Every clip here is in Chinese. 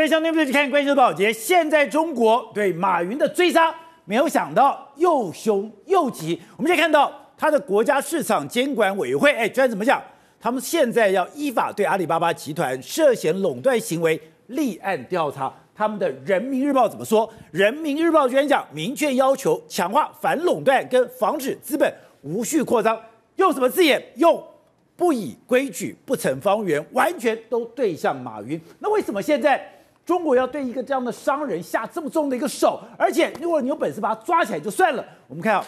欢相对不对？去看关注宝杰。现在中国对马云的追杀，没有想到又凶又急。我们现在看到他的国家市场监管委员会，哎，居然怎么讲？他们现在要依法对阿里巴巴集团涉嫌垄断行为立案调查。他们的《人民日报》怎么说？《人民日报》居然讲，明确要求强化反垄断跟防止资本无序扩张，用什么字眼？用。不以规矩不成方圆，完全都对向马云。那为什么现在中国要对一个这样的商人下这么重的一个手？而且如果你有本事把他抓起来就算了。我们看啊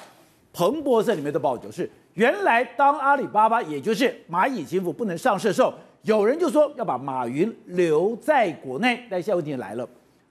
彭博社里面的报道就是，原来当阿里巴巴也就是蚂蚁金服不能上市的时候，有人就说要把马云留在国内。但现在问题来了，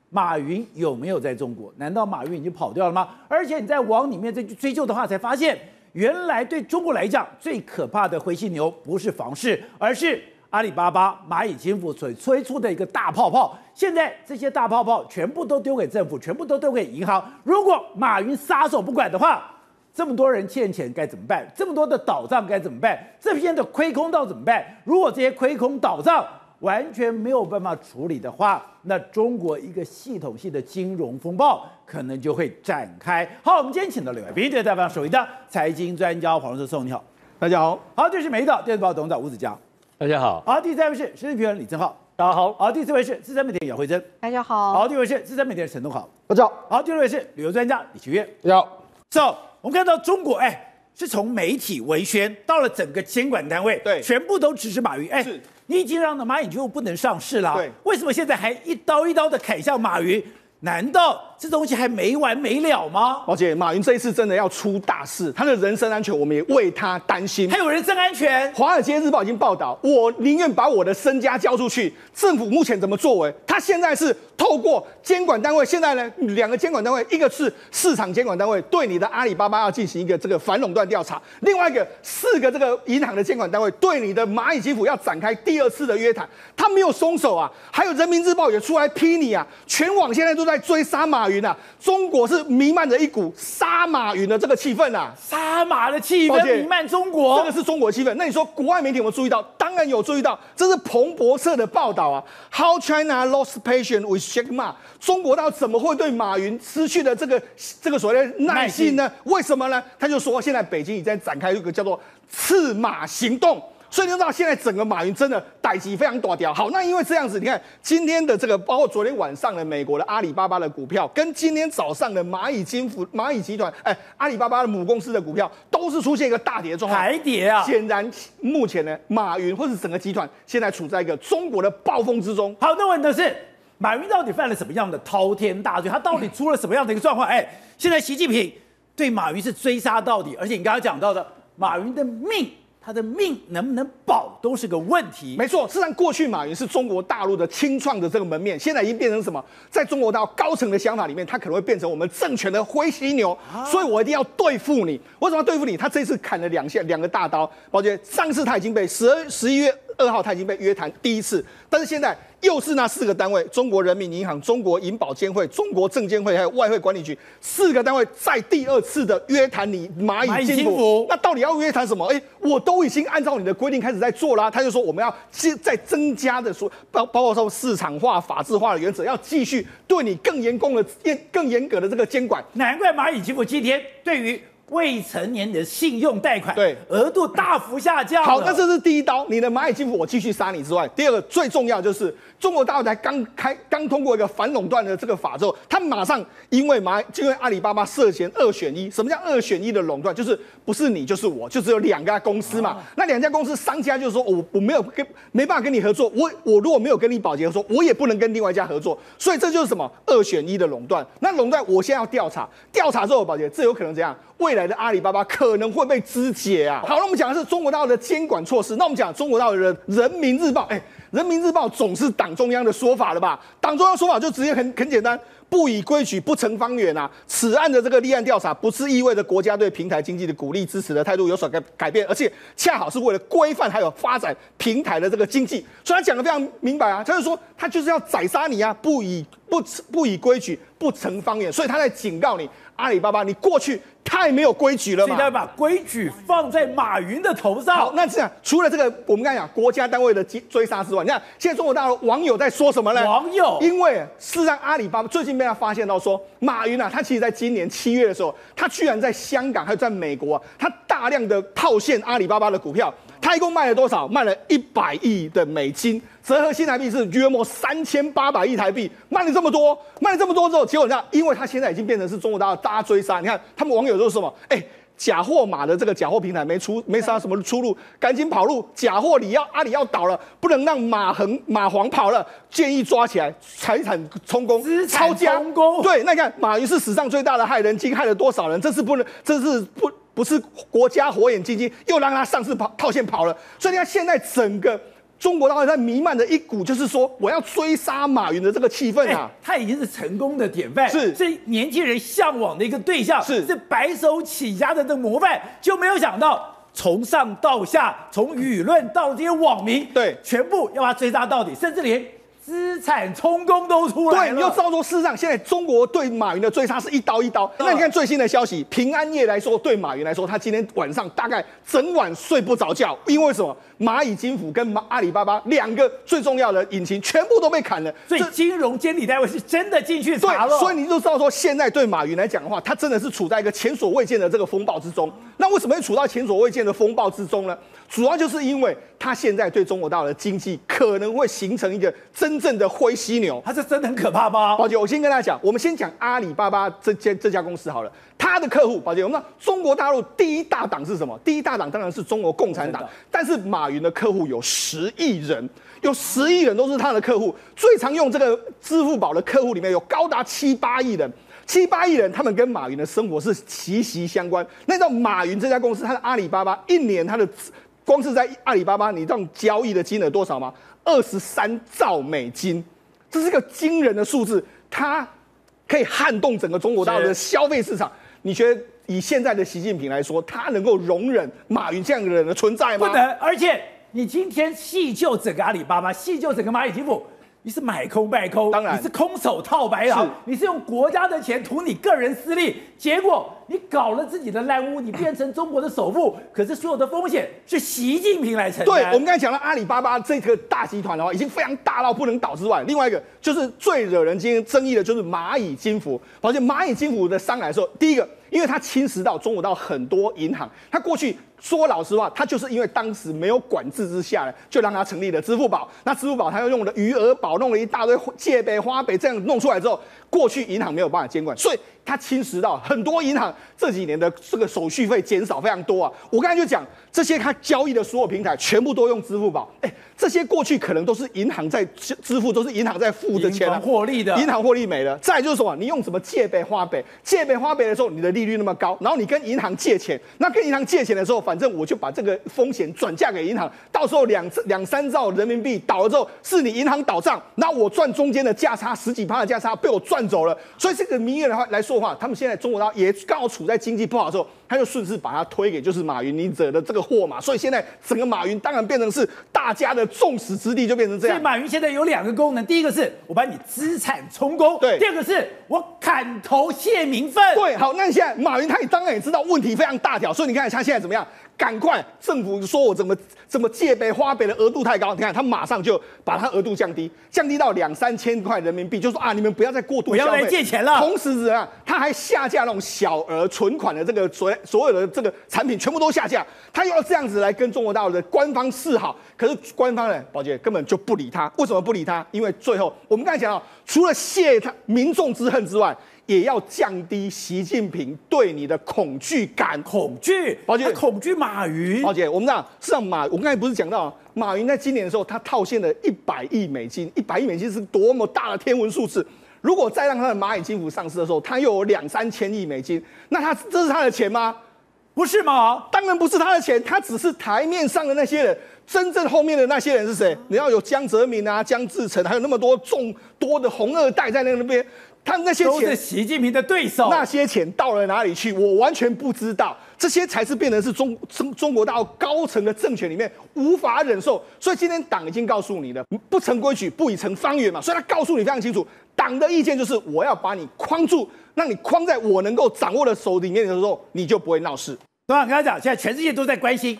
马云有没有在中国？难道马云已经跑掉了吗？而且你再往里面再去追究的话，才发现。原来对中国来讲，最可怕的灰犀牛不是房市，而是阿里巴巴、蚂蚁金服所吹出的一个大泡泡。现在这些大泡泡全部都丢给政府，全部都丢给银行。如果马云撒手不管的话，这么多人欠钱该怎么办？这么多的倒账该怎么办？这边的亏空到怎么办？如果这些亏空倒账，完全没有办法处理的话，那中国一个系统性的金融风暴可能就会展开。好，我们今天请到两位，第一位代表首位的财经专家黄世聪，你好，大家好。好，这是《每日电子报》董事长吴子嘉，大家好。好，第三位是时事评论李正浩，大家好。好，第四位是资深媒体姚慧珍，大家好。好，第五位是资深媒体陈东豪，大家好。好，第六位是旅游专家李奇岳，大家好。走，我们看到中国，哎，是从媒体、文宣到了整个监管单位，对，全部都支持马云，哎。是你已经让的蚂蚁就不能上市了，对，为什么现在还一刀一刀的砍向马云？难道这东西还没完没了吗？宝姐，马云这一次真的要出大事，他的人身安全我们也为他担心。还有人身安全？华尔街日报已经报道，我宁愿把我的身家交出去。政府目前怎么作为？他现在是透过监管单位，现在呢，两个监管单位，一个是市场监管单位，对你的阿里巴巴要进行一个这个反垄断调查；另外一个四个这个银行的监管单位，对你的蚂蚁金服要展开第二次的约谈。他没有松手啊！还有人民日报也出来批你啊！全网现在都在。在追杀马云啊！中国是弥漫着一股杀马云的这个气氛啊！杀马的气氛弥漫中国，这个是中国气氛。那你说国外媒体有没有注意到？当然有注意到，这是彭博社的报道啊！How China lost patience with Jack Ma？中国到底怎么会对马云失去了这个这个所谓的耐心呢？为什么呢？他就说，现在北京已经展开一个叫做“刺马行动”。所以你知道现在整个马云真的代志非常大条。好，那因为这样子，你看今天的这个，包括昨天晚上的美国的阿里巴巴的股票，跟今天早上的蚂蚁金服、蚂蚁集团，哎，阿里巴巴的母公司的股票，都是出现一个大跌状态。还跌啊！显然，目前呢，马云或者整个集团现在处在一个中国的暴风之中。好，那问的是，马云到底犯了什么样的滔天大罪？他到底出了什么样的一个状况？哎，现在习近平对马云是追杀到底，而且你刚刚讲到的马云的命。他的命能不能保都是个问题。没错，事实上过去马云是中国大陆的清创的这个门面，现在已经变成什么？在中国大陆高层的想法里面，他可能会变成我们政权的灰犀牛，啊、所以我一定要对付你。为什么要对付你？他这次砍了两下两个大刀，宝杰，上次他已经被十二十一月二号他已经被约谈第一次，但是现在。又是那四个单位：中国人民银行、中国银保监会、中国证监会，还有外汇管理局，四个单位在第二次的约谈你蚂蚁金服。那到底要约谈什么？哎，我都已经按照你的规定开始在做啦。他就说我们要再增加的说，包包括说市场化、法治化的原则，要继续对你更严控的、严更严格的这个监管。难怪蚂蚁金服今天对于。未成年的信用贷款对额度大幅下降。好，那这是第一刀，你的蚂蚁金服我继续杀你之外，第二个最重要就是中国大陆才刚开刚通过一个反垄断的这个法之后，他马上因为马就因为阿里巴巴涉嫌二选一，什么叫二选一的垄断？就是不是你就是我，就只有两家公司嘛。啊、那两家公司商家就是说我我没有跟没办法跟你合作，我我如果没有跟你保洁合作，我也不能跟另外一家合作，所以这就是什么二选一的垄断。那垄断我现在要调查，调查之后保洁，这有可能怎样？未来的阿里巴巴可能会被肢解啊！好，那我们讲的是中国大陆的监管措施。那我们讲中国大陆的人民日报，哎，人民日报总是党中央的说法了吧？党中央说法就直接很很简单，不以规矩不成方圆啊！此案的这个立案调查，不是意味着国家对平台经济的鼓励支持的态度有所改改变，而且恰好是为了规范还有发展平台的这个经济。所以他讲的非常明白啊，他就是说他就是要宰杀你啊！不以不不以规矩不成方圆，所以他在警告你，阿里巴巴，你过去。太没有规矩了嘛。所以把规矩放在马云的头上。好，那这样除了这个我们刚才讲国家单位的追追杀之外，你看现在中国大陆网友在说什么呢？网友因为事实上阿里巴巴最近被他发现到说，马云啊，他其实在今年七月的时候，他居然在香港还有在美国啊，他大量的套现阿里巴巴的股票。他一共卖了多少？卖了一百亿的美金，折合新台币是约莫三千八百亿台币。卖了这么多，卖了这么多之后，结果呢？因为他现在已经变成是中国大陆大家追杀。你看，他们网友都说什么？哎，假货码的这个假货平台没出，没啥什么出路，赶紧跑路。假货里要阿里要倒了，不能让马恒马黄跑了，建议抓起来，财产充公，资产充公。对，那你看马云是史上最大的害人精，害了多少人？这是不能，这是不。不是国家火眼金睛，又让他上市跑套现跑了，所以你看现在整个中国大陆在弥漫着一股就是说我要追杀马云的这个气氛啊，他已经是成功的典范，是。是年轻人向往的一个对象，是。是白手起家的这个模范，就没有想到从上到下，从舆论到这些网民，对，全部要把他追杀到底，甚至连。资产充公都出来了。对，你就知道说，事实上现在中国对马云的追杀是一刀一刀。那你看最新的消息，平安夜来说，对马云来说，他今天晚上大概整晚睡不着觉，因为什么？蚂蚁金服跟阿里巴巴两个最重要的引擎全部都被砍了，所以金融监理单位是真的进去查了。所以你就知道说，现在对马云来讲的话，他真的是处在一个前所未见的这个风暴之中。那为什么会处到前所未见的风暴之中呢？主要就是因为他现在对中国大陆的经济可能会形成一个真正的灰犀牛，他是真的很可怕吗？宝姐，我先跟大家讲，我们先讲阿里巴巴这间这家公司好了，他的客户，宝姐，我们知道中国大陆第一大党是什么？第一大党当然是中国共产党，但是马云的客户有十亿人，有十亿人都是他的客户，最常用这个支付宝的客户里面有高达七八亿人，七八亿人他们跟马云的生活是息息相关。那到马云这家公司，他的阿里巴巴一年他的。光是在阿里巴巴，你这样交易的金额多少吗？二十三兆美金，这是个惊人的数字，它可以撼动整个中国大陆的消费市场。你觉得以现在的习近平来说，他能够容忍马云这样的人的存在吗？不能。而且你今天细究整个阿里巴巴，细究整个蚂蚁金服。你是买空卖空，当然。你是空手套白狼，你是用国家的钱图你个人私利，结果你搞了自己的烂屋，你变成中国的首富，可是所有的风险是习近平来承担。对，我们刚才讲了阿里巴巴这个大集团的话，已经非常大到不能倒之外，另外一个就是最惹人今天争议的就是蚂蚁金服，而且蚂蚁金服的上来说，第一个，因为它侵蚀到中国到很多银行，它过去。说老实话，他就是因为当时没有管制之下呢，就让他成立了支付宝。那支付宝他又用了余额宝，弄了一大堆借呗、花呗，这样弄出来之后，过去银行没有办法监管，所以它侵蚀到很多银行这几年的这个手续费减少非常多啊。我刚才就讲这些，他交易的所有平台全部都用支付宝，哎，这些过去可能都是银行在支付，都是银行在付的钱，获利的，银行获利没了。再就是什么，你用什么借呗、花呗，借呗、花呗的时候，你的利率那么高，然后你跟银行借钱，那跟银行借钱的时候，反正我就把这个风险转嫁给银行，到时候两两三兆人民币倒了之后，是你银行倒账，那我赚中间的价差十几趴的价差被我赚走了，所以这个名义的话来说的话，他们现在中国大陆也刚好处在经济不好的时候。他就顺势把它推给就是马云你惹的这个祸嘛，所以现在整个马云当然变成是大家的众矢之的，就变成这样。所以马云现在有两个功能，第一个是我把你资产充公，对；第二个是我砍头泄民愤，对。好，那现在马云他也当然也知道问题非常大条，所以你看他现在怎么样？赶快，政府说我怎么怎么借呗花呗的额度太高，你看他马上就把他额度降低，降低到两三千块人民币，就说啊，你们不要再过度消费，不要来借钱了。同时怎样？他还下架那种小额存款的这个所所有的这个产品，全部都下架。他又要这样子来跟中国大陆的官方示好，可是官方呢，宝杰根本就不理他。为什么不理他？因为最后我们刚才讲到，除了泄他民众之恨之外。也要降低习近平对你的恐惧感，恐惧，宝姐，恐惧马云。宝姐，我们知道，是让马，我刚才不是讲到，马云在今年的时候，他套现了一百亿美金，一百亿美金是多么大的天文数字。如果再让他的蚂蚁金服上市的时候，他又有两三千亿美金，那他这是他的钱吗？不是吗？当然不是他的钱，他只是台面上的那些人。真正后面的那些人是谁？你要有江泽民啊、江志成，还有那么多众多的红二代在那边，他那些钱都是习近平的对手，那些钱到了哪里去？我完全不知道。这些才是变成是中中中国大陆高层的政权里面无法忍受。所以今天党已经告诉你了，不成规矩不以成方圆嘛。所以他告诉你非常清楚，党的意见就是我要把你框住，让你框在我能够掌握的手里面的时候，你就不会闹事。董事长刚才讲，现在全世界都在关心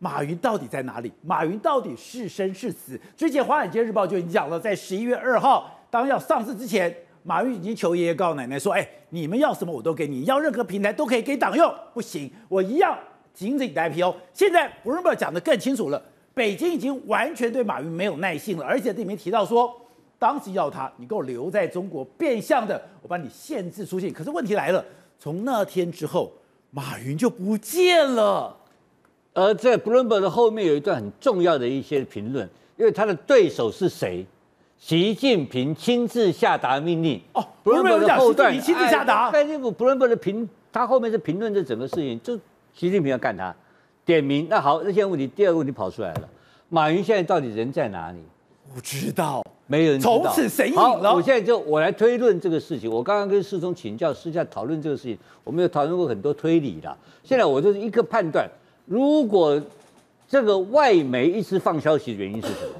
马云到底在哪里，马云到底是生是死。之前《华尔街日报》就已经讲了，在十一月二号当要上市之前。马云已经求爷爷告奶奶说：“哎，你们要什么我都给你，要任何平台都可以给党用，不行，我一样禁止你的 IPO。现在 Bloomberg 讲得更清楚了，北京已经完全对马云没有耐性了，而且这里面提到说，当时要他，你给我留在中国，变相的我把你限制出境。可是问题来了，从那天之后，马云就不见了。而在 Bloomberg 的后面有一段很重要的一些评论，因为他的对手是谁？”习近平亲自下达命令哦，布伦伯的后段，习近平亲自下达。盖利布布伦伯的评，他后面是评论这整个事情，就习近平要干他，点名。那好，那现在问题，第二个问题跑出来了，马云现在到底人在哪里？不知道，没有人知道。从此谁赢了？我现在就我来推论这个事情。我刚刚跟世聪请教，私下讨论这个事情，我们有讨论过很多推理的。现在我就是一个判断，如果这个外媒一直放消息的原因是什么？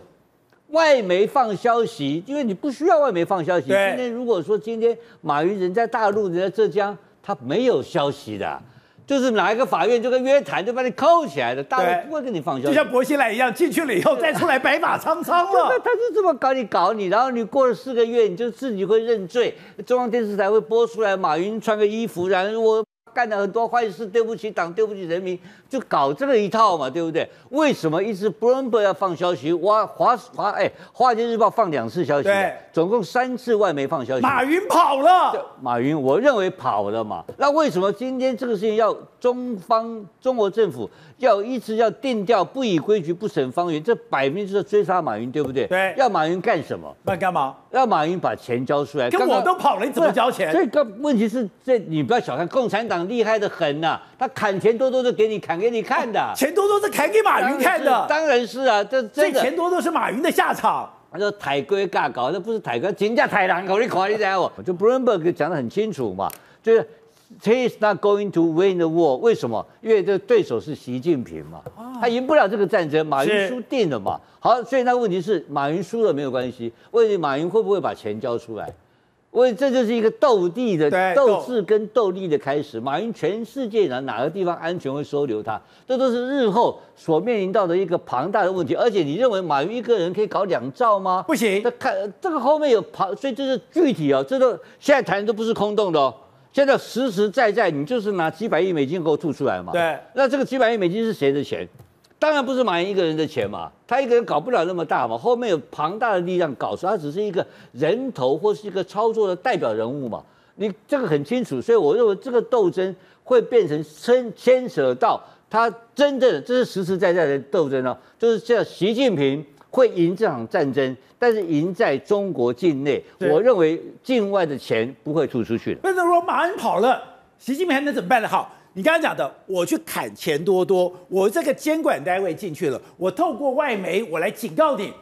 外媒放消息，因为你不需要外媒放消息。今天如果说今天马云人在大陆，人在浙江，他没有消息的，就是哪一个法院就跟约谈，就把你扣起来的，大陆不会跟你放消息。就像薄熙来一样，进去了以后再出来白发苍苍了。他就这么搞你搞你，然后你过了四个月，你就自己会认罪，中央电视台会播出来，马云穿个衣服，然后我。干了很多坏事，对不起党，对不起人民，就搞这个一套嘛，对不对？为什么一直 Bloomberg 要放消息？哇，华华哎，华尔街日报放两次消息，对，总共三次外媒放消息。马云跑了，马云，我认为跑了嘛。那为什么今天这个事情要中方中国政府要一直要定调不以规矩不成方圆？这摆明就是追杀马云，对不对？对。要马云干什么？那干嘛？要马云把钱交出来。跟我都跑了，你怎么交钱？这个问题是这，你不要小看共产党。厉害的很呐、啊，他砍钱多多的给你砍给你看的，钱多多是砍给马云看的，当然是啊，这这钱多多是马云的下场。他说抬龟尬搞，那不是抬龟，金价抬狼狗，你看你知道不？就 Bloomberg 讲得很清楚嘛，就是 he is not going to win the war，为什么？因为这个对手是习近平嘛，他赢不了这个战争，马云输定了嘛。好，所以那问题是马云输了没有关系，问题马云会不会把钱交出来？因为这就是一个斗地的斗智跟斗力的开始。马云全世界哪哪个地方安全会收留他？这都是日后所面临到的一个庞大的问题。而且你认为马云一个人可以搞两兆吗？不行。那看这个后面有庞，所以这是具体哦，这都现在谈的都不是空洞的哦。现在实实在在，你就是拿几百亿美金给我吐出来嘛。对。那这个几百亿美金是谁的钱？当然不是马云一个人的钱嘛，他一个人搞不了那么大嘛，后面有庞大的力量搞出，他只是一个人头或是一个操作的代表人物嘛，你这个很清楚，所以我认为这个斗争会变成牵牵扯到他真正的，这是实实在在的斗争哦，就是像习近平会赢这场战争，但是赢在中国境内，我认为境外的钱不会吐出去的。那如果马云跑了，习近平还能怎么办呢？好。你刚刚讲的，我去砍钱多多，我这个监管单位进去了，我透过外媒我来警告你，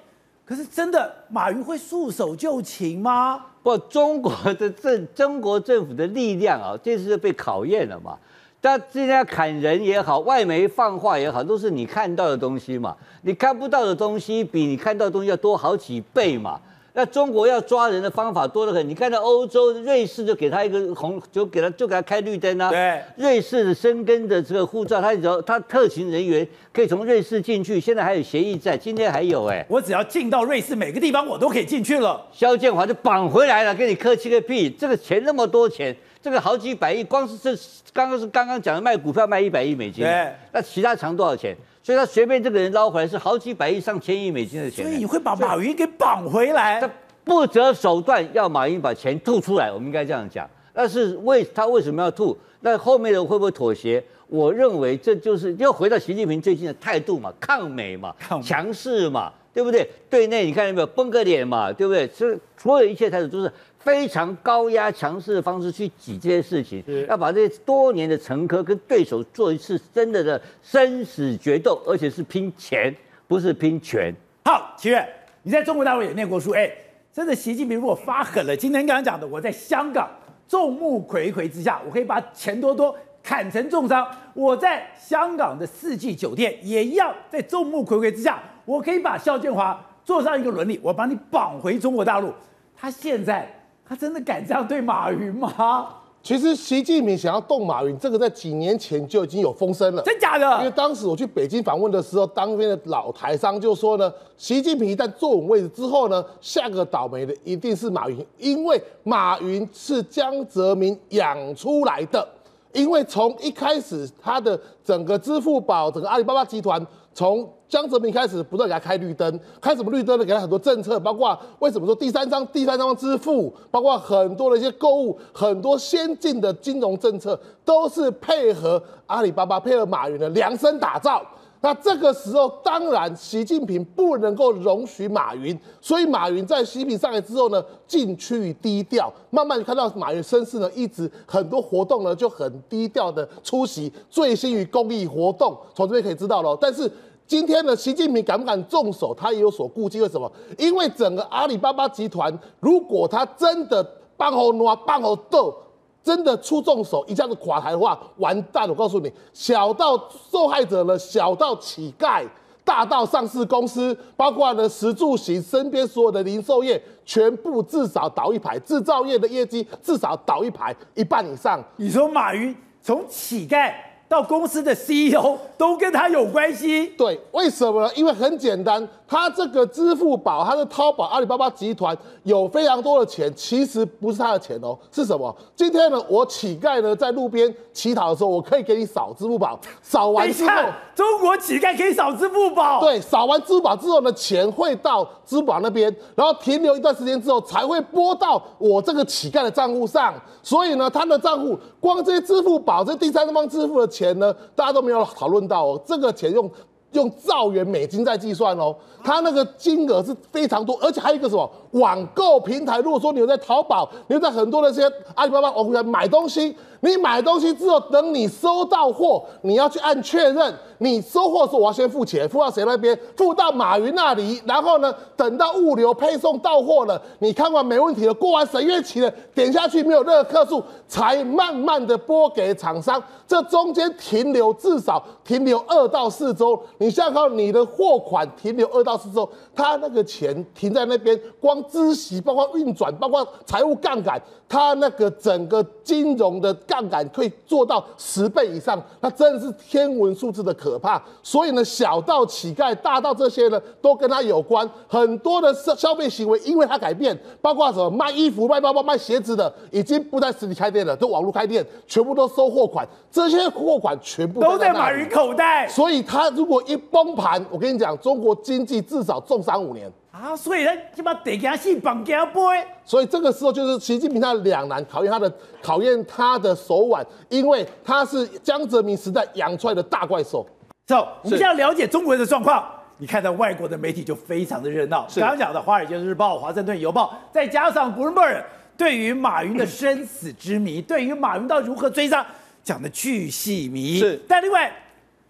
可是真的马云会束手就擒吗？不，中国的政中国政府的力量啊，这次被考验了嘛。他今天砍人也好，外媒放话也好，都是你看到的东西嘛。你看不到的东西，比你看到的东西要多好几倍嘛。那中国要抓人的方法多得很，你看到欧洲瑞士就给他一个红，就给他就给他开绿灯啊。对，瑞士的申根的这个护照，他只要他特勤人员可以从瑞士进去，现在还有协议在，今天还有哎、欸，我只要进到瑞士每个地方我都可以进去了。肖建华就绑回来了，跟你客气个屁！这个钱那么多钱，这个好几百亿，光是这刚刚是刚刚讲的卖股票卖一百亿美金，对，那其他藏多少钱？所以他随便这个人捞回来是好几百亿上千亿美金的钱。所以你会把马云给绑回来？他不择手段要马云把钱吐出来，我们应该这样讲。但是为他为什么要吐？那后面的会不会妥协？我认为这就是又回到习近平最近的态度嘛，抗美嘛，强势嘛，对不对？对内你看有没有绷个脸嘛，对不对？所以所有一切态度都是非常高压、强势的方式去挤这些事情，要把这些多年的沉疴跟对手做一次真的的生死决斗，而且是拼钱，不是拼权。好，七月，你在中国大陆也念过书，哎。真的，习近平如果发狠了，今天刚刚讲的，我在香港众目睽睽之下，我可以把钱多多砍成重伤；我在香港的四季酒店也一样，在众目睽睽之下，我可以把肖建华坐上一个轮椅，我把你绑回中国大陆。他现在，他真的敢这样对马云吗？其实习近平想要动马云，这个在几年前就已经有风声了，真假的？因为当时我去北京访问的时候，当边的老台商就说呢，习近平一旦坐稳位置之后呢，下个倒霉的一定是马云，因为马云是江泽民养出来的，因为从一开始他的整个支付宝、整个阿里巴巴集团。从江泽民开始不断给他开绿灯，开什么绿灯呢？给他很多政策，包括为什么说第三张、第三方支付，包括很多的一些购物，很多先进的金融政策，都是配合阿里巴巴、配合马云的量身打造。那这个时候，当然习近平不能够容许马云，所以马云在习近平上来之后呢，尽趋于低调。慢慢看到马云身世呢，一直很多活动呢就很低调的出席，醉心于公益活动。从这边可以知道喽。但是今天呢，习近平敢不敢动手，他也有所顾忌。为什么？因为整个阿里巴巴集团，如果他真的半后挪半后斗。真的出重手，一下子垮台的话，完蛋！我告诉你，小到受害者呢，小到乞丐，大到上市公司，包括呢食住行身边所有的零售业，全部至少倒一排，制造业的业绩至少倒一排，一半以上。你说马云从乞丐？到公司的 CEO 都跟他有关系，对，为什么呢？因为很简单，他这个支付宝，他的淘宝、阿里巴巴集团有非常多的钱，其实不是他的钱哦，是什么？今天呢，我乞丐呢在路边乞讨的时候，我可以给你扫支付宝，扫完之后，中国乞丐可以扫支付宝，对，扫完支付宝之后呢，钱会到支付宝那边，然后停留一段时间之后才会拨到我这个乞丐的账户上，所以呢，他的账户光这些支付宝这第三方支付的钱。呢，大家都没有讨论到哦。这个钱用用兆元美金在计算哦，它那个金额是非常多，而且还有一个什么网购平台。如果说你有在淘宝，你有在很多的这些阿里巴巴网站买东西。你买东西之后，等你收到货，你要去按确认。你收货的时候，我要先付钱，付到谁那边？付到马云那里。然后呢，等到物流配送到货了，你看完没问题了，过完审阅期了，点下去没有任何客诉，才慢慢的拨给厂商。这中间停留至少停留二到四周。你想想看，你的货款停留二到四周，他那个钱停在那边，光孳息，包括运转，包括财务杠杆，它那个整个金融的。杠杆可以做到十倍以上，那真的是天文数字的可怕。所以呢，小到乞丐，大到这些呢，都跟他有关。很多的消消费行为，因为他改变，包括什么卖衣服、卖包包、卖鞋子的，已经不在实体开店了，都网络开店，全部都收货款。这些货款全部都在马云口袋。所以他如果一崩盘，我跟你讲，中国经济至少重伤五年。啊，所以呢，就把得家戏绑架背。所以这个时候就是习近平他两难，考验他的考验他的手腕，因为他是江泽民时代养出来的大怪兽。走，我们现在了解中国人的状况。你看到外国的媒体就非常的热闹，刚刚讲的《华尔街日报》《华盛顿邮报》，再加上 Bloomberg 对于马云的生死之谜，对于马云到底如何追杀，讲的巨细靡遗。是，但另外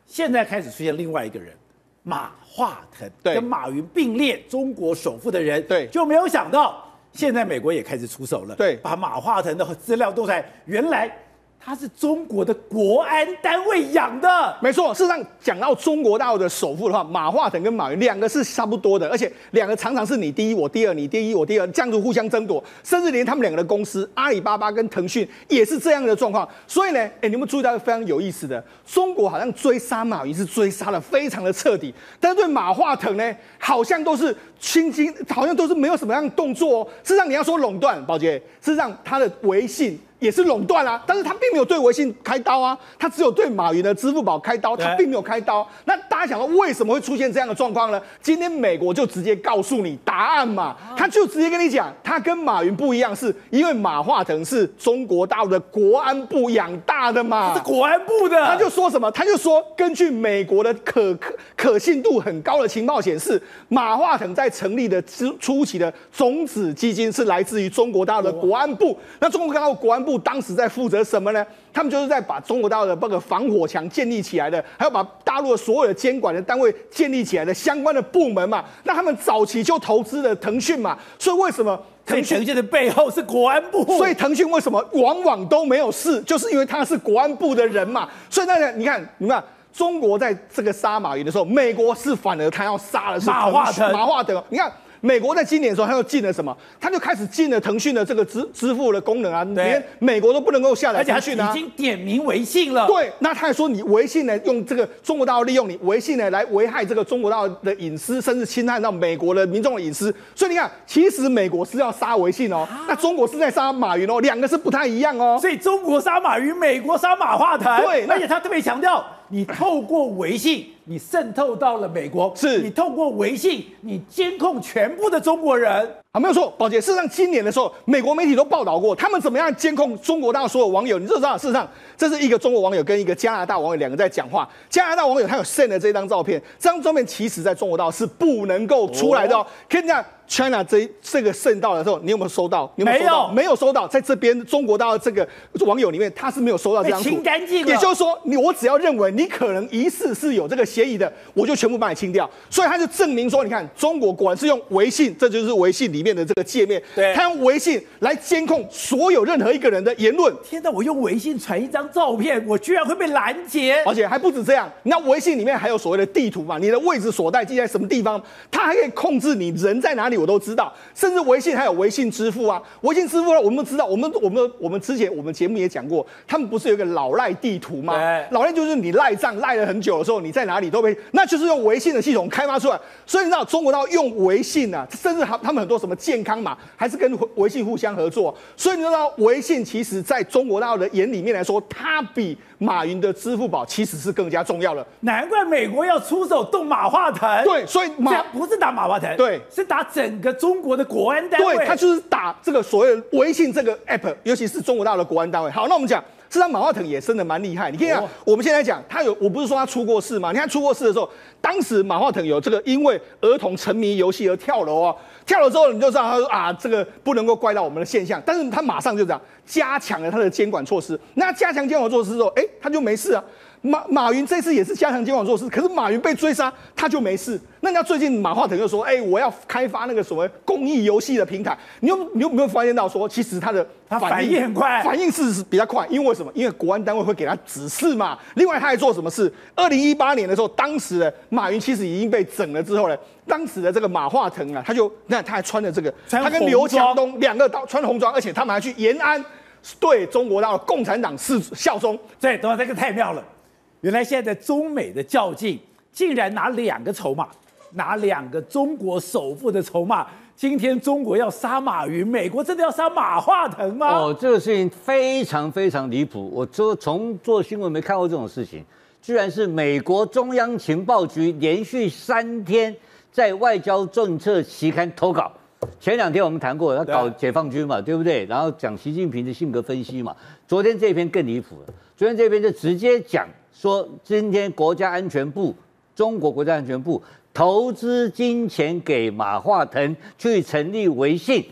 现在开始出现另外一个人。马化腾跟马云并列中国首富的人，对，就没有想到现在美国也开始出手了，对，把马化腾的资料都在原来。他是中国的国安单位养的，没错。事实上，讲到中国大陆的首富的话，马化腾跟马云两个是差不多的，而且两个常常是你第一我第二，你第一我第二，这样子互相争夺，甚至连他们两个的公司阿里巴巴跟腾讯也是这样的状况。所以呢，哎，你们注意到非常有意思的，中国好像追杀马云是追杀的非常的彻底，但是对马化腾呢，好像都是轻轻，好像都是没有什么样的动作哦。事实上，你要说垄断，宝杰，事实上他的微信。也是垄断啊，但是他并没有对微信开刀啊，他只有对马云的支付宝开刀，他并没有开刀。那大家想说为什么会出现这样的状况呢？今天美国就直接告诉你答案嘛，他就直接跟你讲，他跟马云不一样，是因为马化腾是中国大陆的国安部养大的嘛，是国安部的。他就说什么？他就说根据美国的可可可信度很高的情报显示，马化腾在成立的初初期的种子基金是来自于中国大陆的国安部。那中国大陆国安部。当时在负责什么呢？他们就是在把中国大陆的这个防火墙建立起来的，还有把大陆的所有的监管的单位建立起来的相关的部门嘛。那他们早期就投资了腾讯嘛，所以为什么腾讯的背后是国安部？所以腾讯为什么往往都没有事，就是因为他是国安部的人嘛。所以大家你看，你看中国在这个杀马云的时候，美国是反而他要杀的是马化腾，马化腾，你看。美国在今年的时候，他又禁了什么？他就开始禁了腾讯的这个支支付的功能啊，连美国都不能够下载腾讯啊。已经点名微信了。对，那他还说你微信呢，用这个中国大陆利用你微信呢来危害这个中国大陆的隐私，甚至侵害到美国的民众的隐私。所以你看，其实美国是要杀微信哦，那中国是在杀马云哦，两个是不太一样哦。所以中国杀马云，美国杀马化腾。对，而且他特别强调。你透过微信，你渗透到了美国，是你透过微信，你监控全部的中国人。啊，没有错，宝杰。事实上，今年的时候，美国媒体都报道过，他们怎么样监控中国大陆所有网友。你知道，事实上，这是一个中国网友跟一个加拿大网友两个在讲话。加拿大网友他有 send 的这张照片，这张照片其实在中国大陆是不能够出来的哦。可以这样。China 这这个盛到的时候，你有没有收到？有没有收到？没有收到，在这边中国大陆这个网友里面，他是没有收到这张图。清干净。也就是说，你我只要认为你可能疑似是有这个嫌疑的，我就全部把你清掉。所以他就证明说，你看中国果然是用微信，这就是微信里面的这个界面。对，他用微信来监控所有任何一个人的言论。天哪，我用微信传一张照片，我居然会被拦截。而且还不止这样，那微信里面还有所谓的地图嘛？你的位置所在地在什么地方？他还可以控制你人在哪里，我都知道。甚至微信还有微信支付啊，微信支付呢，我们都知道，我们我们我们之前我们节目也讲过，他们不是有一个老赖地图吗？老赖就是你赖账赖了很久的时候，你在哪里都被，那就是用微信的系统开发出来。所以你知道中国到用微信啊，甚至他他们很多什么健康码，还是跟微信互相合作。所以你知道微信其实在中国大陆的眼里面来说，它比马云的支付宝其实是更加重要的。难怪美国要出手动马化腾。对，所以马不是打马化腾，对，是打整个中国的。国安单位，对，他就是打这个所谓的微信这个 app，尤其是中国大陆的国安单位。好，那我们讲，这张马化腾也升的蛮厉害。你看，哦、我们现在讲他有，我不是说他出过事吗？你看出过事的时候，当时马化腾有这个因为儿童沉迷游戏而跳楼啊，跳楼之后你就知道他说啊，这个不能够怪到我们的现象，但是他马上就这样加强了他的监管措施。那加强监管措施之后，哎，他就没事啊。马马云这次也是加强监管措施，可是马云被追杀，他就没事。那人家最近马化腾又说，哎、欸，我要开发那个什么公益游戏的平台，你有你有没有发现到说，其实他的他反应很快，反应是比较快，因为什么？因为国安单位会给他指示嘛。另外他还做什么事？二零一八年的时候，当时的马云其实已经被整了之后呢，当时的这个马化腾啊，他就那他还穿着这个，他跟刘强东两个都穿红装，而且他们还去延安对中国大陆共产党是效忠。对，等会这个太妙了。原来现在中美的较劲，竟然拿两个筹码，拿两个中国首富的筹码。今天中国要杀马云，美国真的要杀马化腾吗？哦，这个事情非常非常离谱。我就从做新闻没看过这种事情，居然是美国中央情报局连续三天在外交政策期刊投稿。前两天我们谈过，要搞解放军嘛，对不对？然后讲习近平的性格分析嘛。昨天这篇更离谱了，昨天这篇就直接讲。说今天国家安全部，中国国家安全部投资金钱给马化腾去成立微信，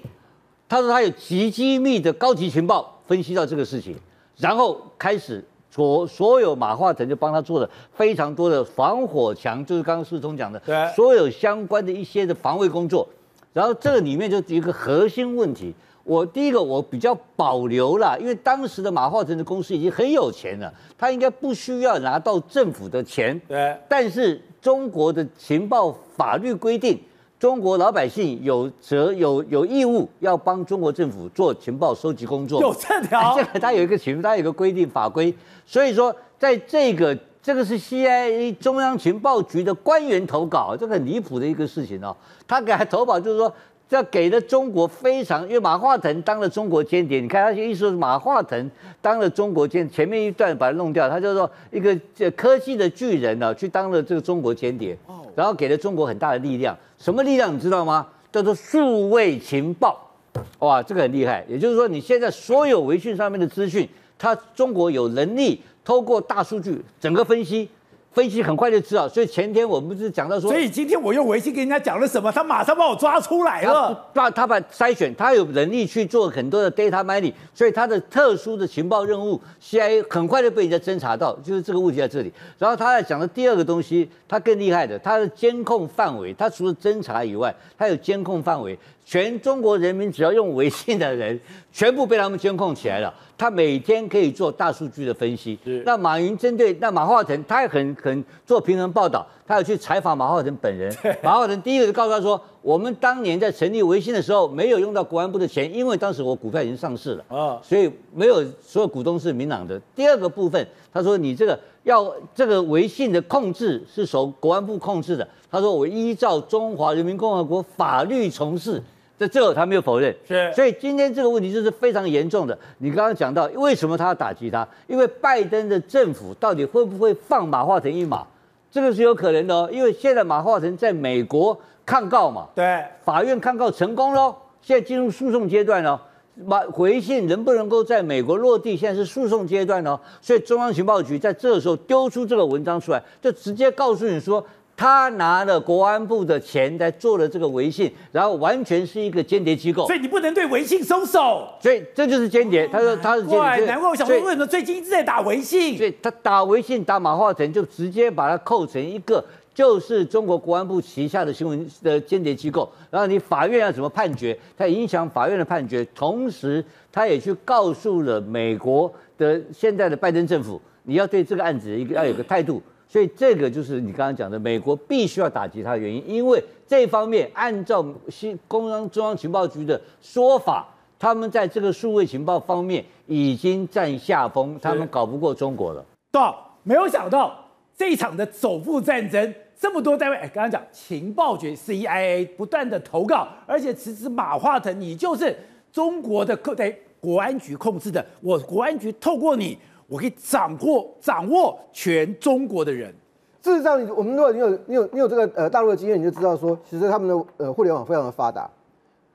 他说他有极机密的高级情报分析到这个事情，然后开始所所有马化腾就帮他做了非常多的防火墙，就是刚刚世聪讲的，对，所有相关的一些的防卫工作，然后这个里面就一个核心问题。我第一个我比较保留了，因为当时的马化腾的公司已经很有钱了，他应该不需要拿到政府的钱。对。但是中国的情报法律规定，中国老百姓有责有有义务要帮中国政府做情报收集工作。有这条？这个他有一个情，他有一个规定法规。所以说，在这个这个是 CIA 中央情报局的官员投稿，这个很离谱的一个事情哦。他给他投稿就是说。这给了中国非常，因为马化腾当了中国间谍，你看他意思说是马化腾当了中国间，前面一段把它弄掉，他就说一个这科技的巨人呢，去当了这个中国间谍，然后给了中国很大的力量，什么力量你知道吗？叫做数位情报，哇，这个很厉害，也就是说你现在所有微信上面的资讯，他中国有能力透过大数据整个分析。分析很快就知道。所以前天我们不是讲到说，所以今天我用微信跟人家讲了什么，他马上把我抓出来了。他他把筛选，他有能力去做很多的 data mining，所以他的特殊的情报任务，CIA 很快就被人家侦查到，就是这个问题在这里。然后他在讲的第二个东西，他更厉害的，他的监控范围，他除了侦查以外，他有监控范围。全中国人民只要用微信的人，全部被他们监控起来了。他每天可以做大数据的分析。那马云针对那马化腾，他也很很做平衡报道，他要去采访马化腾本人。马化腾第一个就告诉他说：“我们当年在成立微信的时候，没有用到国安部的钱，因为当时我股票已经上市了啊，所以没有所有股东是明朗的。”第二个部分，他说：“你这个要这个微信的控制是受国安部控制的。”他说：“我依照中华人民共和国法律从事。”这这他没有否认，是，所以今天这个问题就是非常严重的。你刚刚讲到为什么他要打击他？因为拜登的政府到底会不会放马化腾一马？这个是有可能的哦，因为现在马化腾在美国抗告嘛，对，法院抗告成功喽，现在进入诉讼阶段了。马回信能不能够在美国落地？现在是诉讼阶段哦，所以中央情报局在这个时候丢出这个文章出来，就直接告诉你说。他拿了国安部的钱在做了这个微信，然后完全是一个间谍机构，所以你不能对微信松手，所以这就是间谍。他说他是间谍，难怪我想说为什么最近一直在打微信，所以他打微信打马化腾就直接把他扣成一个就是中国国安部旗下的新闻的间谍机构，然后你法院要怎么判决，他影响法院的判决，同时他也去告诉了美国的现在的拜登政府，你要对这个案子一个要有个态度。所以这个就是你刚刚讲的，美国必须要打击他的原因，因为这方面按照新中央中央情报局的说法，他们在这个数位情报方面已经占下风，他们搞不过中国了。到，没有想到这一场的首富战争，这么多单位，哎，刚刚讲情报局 CIA 不断的投稿，而且其实马化腾你就是中国的国对国安局控制的，我国安局透过你。我可以掌握掌握全中国的人。事实上，我们如果你有你有你有这个呃大陆的经验，你就知道说，其实他们的呃互联网非常的发达。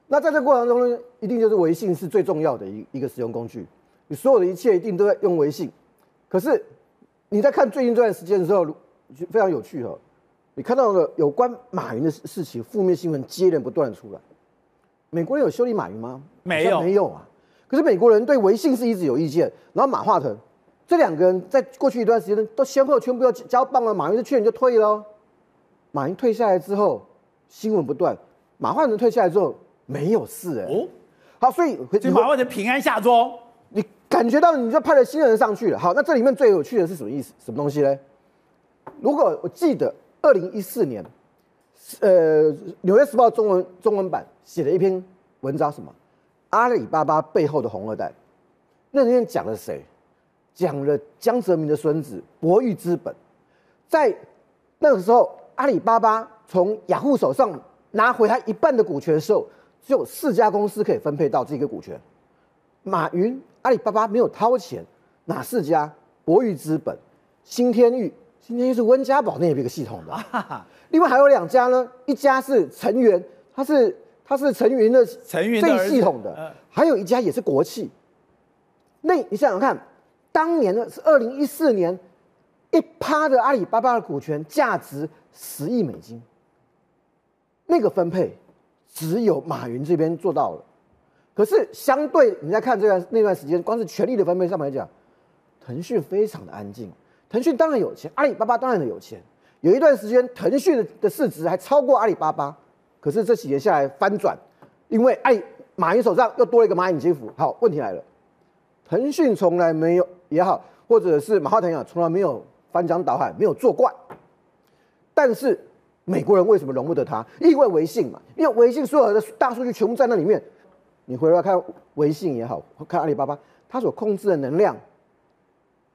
那在这个过程中呢，一定就是微信是最重要的一一个使用工具。你所有的一切一定都在用微信。可是你在看最近这段时间的时候，非常有趣哦。你看到了有关马云的事情，负面新闻接连不断出来。美国人有修理马云吗？没有，没有啊。可是美国人对微信是一直有意见，然后马化腾。这两个人在过去一段时间都先后全部要交棒了，马云是去年就退了。马云退下来之后，新闻不断；马化腾退下来之后，没有事哎。哦，好，所以所以马化腾平安下庄，你感觉到你就派了新人上去了。好，那这里面最有趣的是什么意思？什么东西呢？如果我记得二零一四年，呃，《纽约时报》中文中文版写了一篇文章，什么？阿里巴巴背后的红二代。那里面讲了谁？讲了江泽民的孙子博裕资本，在那个时候，阿里巴巴从雅虎手上拿回他一半的股权的时候，只有四家公司可以分配到这个股权。马云阿里巴巴没有掏钱，哪四家？博裕资本、新天域，新天域是温家宝那边一个系统的。另外还有两家呢，一家是陈元，他是他是陈云的陈云这系统的，还有一家也是国企。那你想想看。当年呢是二零一四年，一趴的阿里巴巴的股权价值十亿美金，那个分配只有马云这边做到了。可是相对你在看这段那段时间，光是权力的分配上面来讲，腾讯非常的安静。腾讯当然有钱，阿里巴巴当然有钱。有一段时间，腾讯的市值还超过阿里巴巴。可是这几年下来翻转，因为阿里马云手上又多了一个蚂蚁金服。好，问题来了，腾讯从来没有。也好，或者是马化腾也好，从来没有翻江倒海，没有作怪。但是美国人为什么容不得他？因为微信嘛，因为微信所有的大数据全部在那里面。你回来看微信也好，看阿里巴巴，他所控制的能量，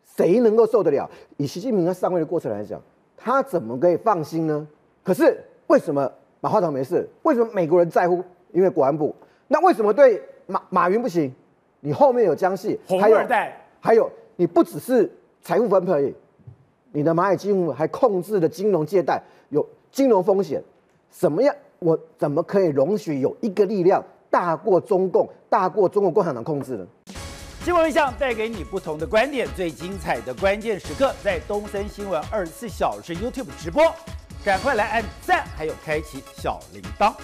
谁能够受得了？以习近平他上位的过程来讲，他怎么可以放心呢？可是为什么马化腾没事？为什么美国人在乎？因为国安部。那为什么对马马云不行？你后面有江系，红二代，还有。你不只是财富分配，你的蚂蚁金服还控制了金融借贷，有金融风险，什么样？我怎么可以容许有一个力量大过中共，大过中国共产党控制呢？新闻现象带给你不同的观点，最精彩的关键时刻在东森新闻二十四小时 YouTube 直播，赶快来按赞，还有开启小铃铛。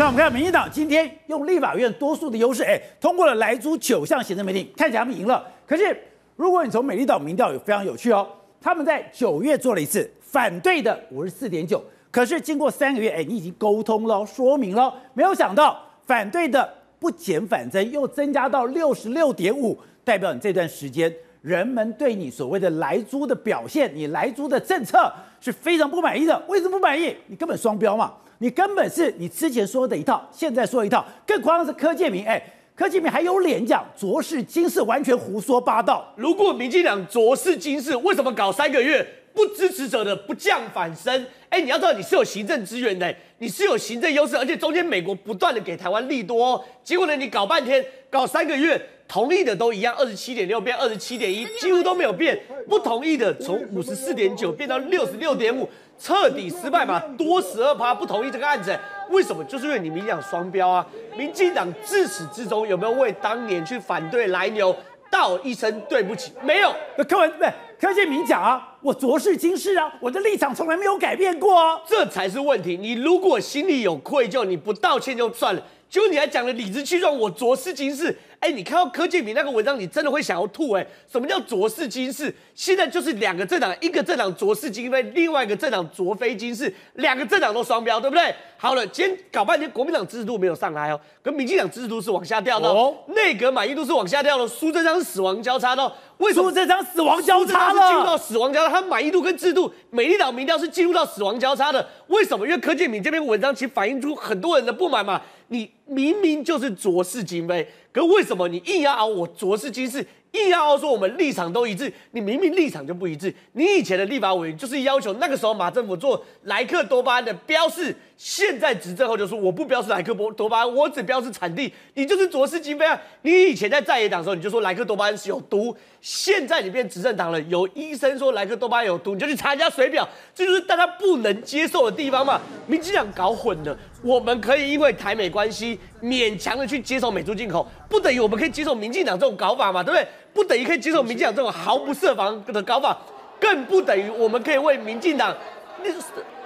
那我们看民进党今天用立法院多数的优势，哎，通过了莱猪九项行政命令，看起来他们赢了。可是如果你从美丽岛民调，有非常有趣哦，他们在九月做了一次反对的五十四点九，可是经过三个月，哎，你已经沟通了，说明了，没有想到。反对的不减反增，又增加到六十六点五，代表你这段时间人们对你所谓的莱猪的表现，你莱猪的政策是非常不满意的。为什么不满意？你根本双标嘛！你根本是你之前说的一套，现在说一套。更夸张是柯建明，哎，柯建明还有脸讲卓氏金氏完全胡说八道。如果民进党卓氏金氏，为什么搞三个月？不支持者的不降反升，哎，你要知道你是有行政资源的，你是有行政优势，而且中间美国不断的给台湾利多哦，结果呢，你搞半天，搞三个月，同意的都一样，二十七点六变二十七点一，几乎都没有变，不同意的从五十四点九变到六十六点五，彻底失败嘛，多十二趴不同意这个案子，为什么？就是因为你民进党双标啊，民进党自始至终有没有为当年去反对来牛道一声对不起？没有，那柯文不柯建明讲啊，我昨是今世啊，我的立场从来没有改变过啊，这才是问题。你如果心里有愧疚，你不道歉就算了，结果你还讲了理直气壮，我卓氏金氏。哎，你看到柯建铭那个文章，你真的会想要吐哎！什么叫卓氏金氏？现在就是两个政党，一个政党卓氏金非，另外一个政党卓非金氏，两个政党都双标，对不对？好了，今天搞半天，国民党支持度没有上来哦，跟民进党支持度是往下掉的哦，内阁满意度是往下掉的，苏贞昌是死亡交叉的，为什么？苏贞昌死亡交叉了，进入到死亡交叉，他满意度跟制度，美丽岛民调是进入到死亡交叉的，为什么？因为柯建铭这篇文章其实反映出很多人的不满嘛，你明明就是卓氏金杯。可为什么你硬要熬我卓氏金氏，硬要熬说我们立场都一致？你明明立场就不一致。你以前的立法委员就是要求那个时候马政府做莱克多巴胺的标示，现在执政后就说我不标示莱克多多巴胺，我只标示产地。你就是卓氏金非啊！你以前在在野党的时候你就说莱克多巴胺是有毒，现在你变执政党了，有医生说莱克多巴胺有毒，你就去查人家水表，这就是大家不能接受的地方嘛！民进党搞混了。我们可以因为台美关系勉强的去接受美猪进口，不等于我们可以接受民进党这种搞法嘛，对不对？不等于可以接受民进党这种毫不设防的搞法，更不等于我们可以为民进党那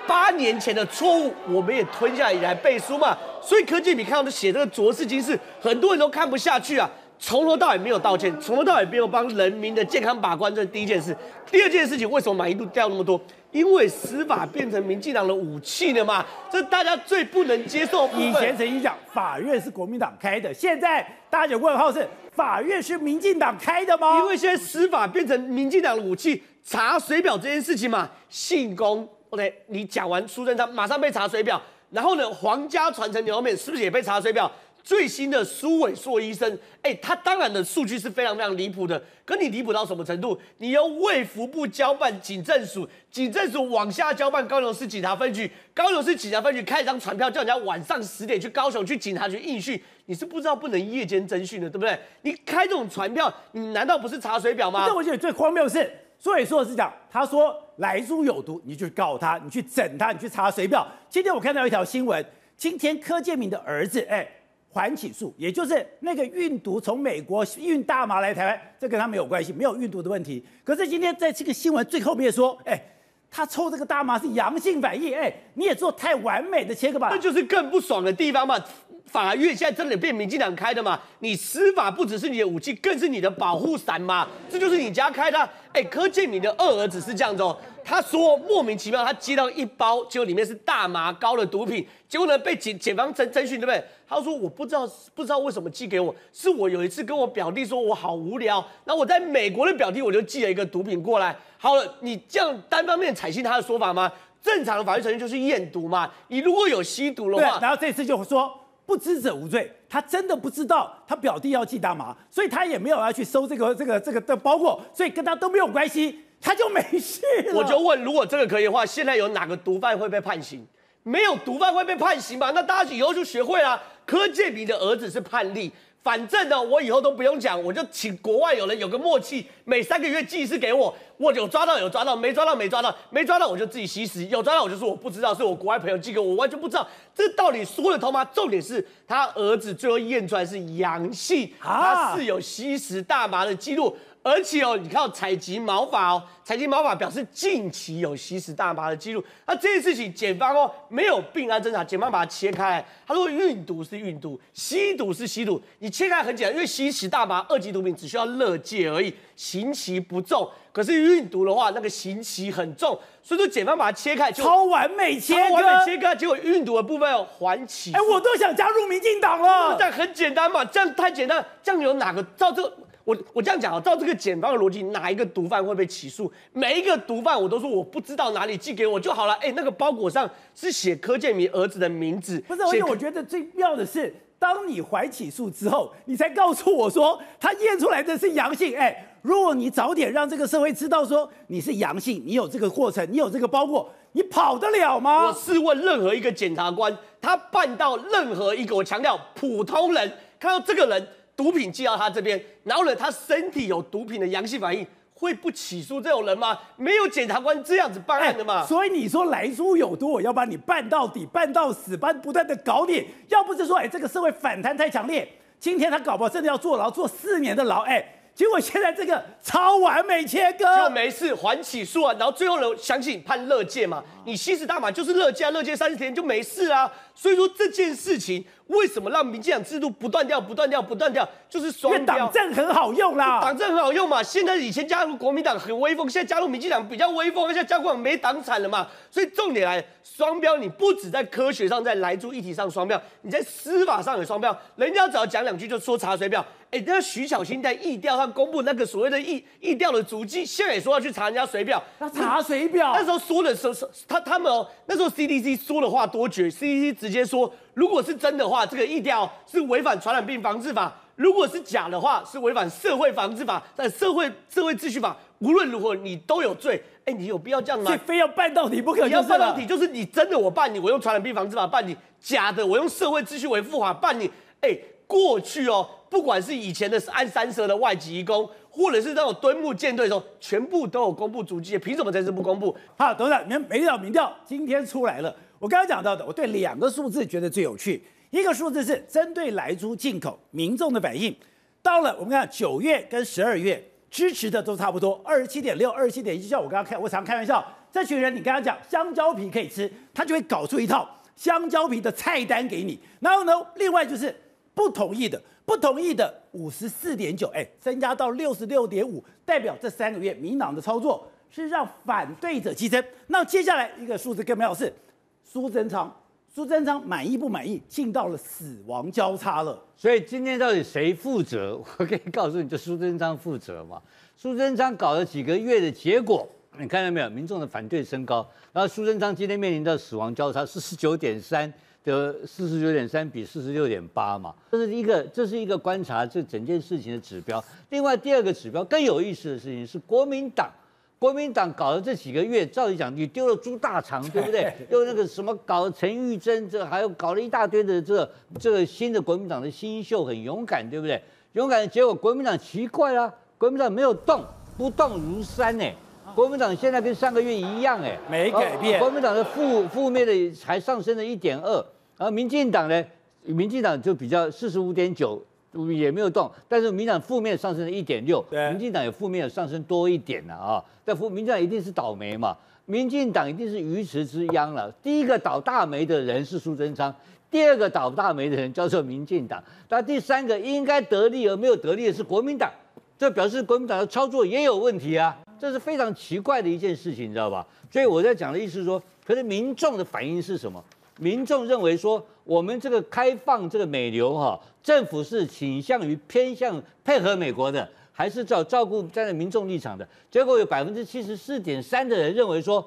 八年前的错误，我们也吞下以来背书嘛。所以柯建铭看到写这个卓氏金氏，很多人都看不下去啊。从头到尾没有道歉，从头到尾没有帮人民的健康把关，这是第一件事。第二件事情，为什么满意度掉那么多？因为司法变成民进党的武器了嘛，这大家最不能接受。以前曾经讲法院是国民党开的，现在大家有问号是法院是民进党开的吗？因为现在司法变成民进党的武器，查水表这件事情嘛，信公，OK，你讲完苏贞昌马上被查水表，然后呢，皇家传承牛肉面是不是也被查水表？最新的苏伟硕医生，哎，他当然的数据是非常非常离谱的，可你离谱到什么程度？你由卫福部交办警政署，警政署往下交办高雄市警察分局，高雄市警察分局开一张传票，叫人家晚上十点去高雄去警察局应讯，你是不知道不能夜间侦讯的，对不对？你开这种传票，你难道不是查水表吗？这我觉得最荒谬的是苏伟硕是讲，他说莱猪有毒，你就去告他，你去整他，你去查水表。今天我看到一条新闻，今天柯建铭的儿子，哎。还起诉，也就是那个运毒从美国运大麻来台湾，这跟他没有关系，没有运毒的问题。可是今天在这个新闻最后面说，哎，他抽这个大麻是阳性反应，哎，你也做太完美的切割吧？那就是更不爽的地方嘛。法院现在真的变民进党开的嘛？你司法不只是你的武器，更是你的保护伞嘛？这就是你家开的。哎，柯建铭的二儿子是这样子哦。他说莫名其妙，他接到一包，结果里面是大麻膏的毒品，结果呢被检检方侦侦讯，对不对？他说我不知道不知道为什么寄给我，是我有一次跟我表弟说我好无聊，然后我在美国的表弟我就寄了一个毒品过来。好了，你这样单方面采信他的说法吗？正常的法律程序就是验毒嘛。你如果有吸毒的话，然后这次就说不知者无罪，他真的不知道他表弟要寄大麻，所以他也没有要去收这个这个这个的包裹，所以跟他都没有关系。他就没事。我就问，如果这个可以的话，现在有哪个毒贩会被判刑？没有毒贩会被判刑吧？那大家以后就学会了。柯建铭的儿子是叛逆，反正呢，我以后都不用讲，我就请国外有人有个默契，每三个月寄一次给我，我有抓到有抓到，没抓到没抓到，没抓到我就自己吸食，有抓到我就说我不知道，是我国外朋友寄给我，我完全不知道，这到底说得通吗？重点是他儿子最后验出来是阳性，他是有吸食大麻的记录。而且哦，你看采集毛发哦，采集毛发表示近期有吸食大麻的记录。那这件事情，检方哦没有病案侦查，检方把它切开来。他说运毒是运毒，吸毒是吸毒。你切开很简单，因为吸食大麻二级毒品只需要勒戒而已，刑期不重。可是运毒的话，那个刑期很重。所以说检方把它切开，超完美切割，超完美切割，结果运毒的部分要缓起。哎，我都想加入民进党了。这样很简单嘛，这样太简单。这样有哪个照这个？我我这样讲啊，照这个检方的逻辑，哪一个毒贩会被起诉？每一个毒贩我都说我不知道哪里寄给我就好了。哎，那个包裹上是写柯建铭儿子的名字，不是？而且我觉得最妙的是，当你怀起诉之后，你才告诉我说他验出来的是阳性。哎，如果你早点让这个社会知道说你是阳性，你有这个过程，你有这个包裹，你跑得了吗？我试问任何一个检察官，他办到任何一个，我强调普通人看到这个人。毒品寄到他这边，然后呢，他身体有毒品的阳性反应，会不起诉这种人吗？没有检察官这样子办案的嘛、欸。所以你说来猪有毒，我要把你办到底，办到死，办不断的搞你。要不是说，哎、欸，这个社会反弹太强烈，今天他搞不好真的要坐牢，坐四年的牢。哎、欸，结果现在这个超完美切割，就没事，缓起诉啊，然后最后呢，相信判乐戒嘛。你吸食大麻就是乐戒，乐戒三十天就没事啊。所以说这件事情。为什么让民进党制度不断掉、不断掉、不断掉？就是双标。党政很好用啦，党政很好用嘛。现在以前加入国民党很威风，现在加入民进党比较威风，现在加入党没党产了嘛。所以重点来，双标你不止在科学上，在来住议题上双标，你在司法上有双标。人家只要讲两句就说查水表。哎，那徐小新在疫调上公布那个所谓的疫疫调的足迹，现在也说要去查人家水表。要查水表？那时候说的时候，他他们哦，那时候 CDC 说的话多绝，CDC 直接说。如果是真的话，这个疫调是违反传染病防治法；如果是假的话，是违反社会防治法。但社会社会秩序法，无论如何你都有罪。哎，你有必要这样吗？所以非要办到底不可？你要办到底，就是你真的我办你，我用传染病防治法办你；假的我用社会秩序维护法办你。哎，过去哦，不管是以前的按三蛇的外籍移工，或者是那种敦木舰队的时候，全部都有公布足迹，凭什么在这不公布？好，董事长，你看美岛民调今天出来了。我刚刚讲到的，我对两个数字觉得最有趣。一个数字是针对来猪进口民众的反应，到了我们看九月跟十二月支持的都差不多，二十七点六、二十七点一。就像我刚刚开，我常开玩笑，这群人你跟他讲香蕉皮可以吃，他就会搞出一套香蕉皮的菜单给你。然后呢，另外就是不同意的，不同意的五十四点九，哎，增加到六十六点五，代表这三个月民党的操作是让反对者激增。那接下来一个数字更妙是。苏贞昌，苏贞昌满意不满意？进到了死亡交叉了。所以今天到底谁负责？我可以告诉你，就苏贞昌负责嘛。苏贞昌搞了几个月的结果，你看到没有？民众的反对升高，然后苏贞昌今天面临到死亡交叉，四十九点三的四十九点三比四十六点八嘛。这是一个，这是一个观察这整件事情的指标。另外第二个指标更有意思的事情是国民党。国民党搞了这几个月，照理讲你丢了猪大肠，对不对？又那个什么搞陈玉珍，这还有搞了一大堆的这个这个新的国民党的新秀，很勇敢，对不对？勇敢的结果，国民党奇怪啊，国民党没有动，不动如山呢。国民党现在跟上个月一样，哎，没改变。国民党的负负面的还上升了一点二，然后民进党呢，民进党就比较四十五点九。也没有动，但是民进党负面上升了一点六，民进党也负面上升多一点了啊！但负民进党一定是倒霉嘛，民进党一定是鱼池之殃了。第一个倒大霉的人是苏贞昌，第二个倒大霉的人叫做民进党，但第三个应该得利而没有得利的是国民党，这表示国民党的操作也有问题啊！这是非常奇怪的一件事情，你知道吧？所以我在讲的意思是说，可是民众的反应是什么？民众认为说，我们这个开放这个美流哈，政府是倾向于偏向配合美国的，还是照照顾站在民众立场的？结果有百分之七十四点三的人认为说，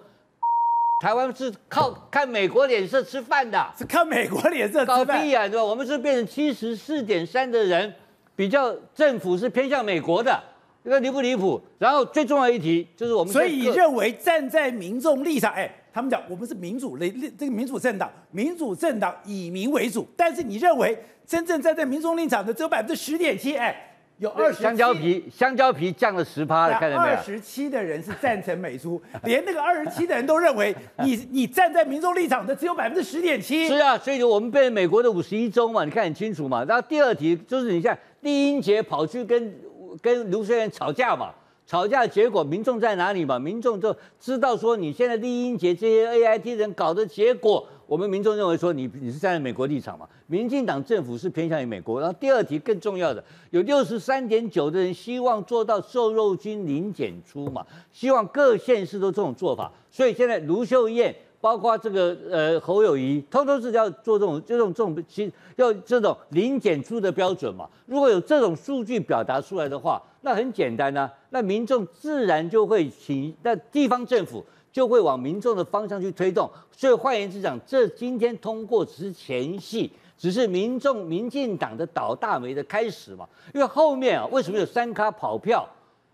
台湾是靠看美国脸色吃饭的，是看美国脸色吃饭。搞屁啊，对吧？我们是变成七十四点三的人比较政府是偏向美国的，这个离不离谱？然后最重要一题就是我们所以你认为站在民众立场，哎，他们讲我们是民主类这个民主政党，民主政党以民为主，但是你认为真正站在民众立场的只有百分之十点七，哎。有二十香蕉皮，香蕉皮降了十趴了，看到没有？二十七的人是赞成美苏，连那个二十七的人都认为 你你站在民众立场的只有百分之十点七。是啊，所以我们被美国的五十一州嘛，你看很清楚嘛。然后第二题就是你像李英杰跑去跟跟卢秀燕吵架嘛，吵架结果民众在哪里嘛？民众就知道说你现在李英杰这些 AIT 人搞的结果。我们民众认为说你你是站在美国立场嘛？民进党政府是偏向于美国。然后第二题更重要的，有六十三点九的人希望做到瘦肉精零检出嘛，希望各县市都这种做法。所以现在卢秀燕，包括这个呃侯友谊，通通是要做这种这种这种其要这种零检出的标准嘛。如果有这种数据表达出来的话，那很简单呐、那民众自然就会请那地方政府。就会往民众的方向去推动，所以换言之讲，这今天通过只是前戏，只是民众、民进党的倒大霉的开始嘛。因为后面啊，为什么有三咖跑票？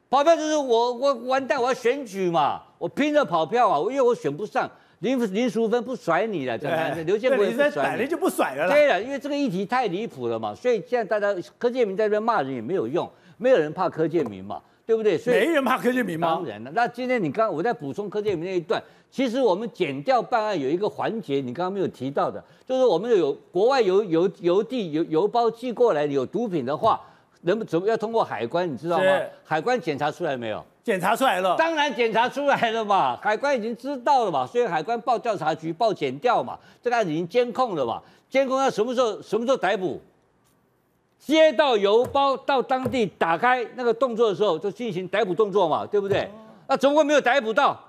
跑票就是我我完蛋，我要选举嘛，我拼着跑票啊，因为我选不上，林林淑芬不甩你了，对刘建国也不甩你，就不甩了。对了，因为这个议题太离谱了嘛，所以现在大家柯建明在这边骂人也没有用，没有人怕柯建明嘛。对不对？所以没人怕柯建明吗？当然了。那今天你刚刚我在补充柯建明那一段，其实我们减掉办案有一个环节，你刚刚没有提到的，就是我们有国外邮邮邮递邮邮包寄过来有毒品的话，能不怎么要通过海关，你知道吗？海关检查出来没有？检查出来了。当然检查出来了嘛，海关已经知道了嘛，所以海关报调查局报检调嘛，这个案子已经监控了嘛，监控要什么时候什么时候逮捕？接到邮包到当地打开那个动作的时候，就进行逮捕动作嘛，对不对？那怎么会没有逮捕到？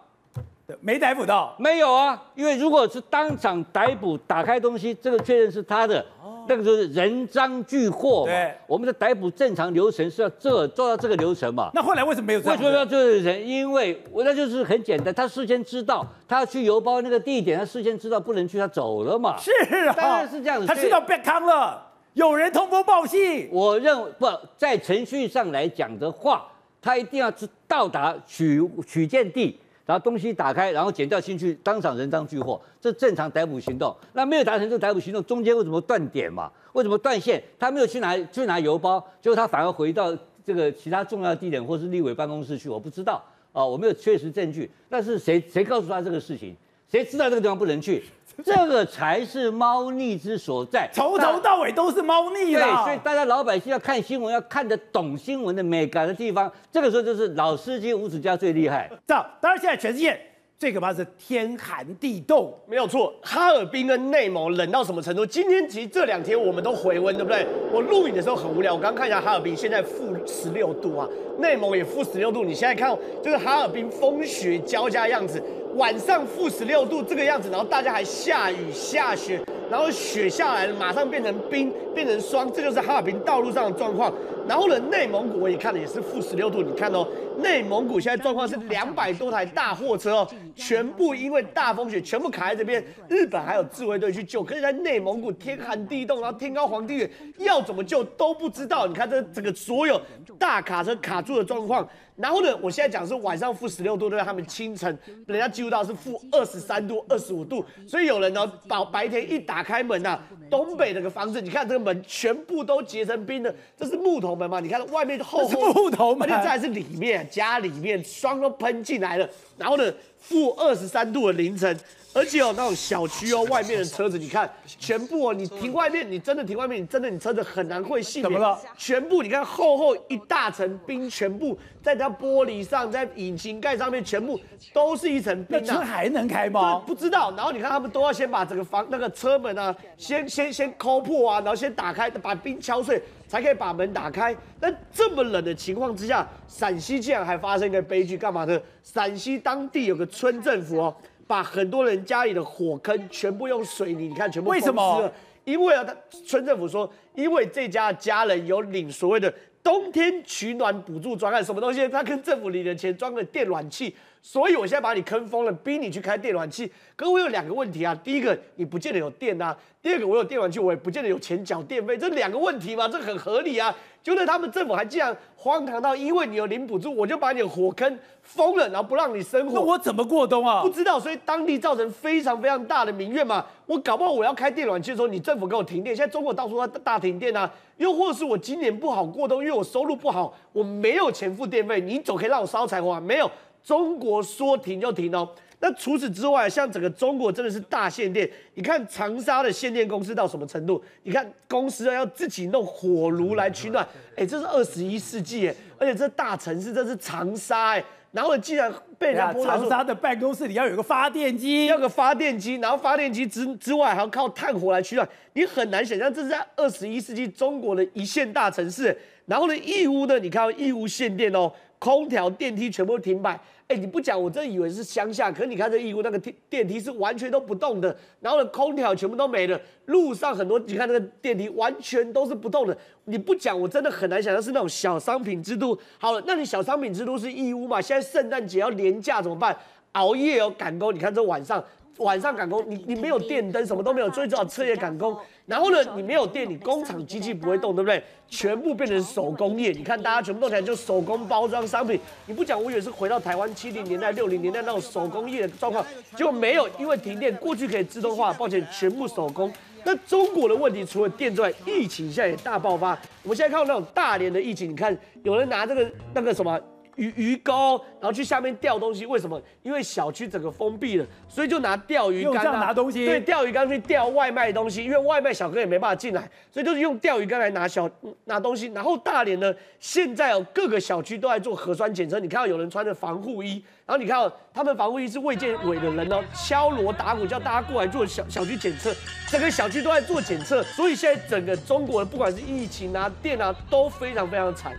没逮捕到？没有啊，因为如果是当场逮捕，打开东西，这个确认是他的，那个就是人赃俱获嘛。对，我们的逮捕正常流程是要这做到这个流程嘛。那后来为什么没有？为什么要这个流程？因为我那就是很简单，他事先知道他要去邮包那个地点，他事先知道不能去，他走了嘛。是啊，当然是这样子，他知道被坑了。有人通风报信，我认为不在程序上来讲的话，他一定要是到达取取件地，然后东西打开，然后剪掉进去，当场人赃俱获，这正常逮捕行动。那没有达成这个逮捕行动，中间为什么断点嘛？为什么断线？他没有去拿去拿邮包，结果他反而回到这个其他重要地点或是立委办公室去，我不知道啊，我没有确实证据。但是谁谁告诉他这个事情？谁知道这个地方不能去？这个才是猫腻之所在，从头到尾都是猫腻。对，所以大家老百姓要看新闻，要看得懂新闻的美感的地方，这个时候就是老司机吴子嘉最厉害。这样，当然现在全世界最可怕是天寒地冻，没有错。哈尔滨跟内蒙冷到什么程度？今天其实这两天我们都回温，对不对？我录影的时候很无聊，我刚看一下哈尔滨现在负十六度啊，内蒙也负十六度。你现在看，就是哈尔滨风雪交加样子。晚上负十六度这个样子，然后大家还下雨下雪，然后雪下来了，马上变成冰，变成霜，这就是哈尔滨道路上的状况。然后呢，内蒙古我也看了，也是负十六度。你看哦，内蒙古现在状况是两百多台大货车哦，全部因为大风雪，全部卡在这边。日本还有自卫队去救，可是在内蒙古天寒地冻，然后天高皇帝远，要怎么救都不知道。你看这整个所有大卡车卡住的状况。然后呢，我现在讲的是晚上负十六度，对吧？他们清晨人家记录到是负二十三度、二十五度，所以有人呢，把白天一打开门呐、啊，东北那个房子，你看这个门全部都结成冰的，这是木头门嘛？你看外面厚厚木头门，这还是里面家里面霜都喷进来了。然后呢，负二十三度的凌晨。而且有那种小区哦，外面的车子，你看，全部哦，你停外面，你真的停外面，你真的你车子很难会幸免。怎么了？全部你看厚厚一大层冰，全部在它玻璃上，在引擎盖上面，全部都是一层冰。那车还能开吗？不知道。然后你看他们都要先把整个房那个车门啊，先先先抠破啊，然后先打开，把冰敲碎，才可以把门打开。那这么冷的情况之下，陕西竟然还发生一个悲剧，干嘛的？陕西当地有个村政府哦。把很多人家里的火坑全部用水泥，你看全部。为什么？因为啊，他村政府说，因为这家家人有领所谓的冬天取暖补助专案，什么东西？他跟政府领的钱装了电暖气，所以我现在把你坑疯了，逼你去开电暖气。可我有两个问题啊，第一个，你不见得有电啊。第二个我有电暖气，我也不见得有钱缴电费，这两个问题嘛，这很合理啊。就是他们政府还竟然荒唐到，因为你有零补助，我就把你的火坑封了，然后不让你生活。那我怎么过冬啊？不知道，所以当地造成非常非常大的民怨嘛。我搞不好我要开电暖气的时候，你政府给我停电。现在中国到处都大停电啊，又或者是我今年不好过冬，因为我收入不好，我没有钱付电费，你总可以让我烧柴火啊？没有，中国说停就停哦。那除此之外，像整个中国真的是大限电。你看长沙的限电公司到什么程度？你看公司要自己弄火炉来取暖，哎，这是二十一世纪哎，而且这大城市这是长沙哎，然后竟然被人家长沙的办公室里要有个发电机，要个发电机，然后发电机之之外还要靠炭火来取暖，你很难想象这是在二十一世纪中国的一线大城市。然后呢，义乌呢，你看义乌限电哦，空调、电梯全部停摆。哎，你不讲，我真的以为是乡下。可是你看这义乌那个电电梯是完全都不动的，然后呢，空调全部都没了。路上很多，你看那个电梯完全都是不动的。你不讲，我真的很难想象是那种小商品之都。好了，那你小商品之都是义乌嘛？现在圣诞节要廉价怎么办？熬夜哦，赶工。你看这晚上。晚上赶工，你你没有电灯，什么都没有，所以只好彻夜赶工。然后呢，你没有电，你工厂机器不会动，对不对？全部变成手工业。你看大家全部动起来就手工包装商品。你不讲，我以为是回到台湾七零年代、六零年代那种手工业的状况，结果没有，因为停电，过去可以自动化，抱歉，全部手工。那中国的问题除了电之外，疫情现在也大爆发。我们现在看到那种大连的疫情，你看有人拿这个那个什么。鱼鱼钩，然后去下面钓东西，为什么？因为小区整个封闭了，所以就拿钓鱼竿、啊、拿东西。对，钓鱼竿去钓外卖东西，因为外卖小哥也没办法进来，所以就是用钓鱼竿来拿小拿东西。然后大连呢，现在有各个小区都在做核酸检测，你看到有人穿着防护衣，然后你看到他们防护衣是卫健委的人哦，敲锣打鼓叫大家过来做小小区检测，整个小区都在做检测，所以现在整个中国的不管是疫情啊、电啊，都非常非常惨。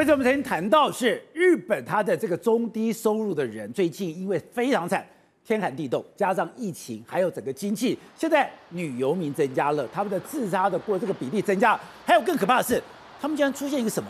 为什么我们曾经谈到是日本，它的这个中低收入的人最近因为非常惨，天寒地冻，加上疫情，还有整个经济，现在女游民增加了，他们的自杀的过这个比例增加，还有更可怕的是，他们竟然出现一个什么？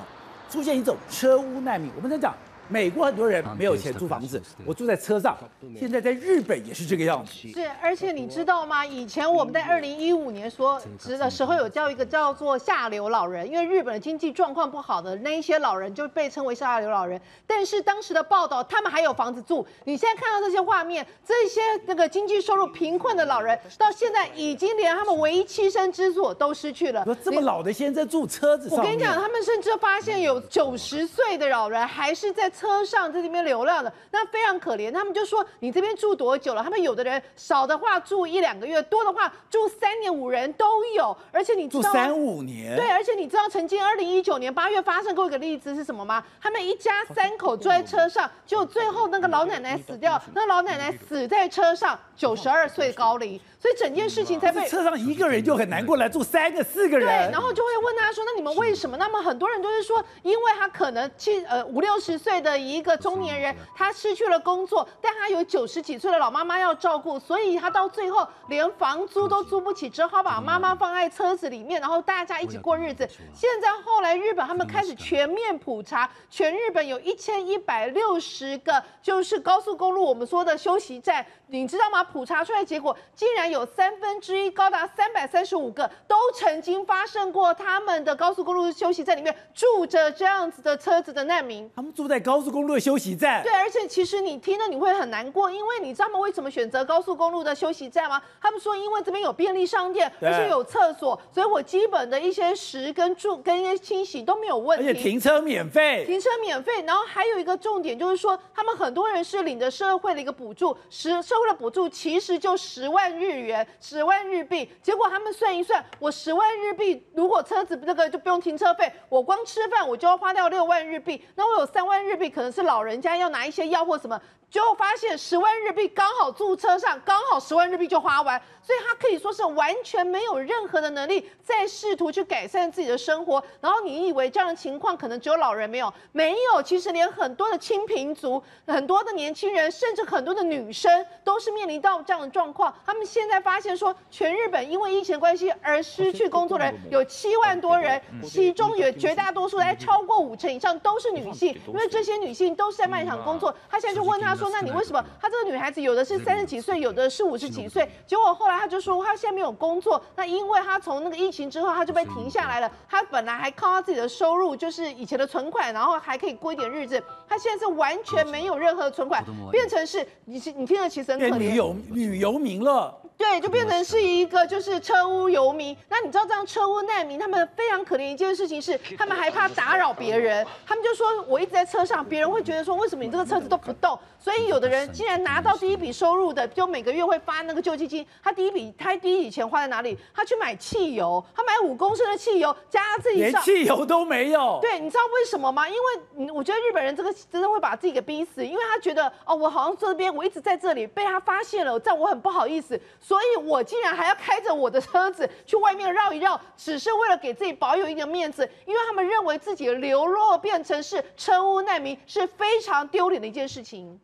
出现一种车屋难民。我们在讲。美国很多人没有钱租房子，我住在车上。现在在日本也是这个样子。是，而且你知道吗？以前我们在二零一五年说值的时候，有叫一个叫做下流老人，因为日本的经济状况不好的那一些老人就被称为下流老人。但是当时的报道，他们还有房子住。你现在看到这些画面，这些那个经济收入贫困的老人，到现在已经连他们唯一栖身之所都失去了。说这么老的先生住车子上，我跟你讲，他们甚至发现有九十岁的老人还是在。车上在这边流浪的，那非常可怜。他们就说：“你这边住多久了？”他们有的人少的话住一两个月，多的话住三年五人都有。而且你知道住三五年，对，而且你知道曾经二零一九年八月发生过一个例子是什么吗？他们一家三口坐在车上，就最后那个老奶奶死掉，那老奶奶死在车上，九十二岁高龄。所以整件事情才被车上一个人就很难过来住三个四个人，对，然后就会问他说：“那你们为什么？”那么很多人都是说，因为他可能七呃五六十岁的一个中年人，他失去了工作，但他有九十几岁的老妈妈要照顾，所以他到最后连房租都租不起，只好把妈妈放在车子里面，然后大家一起过日子。现在后来日本他们开始全面普查，全日本有一千一百六十个就是高速公路我们说的休息站，你知道吗？普查出来结果竟然。有三分之一，高达三百三十五个，都曾经发生过他们的高速公路休息站里面住着这样子的车子的难民。他们住在高速公路的休息站。对，而且其实你听了你会很难过，因为你知道吗为什么选择高速公路的休息站吗？他们说，因为这边有便利商店，而且有厕所，所以我基本的一些食跟住跟一些清洗都没有问题。而且停车免费，停车免费。然后还有一个重点就是说，他们很多人是领着社会的一个补助，十社会的补助其实就十万日元。十万日币，结果他们算一算，我十万日币，如果车子这个就不用停车费，我光吃饭我就要花掉六万日币，那我有三万日币，可能是老人家要拿一些药或什么。结果发现十万日币刚好住车上，刚好十万日币就花完，所以他可以说是完全没有任何的能力再试图去改善自己的生活。然后你以为这样的情况可能只有老人没有？没有，其实连很多的清贫族、很多的年轻人，甚至很多的女生都是面临到这样的状况。他们现在发现说，全日本因为疫情关系而失去工作的人 有七万多人，其中有绝大多数，哎，超过五成以上都是女性，因为这些女性都是在卖场工作。他现在就问他说：“那你为什么？”她这个女孩子有的是三十几岁，有的是五十几岁。结果后来她就说，她现在没有工作，那因为她从那个疫情之后她就被停下来了。她本来还靠她自己的收入，就是以前的存款，然后还可以过一点日子。她现在是完全没有任何存款，变成是你你听着其实很可怜，旅游旅游民了。对，就变成是一个就是车屋游民。那你知道这样车屋难民，他们非常可怜一件事情是，他们还怕打扰别人。他们就说，我一直在车上，别人会觉得说，为什么你这个车子都不动？所以有的人既然拿到第一笔收入的，就每个月会发那个救济金。他第一笔他第一笔钱花在哪里？他去买汽油，他买五公升的汽油加自己上，连汽油都没有。对，你知道为什么吗？因为我觉得日本人这个真的会把自己给逼死，因为他觉得哦，我好像这边我一直在这里被他发现了，这样我很不好意思。所以我竟然还要开着我的车子去外面绕一绕，只是为了给自己保有一点面子，因为他们认为自己的流落变成是车屋难民是非常丢脸的一件事情。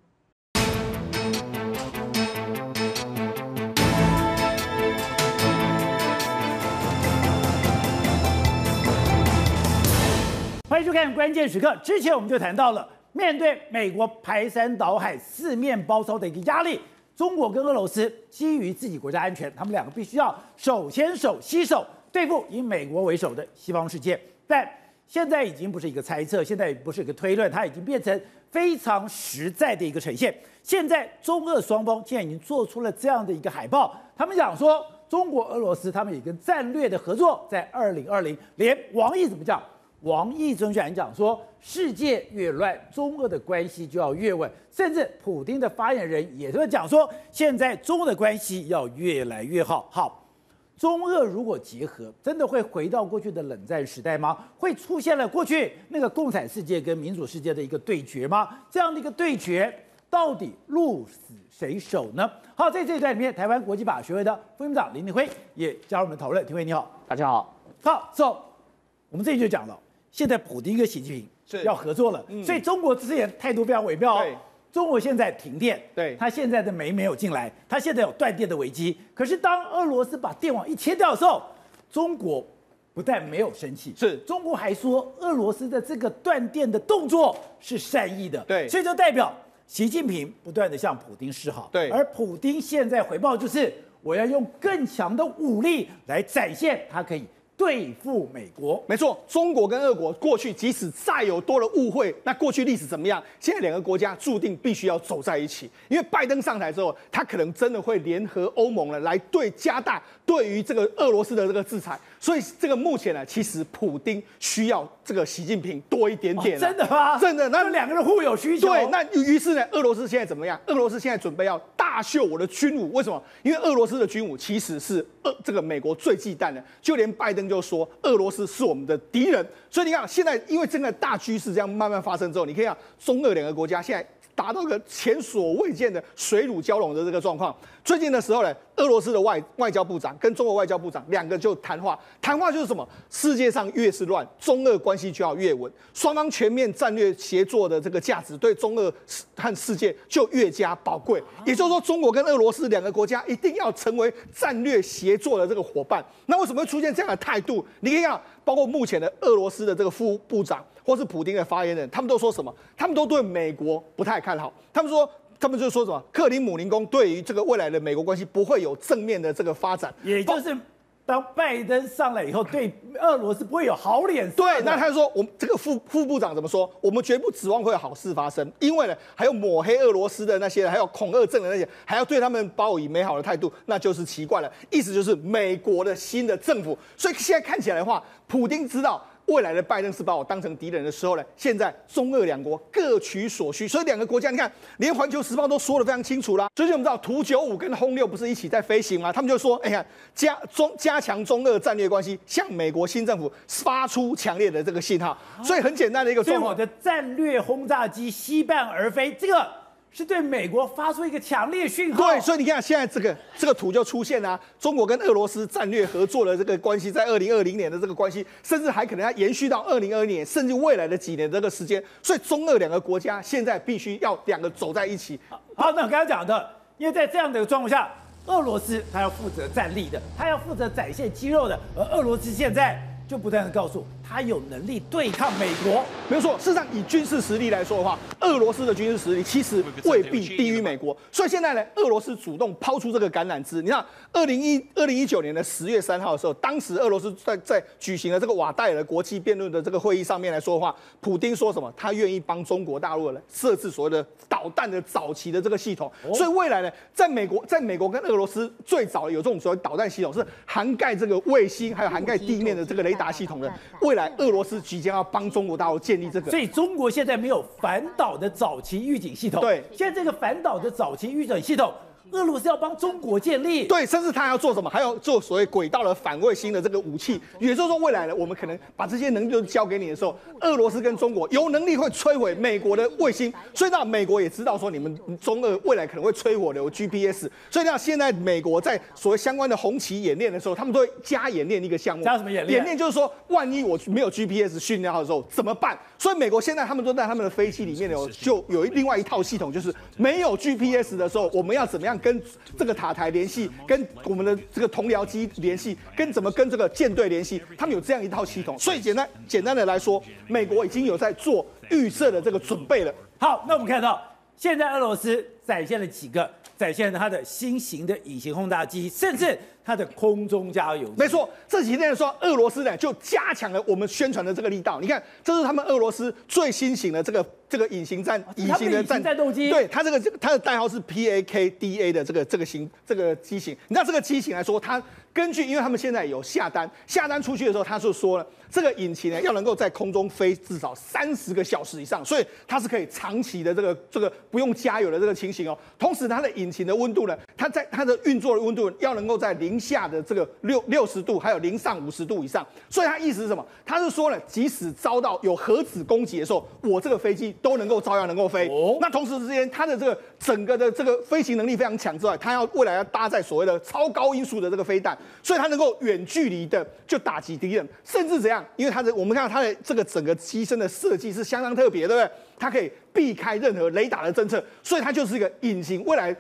欢迎收看关键时刻。之前我们就谈到了，面对美国排山倒海、四面包抄的一个压力。中国跟俄罗斯基于自己国家安全，他们两个必须要手牵手携手对付以美国为首的西方世界。但现在已经不是一个猜测，现在也不是一个推论，它已经变成非常实在的一个呈现。现在中俄双方现在已经做出了这样的一个海报，他们讲说，中国、俄罗斯他们有一个战略的合作，在二零二零，连王毅怎么讲？王毅曾居然讲说，世界越乱，中俄的关系就要越稳。甚至普丁的发言人也是讲说，现在中俄的关系要越来越好。好，中俄如果结合，真的会回到过去的冷战时代吗？会出现了过去那个共产世界跟民主世界的一个对决吗？这样的一个对决，到底鹿死谁手呢？好，在这一段里面，台湾国际法学会的副院长林立辉也加入我们讨论。廷辉你好，大家好。好，走、so，我们这里就讲了。现在普丁跟习近平要合作了，嗯、所以中国之前态度非常微妙。哦，中国现在停电，对，他现在的煤没有进来，他现在有断电的危机。可是当俄罗斯把电网一切掉的时候，中国不但没有生气，是中国还说俄罗斯的这个断电的动作是善意的。对，所以就代表习近平不断的向普京示好。对，而普京现在回报就是我要用更强的武力来展现他可以。对付美国，没错。中国跟俄国过去即使再有多的误会，那过去历史怎么样？现在两个国家注定必须要走在一起，因为拜登上台之后，他可能真的会联合欧盟了，来对加大对于这个俄罗斯的这个制裁。所以这个目前呢，其实普丁需要这个习近平多一点点。哦。真的吗？真的。那两个人互有需求。对，那于是呢，俄罗斯现在怎么样？俄罗斯现在准备要大秀我的军武。为什么？因为俄罗斯的军武其实是俄这个美国最忌惮的，就连拜登就说俄罗斯是我们的敌人。所以你看，现在因为真的大趋势这样慢慢发生之后，你可以看中俄两个国家现在。达到个前所未见的水乳交融的这个状况。最近的时候呢，俄罗斯的外外交部长跟中国外交部长两个就谈话，谈话就是什么？世界上越是乱，中俄关系就要越稳，双方全面战略协作的这个价值对中俄和世界就越加宝贵。也就是说，中国跟俄罗斯两个国家一定要成为战略协作的这个伙伴。那为什么会出现这样的态度？你可以看，包括目前的俄罗斯的这个副部长。或是普丁的发言人，他们都说什么？他们都对美国不太看好。他们说，他们就说什么？克里姆林宫对于这个未来的美国关系不会有正面的这个发展。也就是当拜登上来以后，对俄罗斯不会有好脸色。对，那他就说，我们这个副副部长怎么说？我们绝不指望会有好事发生，因为呢，还有抹黑俄罗斯的那些，还有恐俄症的那些，还要对他们抱以美好的态度，那就是奇怪了。意思就是美国的新的政府。所以现在看起来的话，普丁知道。未来的拜登是把我当成敌人的时候呢，现在中俄两国各取所需，所以两个国家，你看，连《环球时报》都说的非常清楚啦。最近我们知道，图九五跟轰六不是一起在飞行吗？他们就说，哎呀，加中加强中俄战略关系，向美国新政府发出强烈的这个信号。所以很简单的一个说法，我的战略轰炸机西半而飞，这个。是对美国发出一个强烈讯号。对，所以你看现在这个这个图就出现了啊，中国跟俄罗斯战略合作的这个关系，在二零二零年的这个关系，甚至还可能要延续到二零二零年，甚至未来的几年的这个时间。所以中俄两个国家现在必须要两个走在一起。好，那我刚才讲的，因为在这样的一个状况下，俄罗斯他要负责战力的，他要负责展现肌肉的，而俄罗斯现在就不断的告诉他有能力对抗美国。没有错，事实上以军事实力来说的话，俄罗斯的军事实力其实未必低于美国。所以现在呢，俄罗斯主动抛出这个橄榄枝。你看，二零一二零一九年的十月三号的时候，当时俄罗斯在在举行了这个瓦代尔国际辩论的这个会议上面来说的话，普丁说什么？他愿意帮中国大陆来设置所谓的导弹的早期的这个系统。所以未来呢，在美国，在美国跟俄罗斯最早有这种所谓导弹系统，是涵盖这个卫星，还有涵盖地面的这个雷达系统的。未来俄罗斯即将要帮中国大陆建立这个，所以中国现在没有反导的早期预警系统。对，现在这个反导的早期预警系统。俄罗斯要帮中国建立，对，甚至他还要做什么？还要做所谓轨道的反卫星的这个武器。也就是说，未来呢，我们可能把这些能力都交给你的时候，俄罗斯跟中国有能力会摧毁美国的卫星。所以那美国也知道说，你们中俄未来可能会摧毁的 GPS。所以那现在美国在所谓相关的红旗演练的时候，他们都会加演练一个项目。加什么演练？演练就是说，万一我没有 GPS 训练好的时候怎么办？所以美国现在他们都在他们的飞机里面有就有另外一套系统，就是没有 GPS 的时候，我们要怎么样跟这个。塔台联系，跟我们的这个同僚机联系，跟怎么跟这个舰队联系，他们有这样一套系统。所以简单简单的来说，美国已经有在做预设的这个准备了。好，那我们看到现在俄罗斯展现了几个，展现了它的新型的隐形轰炸机，甚至它的空中加油。没错，这几天说俄罗斯呢就加强了我们宣传的这个力道。你看，这是他们俄罗斯最新型的这个。这个隐形战隐形的战战斗机，对它这个它的代号是 PAK-DA 的这个这个型这个机型。你知道这个机型来说，它根据因为他们现在有下单，下单出去的时候，他就说了，这个引擎呢要能够在空中飞至少三十个小时以上，所以它是可以长期的这个这个不用加油的这个情形哦。同时，它的引擎的温度呢，它在它的运作的温度要能够在零下的这个六六十度，还有零上五十度以上。所以它意思是什么？它是说了，即使遭到有核子攻击的时候，我这个飞机。都能够照样能够飞。哦，那同时之间，它的这个整个的这个飞行能力非常强之外，它要未来要搭载所谓的超高音速的这个飞弹，所以它能够远距离的就打击敌人，甚至怎样？因为它的我们看到它的这个整个机身的设计是相当特别，对不对？它可以避开任何雷达的侦测，所以它就是一个隐形未来。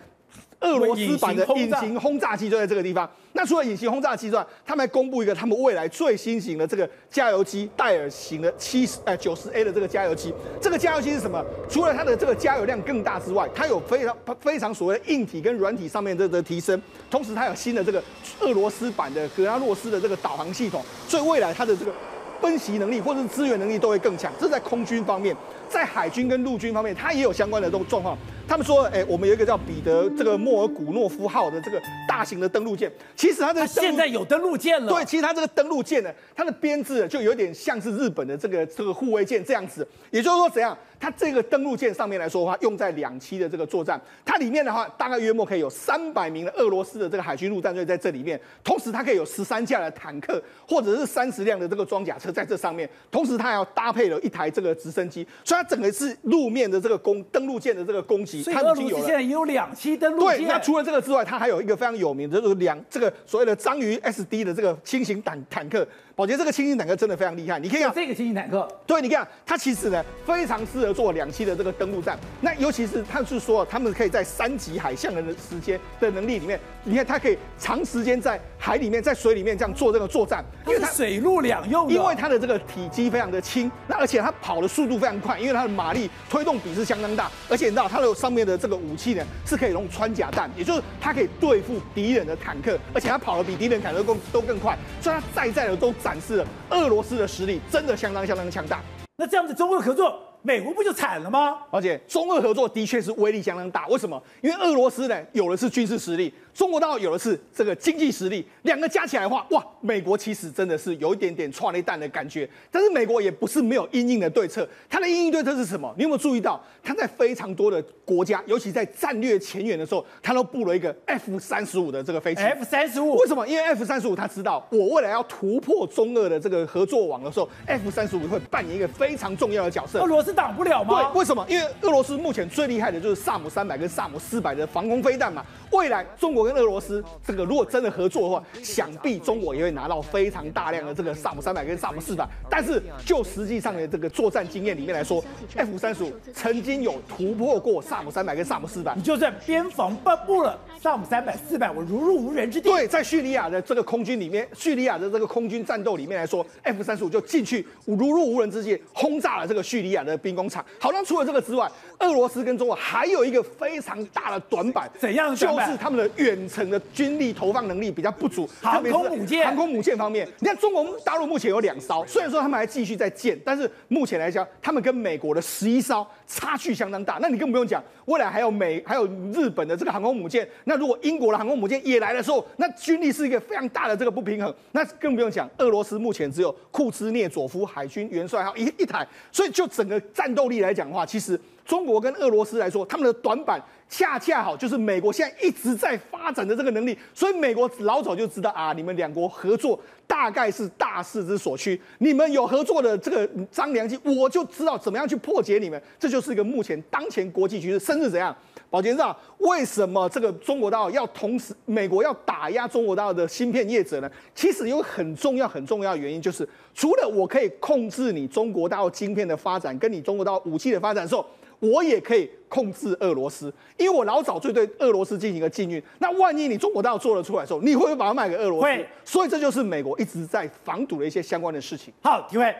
俄罗斯版的隐形轰炸机就在这个地方。那除了隐形轰炸机之外，他们还公布一个他们未来最新型的这个加油机戴尔型的七十呃九十 A 的这个加油机。这个加油机是什么？除了它的这个加油量更大之外，它有非常非常所谓的硬体跟软体上面的的提升。同时，它有新的这个俄罗斯版的格拉洛斯的这个导航系统，所以未来它的这个分析能力或者是支援能力都会更强。这在空军方面，在海军跟陆军方面，它也有相关的这种状况。他们说，哎，我们有一个叫彼得这个莫尔古诺夫号的这个大型的登陆舰，其实它的现在有登陆舰了。对，其实它这个登陆舰呢，它的编制就有点像是日本的这个这个护卫舰这样子。也就是说，怎样？它这个登陆舰上面来说的话，用在两栖的这个作战，它里面的话大概约莫可以有三百名的俄罗斯的这个海军陆战队在这里面，同时它可以有十三架的坦克或者是三十辆的这个装甲车在这上面，同时它还要搭配了一台这个直升机，所以它整个是路面的这个攻登陆舰的这个攻击，它已经有了。也有两栖登陆舰。对，那除了这个之外，它还有一个非常有名的，就是两这个所谓的章鱼 SD 的这个轻型坦坦克。宝杰这个轻型坦克真的非常厉害，你可以看这个轻型坦克。对，你看它其实呢非常适合做两栖的这个登陆战。那尤其是他是说，他们可以在三级海象的时间的能力里面，你看它可以长时间在海里面、在水里面这样做这个作战，因为它水陆两用。因为它的这个体积非常的轻，那而且它跑的速度非常快，因为它的马力推动比是相当大，而且你知道它的上面的这个武器呢是可以用穿甲弹，也就是它可以对付敌人的坦克，而且它跑的比敌人坦克都更都更快，所以它在在的都展示了俄罗斯的实力真的相当相当强大。那这样子中俄合作，美国不就惨了吗？而且中俄合作的确是威力相当大。为什么？因为俄罗斯呢有的是军事实力。中国大陆有的是这个经济实力，两个加起来的话，哇，美国其实真的是有一点点创了一弹的感觉。但是美国也不是没有因应的对策，它的因应对策是什么？你有没有注意到？它在非常多的国家，尤其在战略前沿的时候，它都布了一个 F 三十五的这个飞机。F 三十五？为什么？因为 F 三十五，它知道我未来要突破中俄的这个合作网的时候，F 三十五会扮演一个非常重要的角色。俄罗斯挡不了吗？对，为什么？因为俄罗斯目前最厉害的就是萨姆三百跟萨姆四百的防空飞弹嘛。未来中国跟俄罗斯这个如果真的合作的话，想必中国也会拿到非常大量的这个萨姆三百跟萨姆四百。但是就实际上的这个作战经验里面来说，F 三十五曾经有突破过萨姆三百跟萨姆四百。你就算边防颁布了萨姆三百、四百，我如入无人之地。对，在叙利亚的这个空军里面，叙利亚的这个空军战斗里面来说，F 三十五就进去如入无人之境，轰炸了这个叙利亚的兵工厂。好那除了这个之外，俄罗斯跟中国还有一个非常大的短板，怎样？就是他们的远程的军力投放能力比较不足。航空母舰，航空母舰方面，你看中国大陆目前有两艘，虽然说他们还继续在建，但是目前来讲，他们跟美国的十一艘差距相当大。那你更不用讲，未来还有美还有日本的这个航空母舰，那如果英国的航空母舰也来的时候，那军力是一个非常大的这个不平衡。那更不用讲，俄罗斯目前只有库兹涅佐夫海军元帅号一一台，所以就整个战斗力来讲的话，其实。中国跟俄罗斯来说，他们的短板恰恰好就是美国现在一直在发展的这个能力，所以美国老早就知道啊，你们两国合作大概是大势之所趋，你们有合作的这个张良计，我就知道怎么样去破解你们，这就是一个目前当前国际局势，甚至怎样，宝杰长，为什么这个中国大陆要同时美国要打压中国大陆的芯片业者呢？其实有很重要很重要的原因，就是除了我可以控制你中国大陆芯片的发展，跟你中国大陆武器的发展的时候。我也可以控制俄罗斯，因为我老早就对俄罗斯进行一个禁运。那万一你中国大陆做了出来的时候，你会不会把它卖给俄罗斯？会。所以这就是美国一直在防堵的一些相关的事情。好，体会。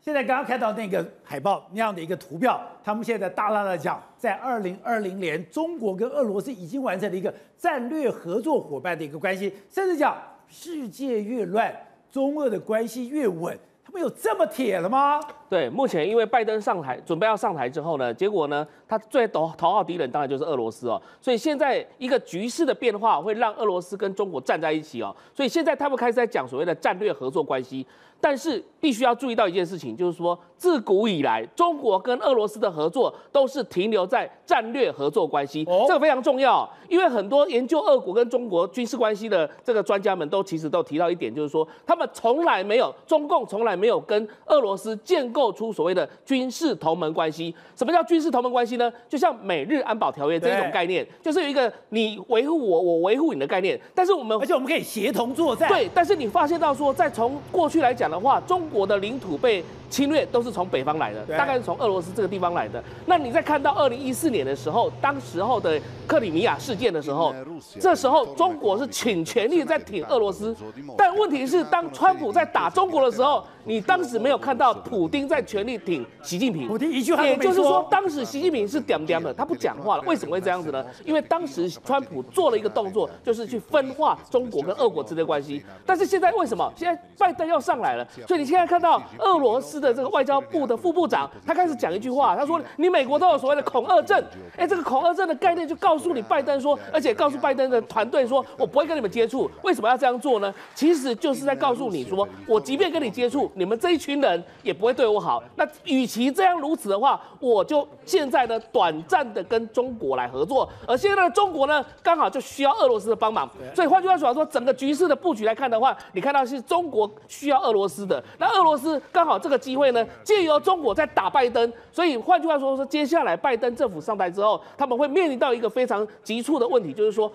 现在刚刚看到那个海报那样的一个图表，他们现在大大的讲，在二零二零年，中国跟俄罗斯已经完成了一个战略合作伙伴的一个关系，甚至讲世界越乱，中俄的关系越稳。没有这么铁了吗？对，目前因为拜登上台，准备要上台之后呢，结果呢，他最头头号敌人当然就是俄罗斯哦，所以现在一个局势的变化会让俄罗斯跟中国站在一起哦，所以现在他们开始在讲所谓的战略合作关系。但是必须要注意到一件事情，就是说，自古以来，中国跟俄罗斯的合作都是停留在战略合作关系，这个非常重要。因为很多研究俄国跟中国军事关系的这个专家们都其实都提到一点，就是说，他们从来没有，中共从来没有跟俄罗斯建构出所谓的军事同盟关系。什么叫军事同盟关系呢？就像美日安保条约这一种概念，就是有一个你维护我，我维护你的概念。但是我们，而且我们可以协同作战。对，但是你发现到说，在从过去来讲的话，中国的领土被侵略都是从北方来的，大概是从俄罗斯这个地方来的。那你在看到二零一四年的时候，当时候的克里米亚事件的时候，这时候中国是倾全力在挺俄罗斯，但问题是当川普在打中国的时候，你当时没有看到普丁在全力挺习近平，普丁一句话没说。也就是说，当时习近平是点点的，他不讲话了。为什么会这样子呢？因为当时川普做了一个动作，就是去分化中国跟俄国之间的关系。但是现在为什么？现在拜登要上来了，所以你现在看到俄罗斯的这个外交部的副部长，他开始讲一句话，他说：“你美国都有所谓的恐俄症，哎，这个恐俄症的概念就告诉你拜登说，而且告诉拜登的团队说，我不会跟你们接触。为什么要这样做呢？其实就是在告诉你说，我即便跟你接触。”你们这一群人也不会对我好。那与其这样如此的话，我就现在呢短暂的跟中国来合作。而现在的中国呢，刚好就需要俄罗斯的帮忙。所以换句话说，说整个局势的布局来看的话，你看到是中国需要俄罗斯的。那俄罗斯刚好这个机会呢，借由中国在打拜登。所以换句话说，说接下来拜登政府上台之后，他们会面临到一个非常急促的问题，就是说。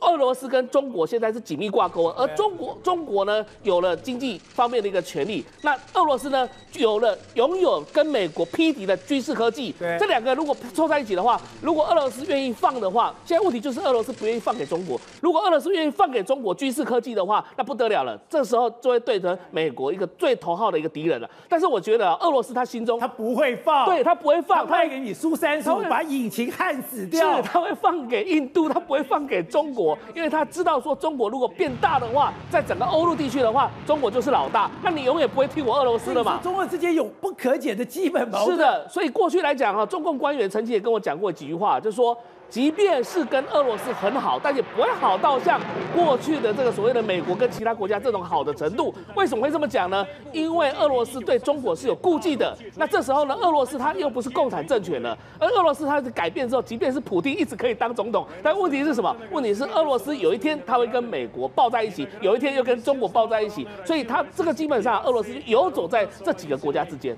俄罗斯跟中国现在是紧密挂钩，而中国中国呢有了经济方面的一个权利，那俄罗斯呢有了拥有跟美国匹敌的军事科技，这两个如果凑在一起的话，如果俄罗斯愿意放的话，现在问题就是俄罗斯不愿意放给中国。如果俄罗斯愿意放给中国军事科技的话，那不得了了，这时候就会对着美国一个最头号的一个敌人了。但是我觉得俄罗斯他心中他不会放，对他不会放，他会给你苏三十五，把引擎焊死掉，是他会放给印度，他不会放给中国。因为他知道说，中国如果变大的话，在整个欧陆地区的话，中国就是老大，那你永远不会替我俄罗斯的嘛？中俄之间有不可解的基本矛盾。是的，所以过去来讲啊，中共官员曾经也跟我讲过几句话，就是说。即便是跟俄罗斯很好，但也不会好到像过去的这个所谓的美国跟其他国家这种好的程度。为什么会这么讲呢？因为俄罗斯对中国是有顾忌的。那这时候呢，俄罗斯它又不是共产政权了，而俄罗斯它改变之后，即便是普丁一直可以当总统，但问题是什么？问题是俄罗斯有一天它会跟美国抱在一起，有一天又跟中国抱在一起，所以它这个基本上俄罗斯游走在这几个国家之间。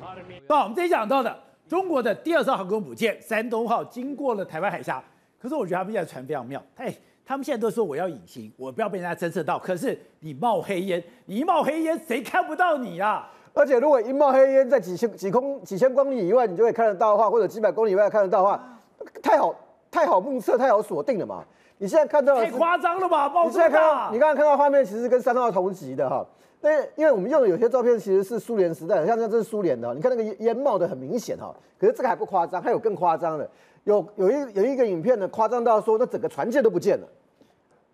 那我们今天讲到的中国的第二艘航空母舰山东号经过了台湾海峡。可是我觉得他们现在船非常妙，他他们现在都说我要隐形，我不要被人家侦测到。可是你冒黑烟，你一冒黑烟，谁看不到你啊？而且如果一冒黑烟在几千几公几千公里以外，你就会看得到的话，或者几百公里以外看得到的话，太好太好目测，太好锁定了嘛。你现在看到太夸张了吧？冒你现在看到，你刚刚看到画面，其实是跟山东号同级的哈。那因为我们用的有些照片其实是苏联时代，像这这是苏联的，你看那个烟冒的很明显哈。可是这个还不夸张，还有更夸张的，有有一有一个影片呢，夸张到说那整个船舰都不见了。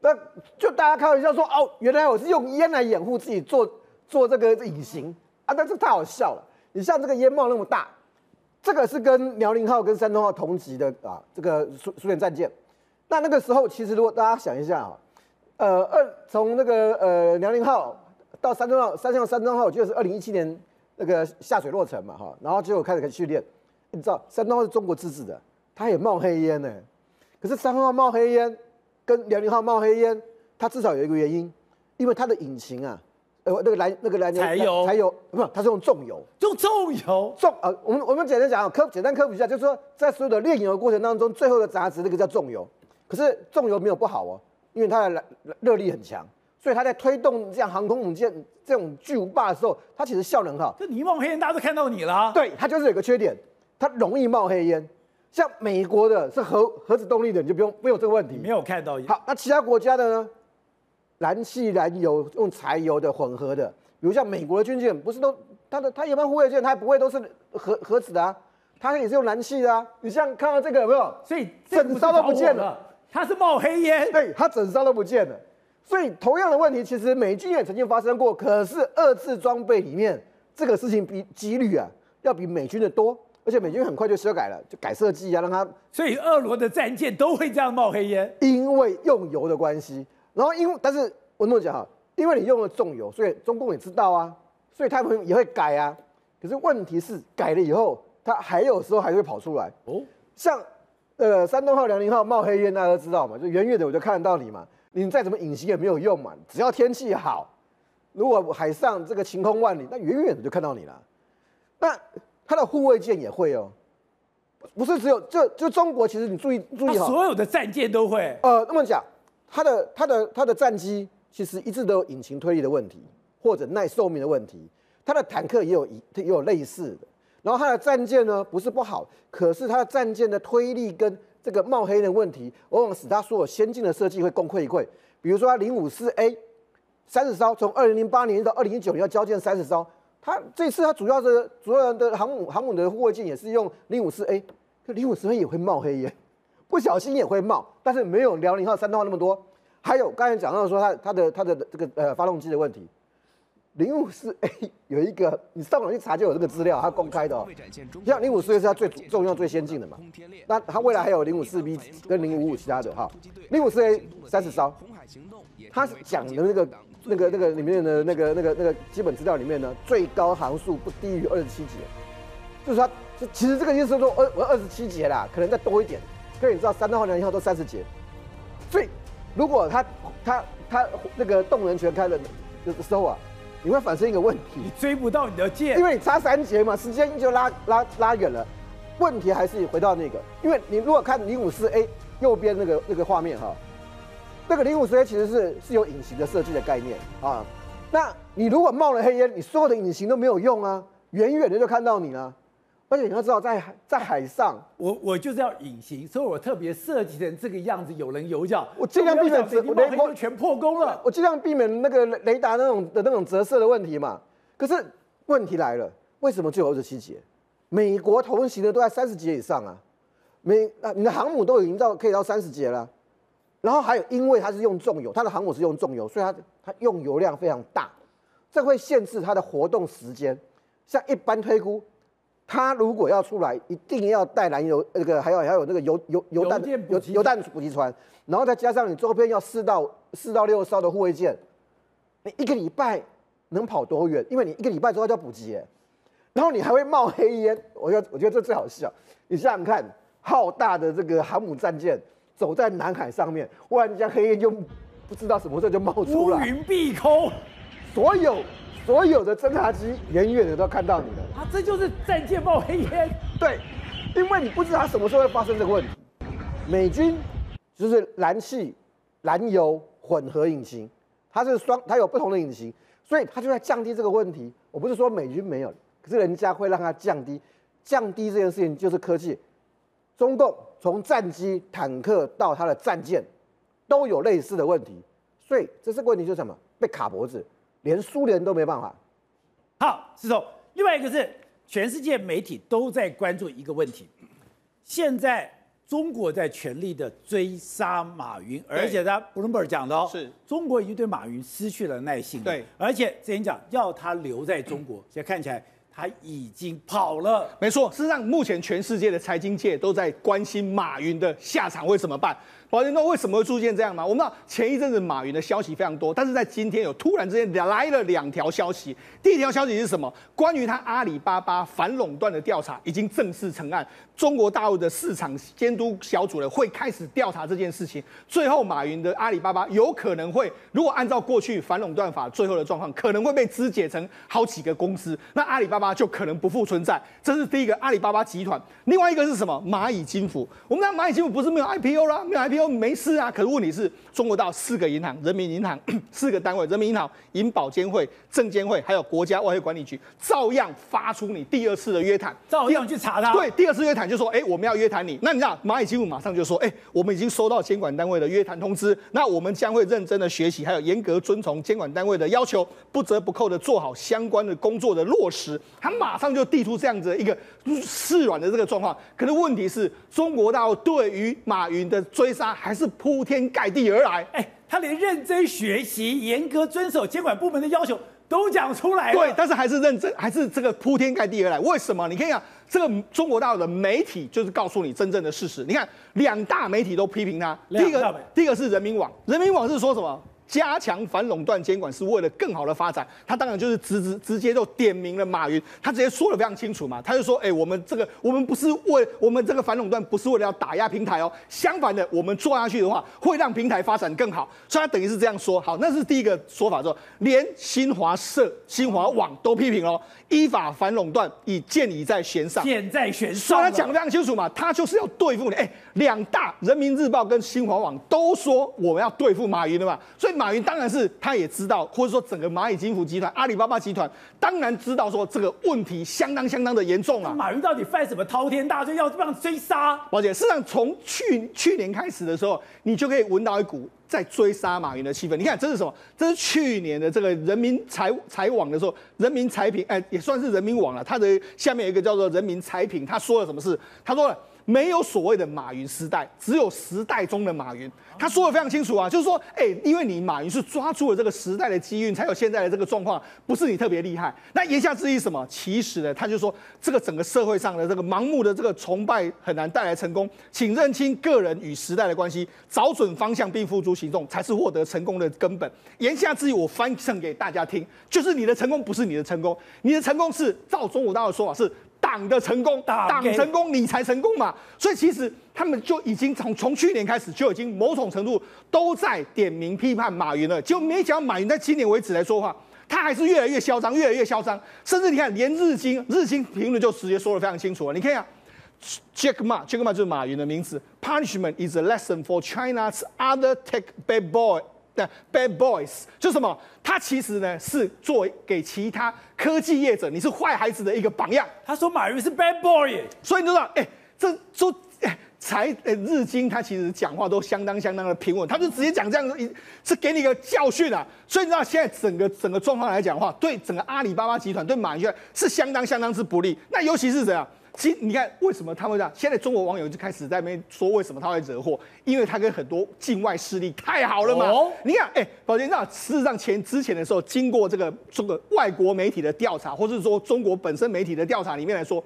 那就大家开玩笑说哦，原来我是用烟来掩护自己做做这个隐形啊，但是太好笑了。你像这个烟冒那么大，这个是跟辽宁号跟山东号同级的啊，这个苏苏联战舰。那那个时候其实如果大家想一下啊，呃，二从那个呃辽宁号到山东号，山东山东号，我记得是二零一七年那个下水落成嘛哈，然后结果开始训练。你知道山东号是中国自制的，它也冒黑烟呢。可是三号冒黑烟。跟辽宁号冒黑烟，它至少有一个原因，因为它的引擎啊，呃，那个燃那个燃油柴油柴油不是，它是用重油，用重油重呃，我们我们简单讲科简单科普一下，就是说在所有的炼油的过程当中，最后的杂质那个叫重油，可是重油没有不好哦，因为它的热力很强，所以它在推动这样航空母舰这种巨无霸的时候，它其实效能很好。这你一冒黑烟，大家都看到你了啊。对，它就是有个缺点，它容易冒黑烟。像美国的是核核子动力的，你就不用没有这个问题。没有看到。好，那其他国家的呢？燃气、燃油用柴油的混合的，比如像美国的军舰，不是都它的它一般护卫舰，它不会都是核核子的啊，它也是用燃气的啊。你像看到这个有没有？所以整艘都不见了，它是冒黑烟。对，它整艘都不见了。所以同样的问题，其实美军也曾经发生过，可是二次装备里面这个事情比几率啊，要比美军的多。而且美军很快就修改了，就改设计啊，让它。所以俄罗的战舰都会这样冒黑烟，因为用油的关系。然后因为，但是我跟你讲哈，因为你用了重油，所以中共也知道啊，所以他们也会改啊。可是问题是改了以后，它还有时候还会跑出来哦。像呃山东号、辽宁号冒黑烟，大家都知道嘛，就远远的我就看得到你嘛。你再怎么隐形也没有用嘛，只要天气好，如果海上这个晴空万里，那远远的就看到你了。那。它的护卫舰也会哦，不是只有就就中国，其实你注意注意哈，所有的战舰都会。呃，那么讲，它的它的它的战机其实一直都有引擎推力的问题，或者耐寿命的问题。它的坦克也有一也有类似的。然后它的战舰呢，不是不好，可是它的战舰的推力跟这个冒黑的问题，往往使它所有先进的设计会功亏一篑。比如说它零五四 A 三十艘，从二零零八年到二零一九年要交建三十艘。他这次他主要的主要的航母航母的护卫舰也是用零五四 A，可零五四 A 也会冒黑烟，不小心也会冒，但是没有辽宁号、山东号那么多。还有刚才讲到说它它的它的这个呃发动机的问题，零五四 A 有一个你上网去查就有这个资料，它公开的哦。像零五四 A 是它最重要最先进的嘛，那它未来还有零五四 B 跟零五五其他的哈。零五四 A 三十艘，它讲的那个。那个那个里面的那个那个那个基本资料里面呢，最高航速不低于二十七节，就是说，其实这个意思说二我二十七节啦，可能再多一点。可是你知道，山东号、辽宁号都三十节，所以如果他他他那个动能全开了的时候啊，你会反生一个问题，你追不到你的箭，因为你差三节嘛，时间就拉拉拉远了。问题还是回到那个，因为你如果看零五四 A 右边那个那个画面哈。那个零五四 A 其实是是有隐形的设计的概念啊，那你如果冒了黑烟，你所有的隐形都没有用啊，远远的就看到你了。而且你要知道在，在在海上，我我就是要隐形，所以我特别设计成这个样子，有棱有角。我尽量避免雷雷全破功了。我尽量避免那个雷达那种的那种折射的问题嘛。可是问题来了，为什么只有二十七节？美国同行的都在三十节以上啊，美啊，你的航母都已经到可以到三十节了。然后还有，因为它是用重油，它的航母是用重油，所以它它用油量非常大，这会限制它的活动时间。像一般推估，它如果要出来，一定要带燃油，那个还有还有那个油油油弹油油弹补给船，然后再加上你周边要四到四到六艘的护卫舰，你一个礼拜能跑多远？因为你一个礼拜之后就要补给，然后你还会冒黑烟。我觉得我觉得这最好笑。你想想看，浩大的这个航母战舰。走在南海上面，忽然间黑烟就不知道什么时候就冒出来，乌云蔽空，所有所有的侦察机远远的都看到你了。啊，这就是战舰冒黑烟。对，因为你不知道它什么时候会发生这个问题。美军就是燃气、燃油混合引擎，它是双，它有不同的引擎，所以它就在降低这个问题。我不是说美军没有，可是人家会让它降低，降低这件事情就是科技。中共从战机、坦克到它的战舰，都有类似的问题，所以这是个问题，就是什么？被卡脖子，连苏联都没办法。好，石头，另外一个是全世界媒体都在关注一个问题，现在中国在全力的追杀马云，而且他布伦伯讲的哦，是中国已经对马云失去了耐性。对，而且之前讲要他留在中国，现在看起来。他已经跑了，没错。事实上，目前全世界的财经界都在关心马云的下场会怎么办。宝杰，那为什么会出现这样吗？我们知道前一阵子马云的消息非常多，但是在今天有突然之间来了两条消息。第一条消息是什么？关于他阿里巴巴反垄断的调查已经正式成案，中国大陆的市场监督小组呢会开始调查这件事情。最后，马云的阿里巴巴有可能会，如果按照过去反垄断法最后的状况，可能会被肢解成好几个公司，那阿里巴巴就可能不复存在。这是第一个阿里巴巴集团。另外一个是什么？蚂蚁金服。我们知道蚂蚁金服不是没有 IPO 啦，没有 IPO。又没事啊，可是问题是中国大陆四个银行，人民银行 四个单位，人民银行、银保监会、证监会，还有国家外汇管理局，照样发出你第二次的约谈，照样去查他。对，第二次约谈就说，哎，我们要约谈你。那你知道蚂蚁金服马上就说，哎，我们已经收到监管单位的约谈通知，那我们将会认真的学习，还有严格遵从监管单位的要求，不折不扣的做好相关的工作的落实。他马上就递出这样子的一个示软的这个状况。可是问题是中国大陆对于马云的追杀。还是铺天盖地而来，哎，他连认真学习、严格遵守监管部门的要求都讲出来了。对，但是还是认真，还是这个铺天盖地而来。为什么？你看一下这个中国大陆的媒体，就是告诉你真正的事实。你看两大媒体都批评他，第一个，第一个是人民网，人民网是说什么？加强反垄断监管是为了更好的发展，他当然就是直直直接就点名了马云，他直接说的非常清楚嘛，他就说，哎，我们这个我们不是为我们这个反垄断不是为了要打压平台哦，相反的，我们做下去的话会让平台发展更好，所以他等于是这样说。好，那是第一个说法说，连新华社、新华网都批评哦，依法反垄断已箭已在弦上，箭在弦上，所以他讲的非常清楚嘛，他就是要对付你，哎，两大人民日报跟新华网都说我们要对付马云的嘛，所以。马云当然是，他也知道，或者说整个蚂蚁金服集团、阿里巴巴集团当然知道说这个问题相当相当的严重啊。马云到底犯什么滔天大罪，要这样追杀？宝姐，事实上从去去年开始的时候，你就可以闻到一股在追杀马云的气氛。你看这是什么？这是去年的这个人民财财网的时候，人民财评哎，也算是人民网了。它的下面有一个叫做人民财评，他说了什么事？他说了。没有所谓的马云时代，只有时代中的马云。他说的非常清楚啊，就是说，哎，因为你马云是抓住了这个时代的机遇，才有现在的这个状况，不是你特别厉害。那言下之意什么？其实呢，他就说，这个整个社会上的这个盲目的这个崇拜很难带来成功，请认清个人与时代的关系，找准方向并付诸行动，才是获得成功的根本。言下之意，我翻唱给大家听，就是你的成功不是你的成功，你的成功是照中国大陆的说法是。党的成功，党成功，你才成功嘛。所以其实他们就已经从从去年开始就已经某种程度都在点名批判马云了。就没想到马云在今年为止来说话，他还是越来越嚣张，越来越嚣张。甚至你看，连日经日经评论就直接说得非常清楚了。你看一下，Jack Ma，Jack Ma 就是马云的名字。Punishment is a lesson for China's other tech bad boy。的 bad boys 就什么？他其实呢是做给其他科技业者，你是坏孩子的一个榜样。他说马云是 bad boy，所以你知道，哎，这说哎才哎日经他其实讲话都相当相当的平稳，他就直接讲这样子，是给你一个教训啊。所以你知道现在整个整个状况来讲的话，对整个阿里巴巴集团对马云是相当相当之不利。那尤其是怎样？其实你看，为什么他们这样？现在中国网友就开始在那边说，为什么他会惹祸？因为他跟很多境外势力太好了嘛。哦、你看，哎，宝剑，那事实上前之前的时候，经过这个这个外国媒体的调查，或者是说中国本身媒体的调查里面来说。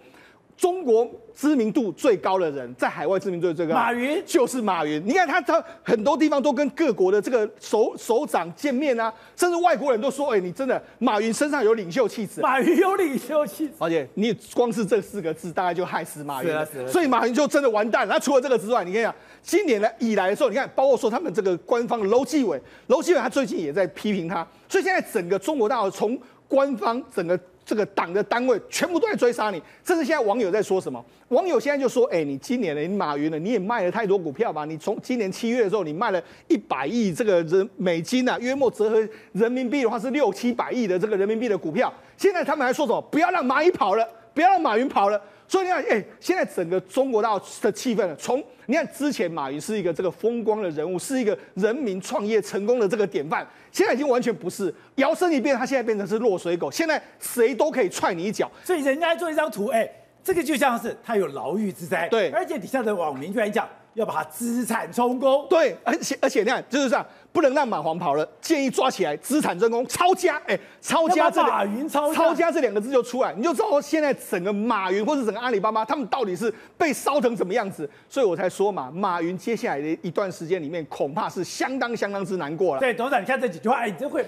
中国知名度最高的人，在海外知名度最高，马云就是马云。你看他，他很多地方都跟各国的这个首首长见面啊，甚至外国人都说：“哎，你真的马云身上有领袖气质。”马云有领袖气质，而且你光是这四个字，大概就害死马云了。所以马云就真的完蛋了。那除了这个之外，你看啊，今年呢以来的时候，你看，包括说他们这个官方的楼继伟，楼继伟他最近也在批评他。所以现在整个中国大陆从官方整个。这个党的单位全部都在追杀你。这是现在网友在说什么？网友现在就说：哎，你今年的，你马云呢，你也卖了太多股票吧？你从今年七月的时候，你卖了一百亿这个人美金啊，约莫折合人民币的话是六七百亿的这个人民币的股票。现在他们还说什么？不要让蚂蚁跑了，不要让马云跑了。所以你看，哎，现在整个中国大陆的气氛，从你看之前马云是一个这个风光的人物，是一个人民创业成功的这个典范，现在已经完全不是，摇身一变，他现在变成是落水狗，现在谁都可以踹你一脚。所以人家做一张图，哎，这个就像是他有牢狱之灾，对，而且底下的网民居然讲。要把他资产充公，对，而且而且你看就是这样，不能让马皇跑了，建议抓起来资产真空，抄家，哎、欸，抄家这马云抄抄家这两个字就出来，你就知道现在整个马云或者整个阿里巴巴，他们到底是被烧成什么样子，所以我才说嘛，马云接下来的一段时间里面，恐怕是相当相当之难过了。对，董事长，你看这几句话，哎，你这会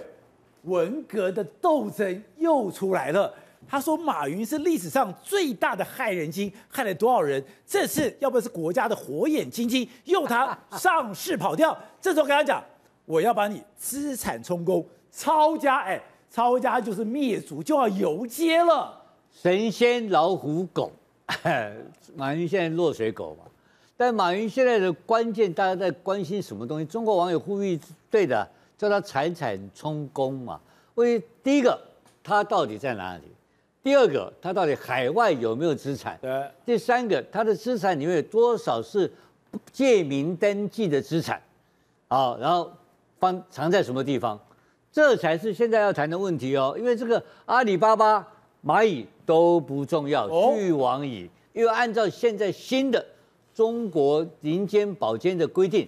文革的斗争又出来了。他说：“马云是历史上最大的害人精，害了多少人？这次要不是国家的火眼金睛，用他上市跑掉。这时候跟他讲，我要把你资产充公，抄家，哎，抄家就是灭族，就要游街了。神仙老虎狗，马云现在落水狗嘛。但马云现在的关键，大家在关心什么东西？中国网友呼吁，对的，叫他财产充公嘛。为第一个，他到底在哪里？”第二个，他到底海外有没有资产？对。第三个，他的资产里面有多少是借名登记的资产？好，然后放藏在什么地方？这才是现在要谈的问题哦。因为这个阿里巴巴、蚂蚁都不重要，俱往矣。因为按照现在新的中国银监保监的规定，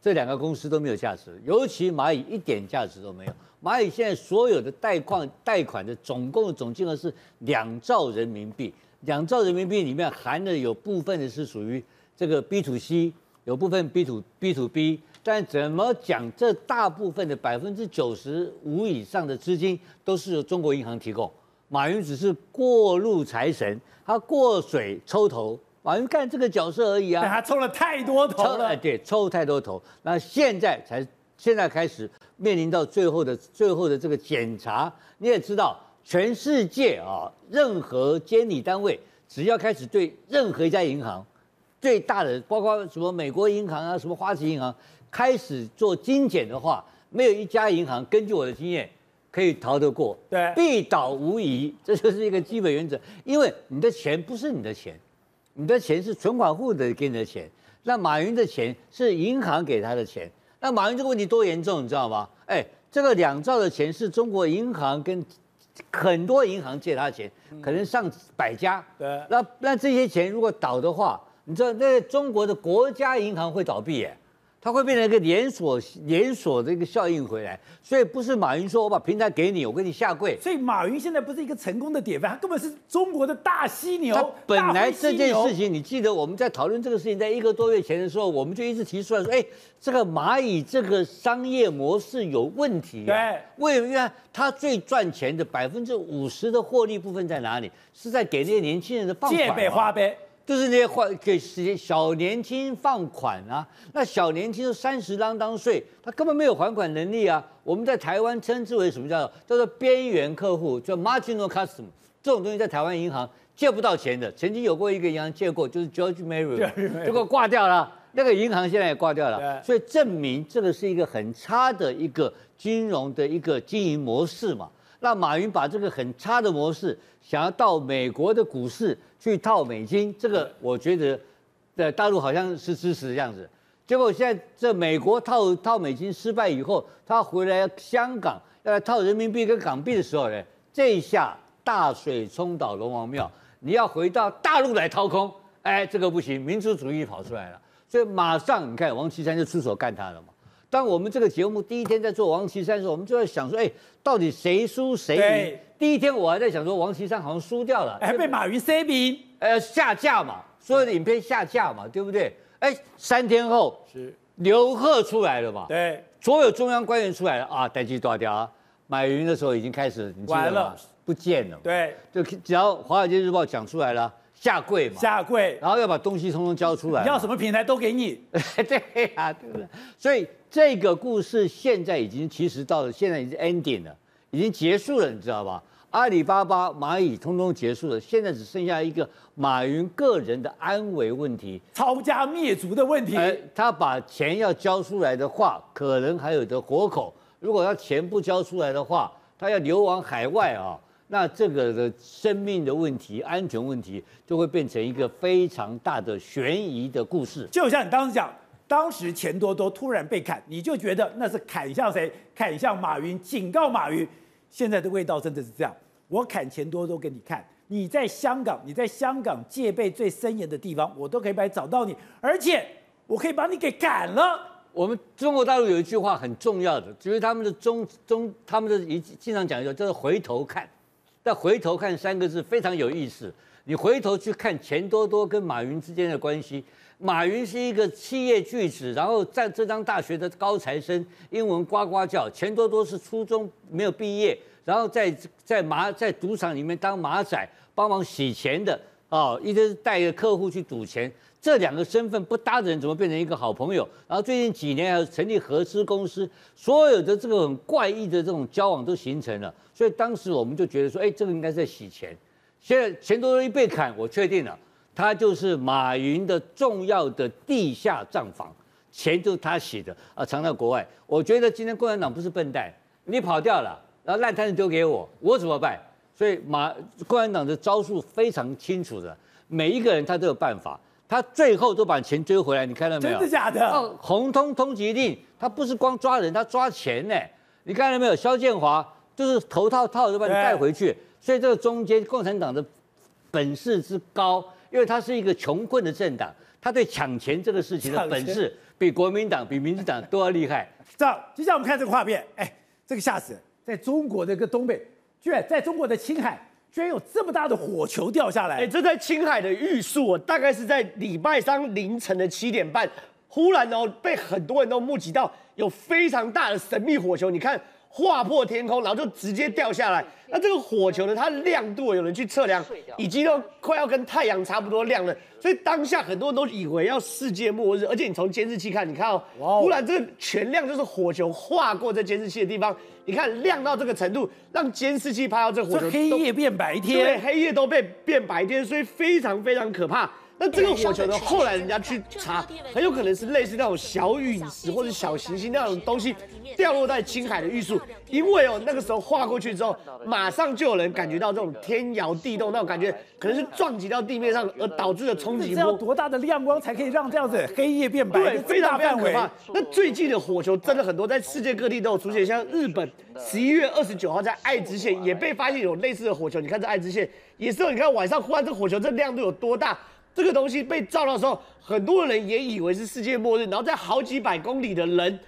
这两个公司都没有价值，尤其蚂蚁一点价值都没有。蚂蚁现在所有的贷款贷款的总共的总金额是两兆人民币，两兆人民币里面含的有部分的是属于这个 B to C，有部分 B to B to B，但怎么讲，这大部分的百分之九十五以上的资金都是由中国银行提供，马云只是过路财神，他过水抽头，马云干这个角色而已啊，他抽了太多头了，哎，对，抽太多头，那现在才。现在开始面临到最后的最后的这个检查，你也知道，全世界啊，任何监理单位只要开始对任何一家银行，最大的包括什么美国银行啊，什么花旗银行，开始做精简的话，没有一家银行根据我的经验可以逃得过，对，必倒无疑，这就是一个基本原则。因为你的钱不是你的钱，你的钱是存款户的给你的钱，那马云的钱是银行给他的钱。那马云这个问题多严重，你知道吗？哎，这个两兆的钱是中国银行跟很多银行借他钱，可能上百家。对。那那这些钱如果倒的话，你知道那中国的国家银行会倒闭耶。它会变成一个连锁连锁的一个效应回来，所以不是马云说我把平台给你，我给你下跪。所以马云现在不是一个成功的典范，他根本是中国的大犀牛。他本来这件事情，你记得我们在讨论这个事情，在一个多月前的时候，我们就一直提出来说，哎，这个蚂蚁这个商业模式有问题。对，为什么？因为它最赚钱的百分之五十的获利部分在哪里？是在给那些年轻人的放款。借呗花呗。就是那些换给小年轻放款啊，那小年轻都三十啷当岁，他根本没有还款能力啊。我们在台湾称之为什么叫做叫做边缘客户，叫 marginal customer，这种东西在台湾银行借不到钱的。曾经有过一个银行借过，就是 George Marriott，结果挂掉了。那个银行现在也挂掉了，所以证明这个是一个很差的一个金融的一个经营模式嘛。那马云把这个很差的模式，想要到美国的股市去套美金，这个我觉得在大陆好像是支持这样子。结果现在这美国套套美金失败以后，他回来香港要来套人民币跟港币的时候呢，这一下大水冲倒龙王庙，你要回到大陆来掏空，哎，这个不行，民族主义跑出来了，所以马上你看王岐山就出手干他了嘛。当我们这个节目第一天在做王岐山的时候，我们就在想说，哎，到底谁输谁赢？第一天我还在想说，王岐山好像输掉了，还被马云塞饼，呃，下架嘛，所有的影片下架嘛，对不对？哎，三天后是刘鹤出来了嘛？对，所有中央官员出来了啊，代志大掉啊，马云的时候已经开始，你记得吗？不见了。对，就只要《华尔街日报》讲出来了。下跪嘛，下跪，然后要把东西通通交出来。你要什么平台都给你，对呀、啊，对不对？所以这个故事现在已经其实到了现在已经 ending 了，已经结束了，你知道吧？阿里巴巴、蚂蚁通通结束了，现在只剩下一个马云个人的安危问题，抄家灭族的问题。哎，他把钱要交出来的话，可能还有的活口；如果他钱不交出来的话，他要流亡海外啊，那这个的生命的问题、安全问题，就会变成一个非常大的悬疑的故事。就像你当时讲，当时钱多多突然被砍，你就觉得那是砍向谁？砍向马云，警告马云。现在的味道真的是这样，我砍钱多多给你看，你在香港，你在香港戒备最森严的地方，我都可以把你找到你，而且我可以把你给赶了。我们中国大陆有一句话很重要的，就是他们的中中，他们的一经常讲一个叫做回头看，但回头看三个字非常有意思，你回头去看钱多多跟马云之间的关系。马云是一个企业巨子，然后在浙江大学的高材生，英文呱呱叫。钱多多是初中没有毕业，然后在在马在赌场里面当马仔，帮忙洗钱的哦，一直带着客户去赌钱。这两个身份不搭的人，怎么变成一个好朋友？然后最近几年还成立合资公司，所有的这个很怪异的这种交往都形成了。所以当时我们就觉得说，哎，这个应该是在洗钱。现在钱多多一被砍，我确定了。他就是马云的重要的地下账房，钱就是他洗的啊，藏在国外。我觉得今天共产党不是笨蛋，你跑掉了，然后烂摊子丢给我，我怎么办？所以马共产党的招数非常清楚的，每一个人他都有办法，他最后都把钱追回来。你看到没有？真的假的？红通通缉令，他不是光抓人，他抓钱呢。你看到没有？肖建华就是头套套就把你带回去。所以这个中间共产党的本事之高。因为他是一个穷困的政党，他对抢钱这个事情的本事比国民党、比民进党都要厉害。这样，接下来我们看这个画面，哎，这个吓死人！在中国的一个东北，居然在中国的青海，居然有这么大的火球掉下来。哎，这在青海的玉树，大概是在礼拜三凌晨的七点半，忽然哦，被很多人都目击到有非常大的神秘火球，你看。划破天空，然后就直接掉下来。那这个火球呢？它的亮度有人去测量，已经都快要跟太阳差不多亮了。所以当下很多人都以为要世界末日。而且你从监视器看，你看哦，忽然这个全亮，就是火球划过这监视器的地方。你看亮到这个程度，让监视器拍到这火球，黑夜变白天，对，黑夜都被变白天，所以非常非常可怕。那这个火球呢？后来人家去查，很有可能是类似那种小陨石或者小行星那种东西掉落在青海的玉树，因为哦那个时候划过去之后，马上就有人感觉到这种天摇地动那种感觉，可能是撞击到地面上而导致的冲击波。多大的亮光才可以让这样子黑夜变白？对，非常非常可怕。那最近的火球真的很多，在世界各地都有出现，像日本十一月二十九号在爱知县也被发现有类似的火球。你看这爱知县也是，你看晚上忽然这火球这亮度有多大？这个东西被照到的时候，很多人也以为是世界末日，然后在好几百公里的人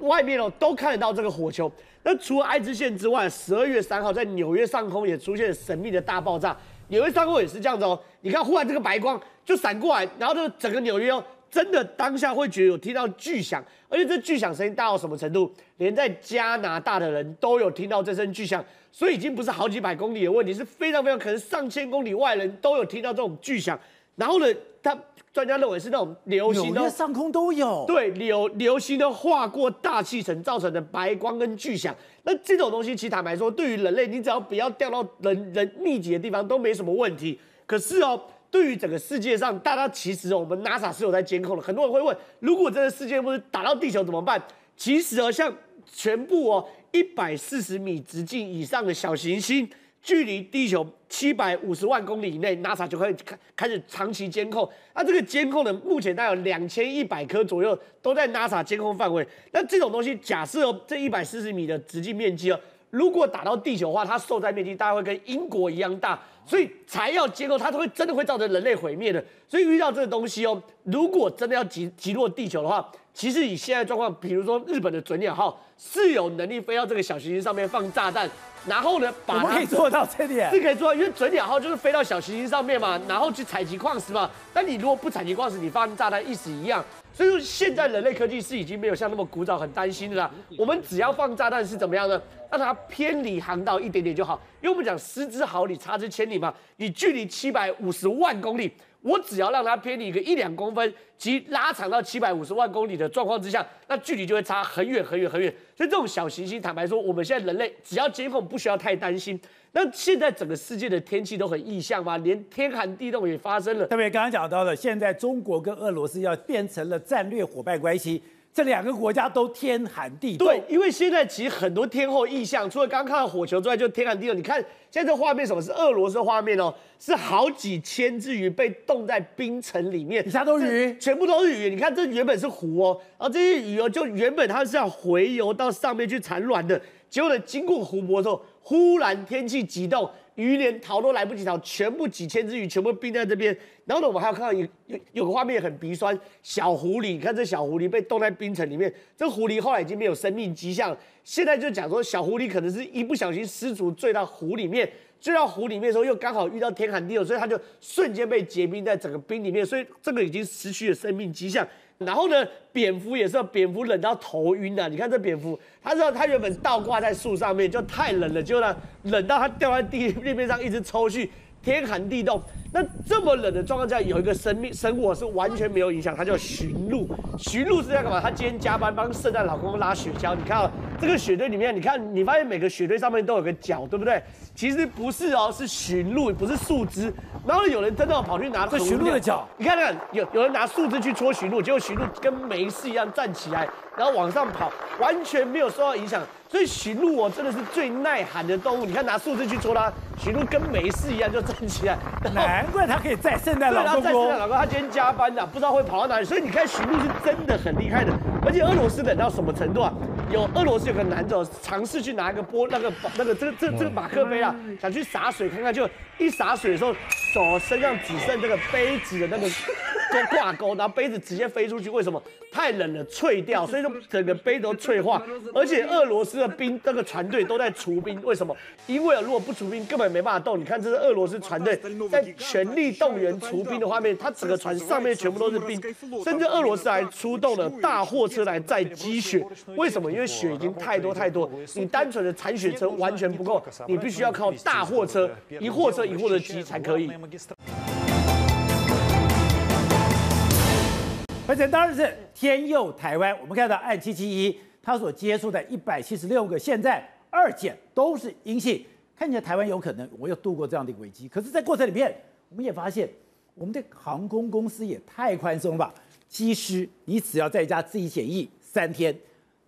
外面哦都看得到这个火球。那除了爱知县之外，十二月三号在纽约上空也出现了神秘的大爆炸。纽约上空也是这样子哦，你看忽然这个白光就闪过来，然后这整个纽约哦，真的当下会觉得有听到巨响，而且这巨响声音大到什么程度？连在加拿大的人都有听到这声巨响，所以已经不是好几百公里的问题，是非常非常可能上千公里外人都有听到这种巨响。然后呢，他专家认为是那种流星的上空都有，对，流流星的划过大气层造成的白光跟巨响。那这种东西，其实坦白说，对于人类，你只要不要掉到人人密集的地方，都没什么问题。可是哦，对于整个世界上，大家其实我们 NASA 是有在监控的。很多人会问，如果这个世界末日打到地球怎么办？其实哦，像全部哦一百四十米直径以上的小行星。距离地球七百五十万公里以内，NASA 就可以开开始长期监控。那这个监控呢，目前大概有两千一百颗左右都在 NASA 监控范围。那这种东西，假设，这一百四十米的直径面积哦，如果打到地球的话，它受灾面积大概会跟英国一样大，所以才要监控，它会真的会造成人类毁灭的。所以遇到这个东西哦，如果真的要击击落地球的话，其实以现在状况，比如说日本的准鸟号是有能力飞到这个小行星上面放炸弹。然后呢，把它可以做到这点，是可以做到，因为准鸟号就是飞到小行星上面嘛，然后去采集矿石嘛。但你如果不采集矿石，你放炸弹意思一样。所以说，现在人类科技是已经没有像那么古早很担心的啦。我们只要放炸弹是怎么样呢？让它偏离航道一点点就好。因为我们讲失之毫厘，差之千里嘛。你距离七百五十万公里，我只要让它偏离一个一两公分，即拉长到七百五十万公里的状况之下，那距离就会差很远很远很远。所以这种小行星，坦白说，我们现在人类只要监控，不需要太担心。那现在整个世界的天气都很异象吗，连天寒地冻也发生了。特别刚刚讲到了，现在中国跟俄罗斯要变成了战略伙伴关系。这两个国家都天寒地冻。对，因为现在其实很多天后意象，除了刚刚看到火球之外，就天寒地冻。你看现在这画面，什么是俄罗斯的画面哦？是好几千只鱼被冻在冰层里面，底下都是鱼，全部都是鱼。你看这原本是湖哦，然后这些鱼哦，就原本它是要回游到上面去产卵的，结果呢，经过湖泊之后，忽然天气急冻。鱼连逃都来不及逃，全部几千只鱼全部冰在这边。然后呢，我们还要看到有有有个画面很鼻酸，小狐狸，你看这小狐狸被冻在冰层里面。这狐狸后来已经没有生命迹象，现在就讲说小狐狸可能是一不小心失足坠到湖里面，坠到湖里面的时候又刚好遇到天寒地冻，所以它就瞬间被结冰在整个冰里面，所以这个已经失去了生命迹象。然后呢，蝙蝠也是，蝙蝠冷到头晕啊！你看这蝙蝠，它知道它原本倒挂在树上面，就太冷了，就呢冷到它掉在地地面上一直抽搐，天寒地冻。那这么冷的状况下，有一个生命生物是完全没有影响，它叫驯鹿。驯鹿是在干嘛？它今天加班帮圣诞老公公拉雪橇。你看啊，这个雪堆里面，你看，你发现每个雪堆上面都有个角，对不对？其实不是哦，是驯鹿，不是树枝。然后有人真的跑去拿这驯鹿的脚，你看看，有有人拿树枝去戳驯鹿，结果驯鹿跟没事一样站起来，然后往上跑，完全没有受到影响。所以驯鹿哦，真的是最耐寒的动物。你看拿树枝去戳它，驯鹿跟没事一样就站起来。难怪他可以再圣诞老公公。对，载圣诞老公公，他今天加班的，不知道会跑到哪里。所以你看，徐璐是真的很厉害的。而且俄罗斯冷到什么程度啊？有俄罗斯有个男的尝试去拿一个波那个那个这个这这个马克杯啊，想去洒水看看，就一洒水的时候，手身上只剩这个杯子的那个钩挂钩，然后杯子直接飞出去。为什么？太冷了，脆掉，所以说整个杯都脆化。而且俄罗斯的兵那个船队都在除冰，为什么？因为如果不除冰，根本没办法动。你看，这是俄罗斯船队在全力动员除冰的画面，它整个船上面全部都是冰，甚至俄罗斯还出动了大货车来载积雪。为什么？因为雪已经太多太多，你单纯的铲雪车完全不够，你必须要靠大货车，一货车一货车积才可以。而且当然是天佑台湾。我们看到案七七一，他所接触的一百七十六个，现在二检都是阴性，看起来台湾有可能我又度过这样的一个危机。可是，在过程里面，我们也发现，我们的航空公司也太宽松了吧？机师，你只要在家自己检疫三天。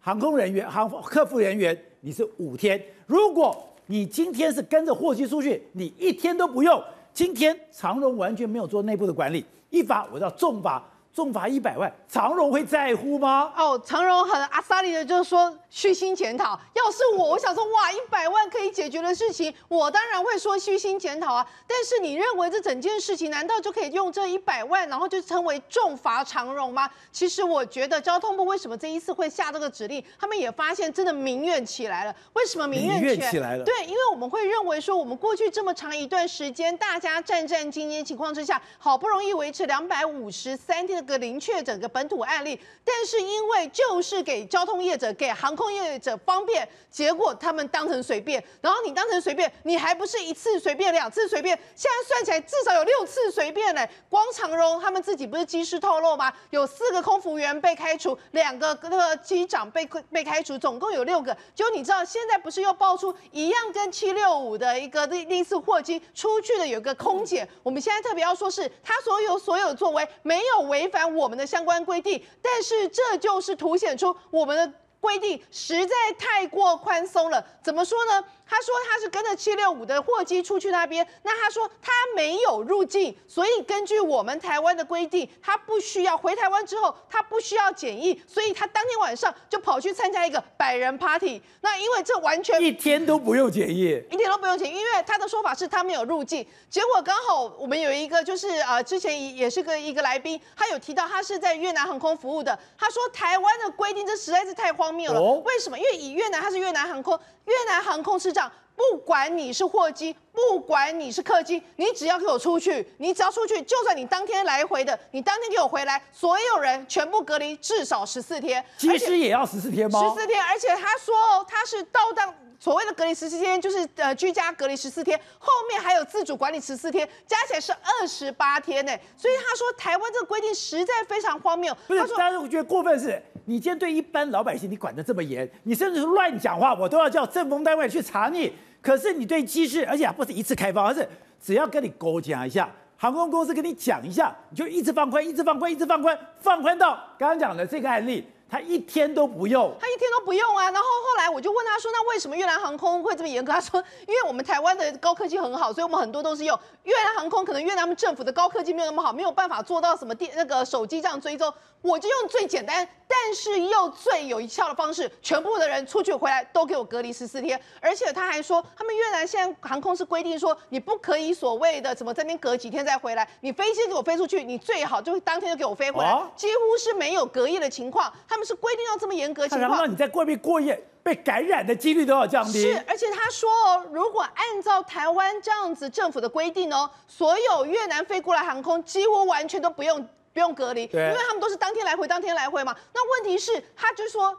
航空人员、航客服人员，你是五天。如果你今天是跟着货机出去，你一天都不用。今天长荣完全没有做内部的管理，一罚我要重罚。重罚一百万，长荣会在乎吗？哦，长荣很阿萨里的，就是说虚心检讨。要是我，我想说，哇，一百万可以解决的事情，我当然会说虚心检讨啊。但是你认为这整件事情，难道就可以用这一百万，然后就称为重罚长荣吗？其实我觉得交通部为什么这一次会下这个指令，他们也发现真的民怨起来了。为什么民怨起来，了？对，因为我们会认为说，我们过去这么长一段时间，大家战战兢兢情况之下，好不容易维持两百五十三天的。个零确诊个本土案例，但是因为就是给交通业者、给航空业者方便，结果他们当成随便，然后你当成随便，你还不是一次随便、两次随便，现在算起来至少有六次随便嘞。光长荣他们自己不是机师透露吗？有四个空服员被开除，两个那个机长被被开除，总共有六个。就你知道现在不是又爆出一样跟七六五的一个类似货机出去的有个空姐，我们现在特别要说是他所有所有作为没有违反我们的相关规定，但是这就是凸显出我们的规定实在太过宽松了。怎么说呢？他说他是跟着七六五的货机出去那边，那他说他没有入境，所以根据我们台湾的规定，他不需要回台湾之后，他不需要检疫，所以他当天晚上就跑去参加一个百人 party。那因为这完全一天都不用检疫，一天都不用检疫，因为他的说法是他没有入境。结果刚好我们有一个就是呃之前也是个一个来宾，他有提到他是在越南航空服务的，他说台湾的规定这实在是太荒谬了。哦、为什么？因为以越南他是越南航空，越南航空是这样。不管你是货机，不管你是客机，你只要给我出去，你只要出去，就算你当天来回的，你当天给我回来，所有人全部隔离至少十四天。其实也要十四天吗？十四天，而且他说哦他是到当所谓的隔离十四天，就是呃居家隔离十四天，后面还有自主管理十四天，加起来是二十八天呢。所以他说台湾这个规定实在非常荒谬。不是，他说大家会觉得过分是，你今天对一般老百姓你管得这么严，你甚至是乱讲话，我都要叫政风单位去查你。可是你对机师，而且不是一次开放，而是只要跟你勾讲一下，航空公司跟你讲一下，你就一直放宽，一直放宽，一直放宽，放宽到刚刚讲的这个案例。他一天都不用，他一天都不用啊。然后后来我就问他说：“那为什么越南航空会这么严格？”他说：“因为我们台湾的高科技很好，所以我们很多都是用越南航空。可能越南政府的高科技没有那么好，没有办法做到什么电那个手机这样追踪。我就用最简单，但是又最有效的方式，全部的人出去回来都给我隔离十四天。而且他还说，他们越南现在航空是规定说，你不可以所谓的怎么这边隔几天再回来，你飞机给我飞出去，你最好就当天就给我飞回来，哦、几乎是没有隔夜的情况。他们是规定要这么严格情况，然后你在外面过夜被感染的几率都要降低。是，而且他说哦，如果按照台湾这样子政府的规定哦，所有越南飞过来航空几乎完全都不用不用隔离，因为他们都是当天来回，当天来回嘛。那问题是，他就说。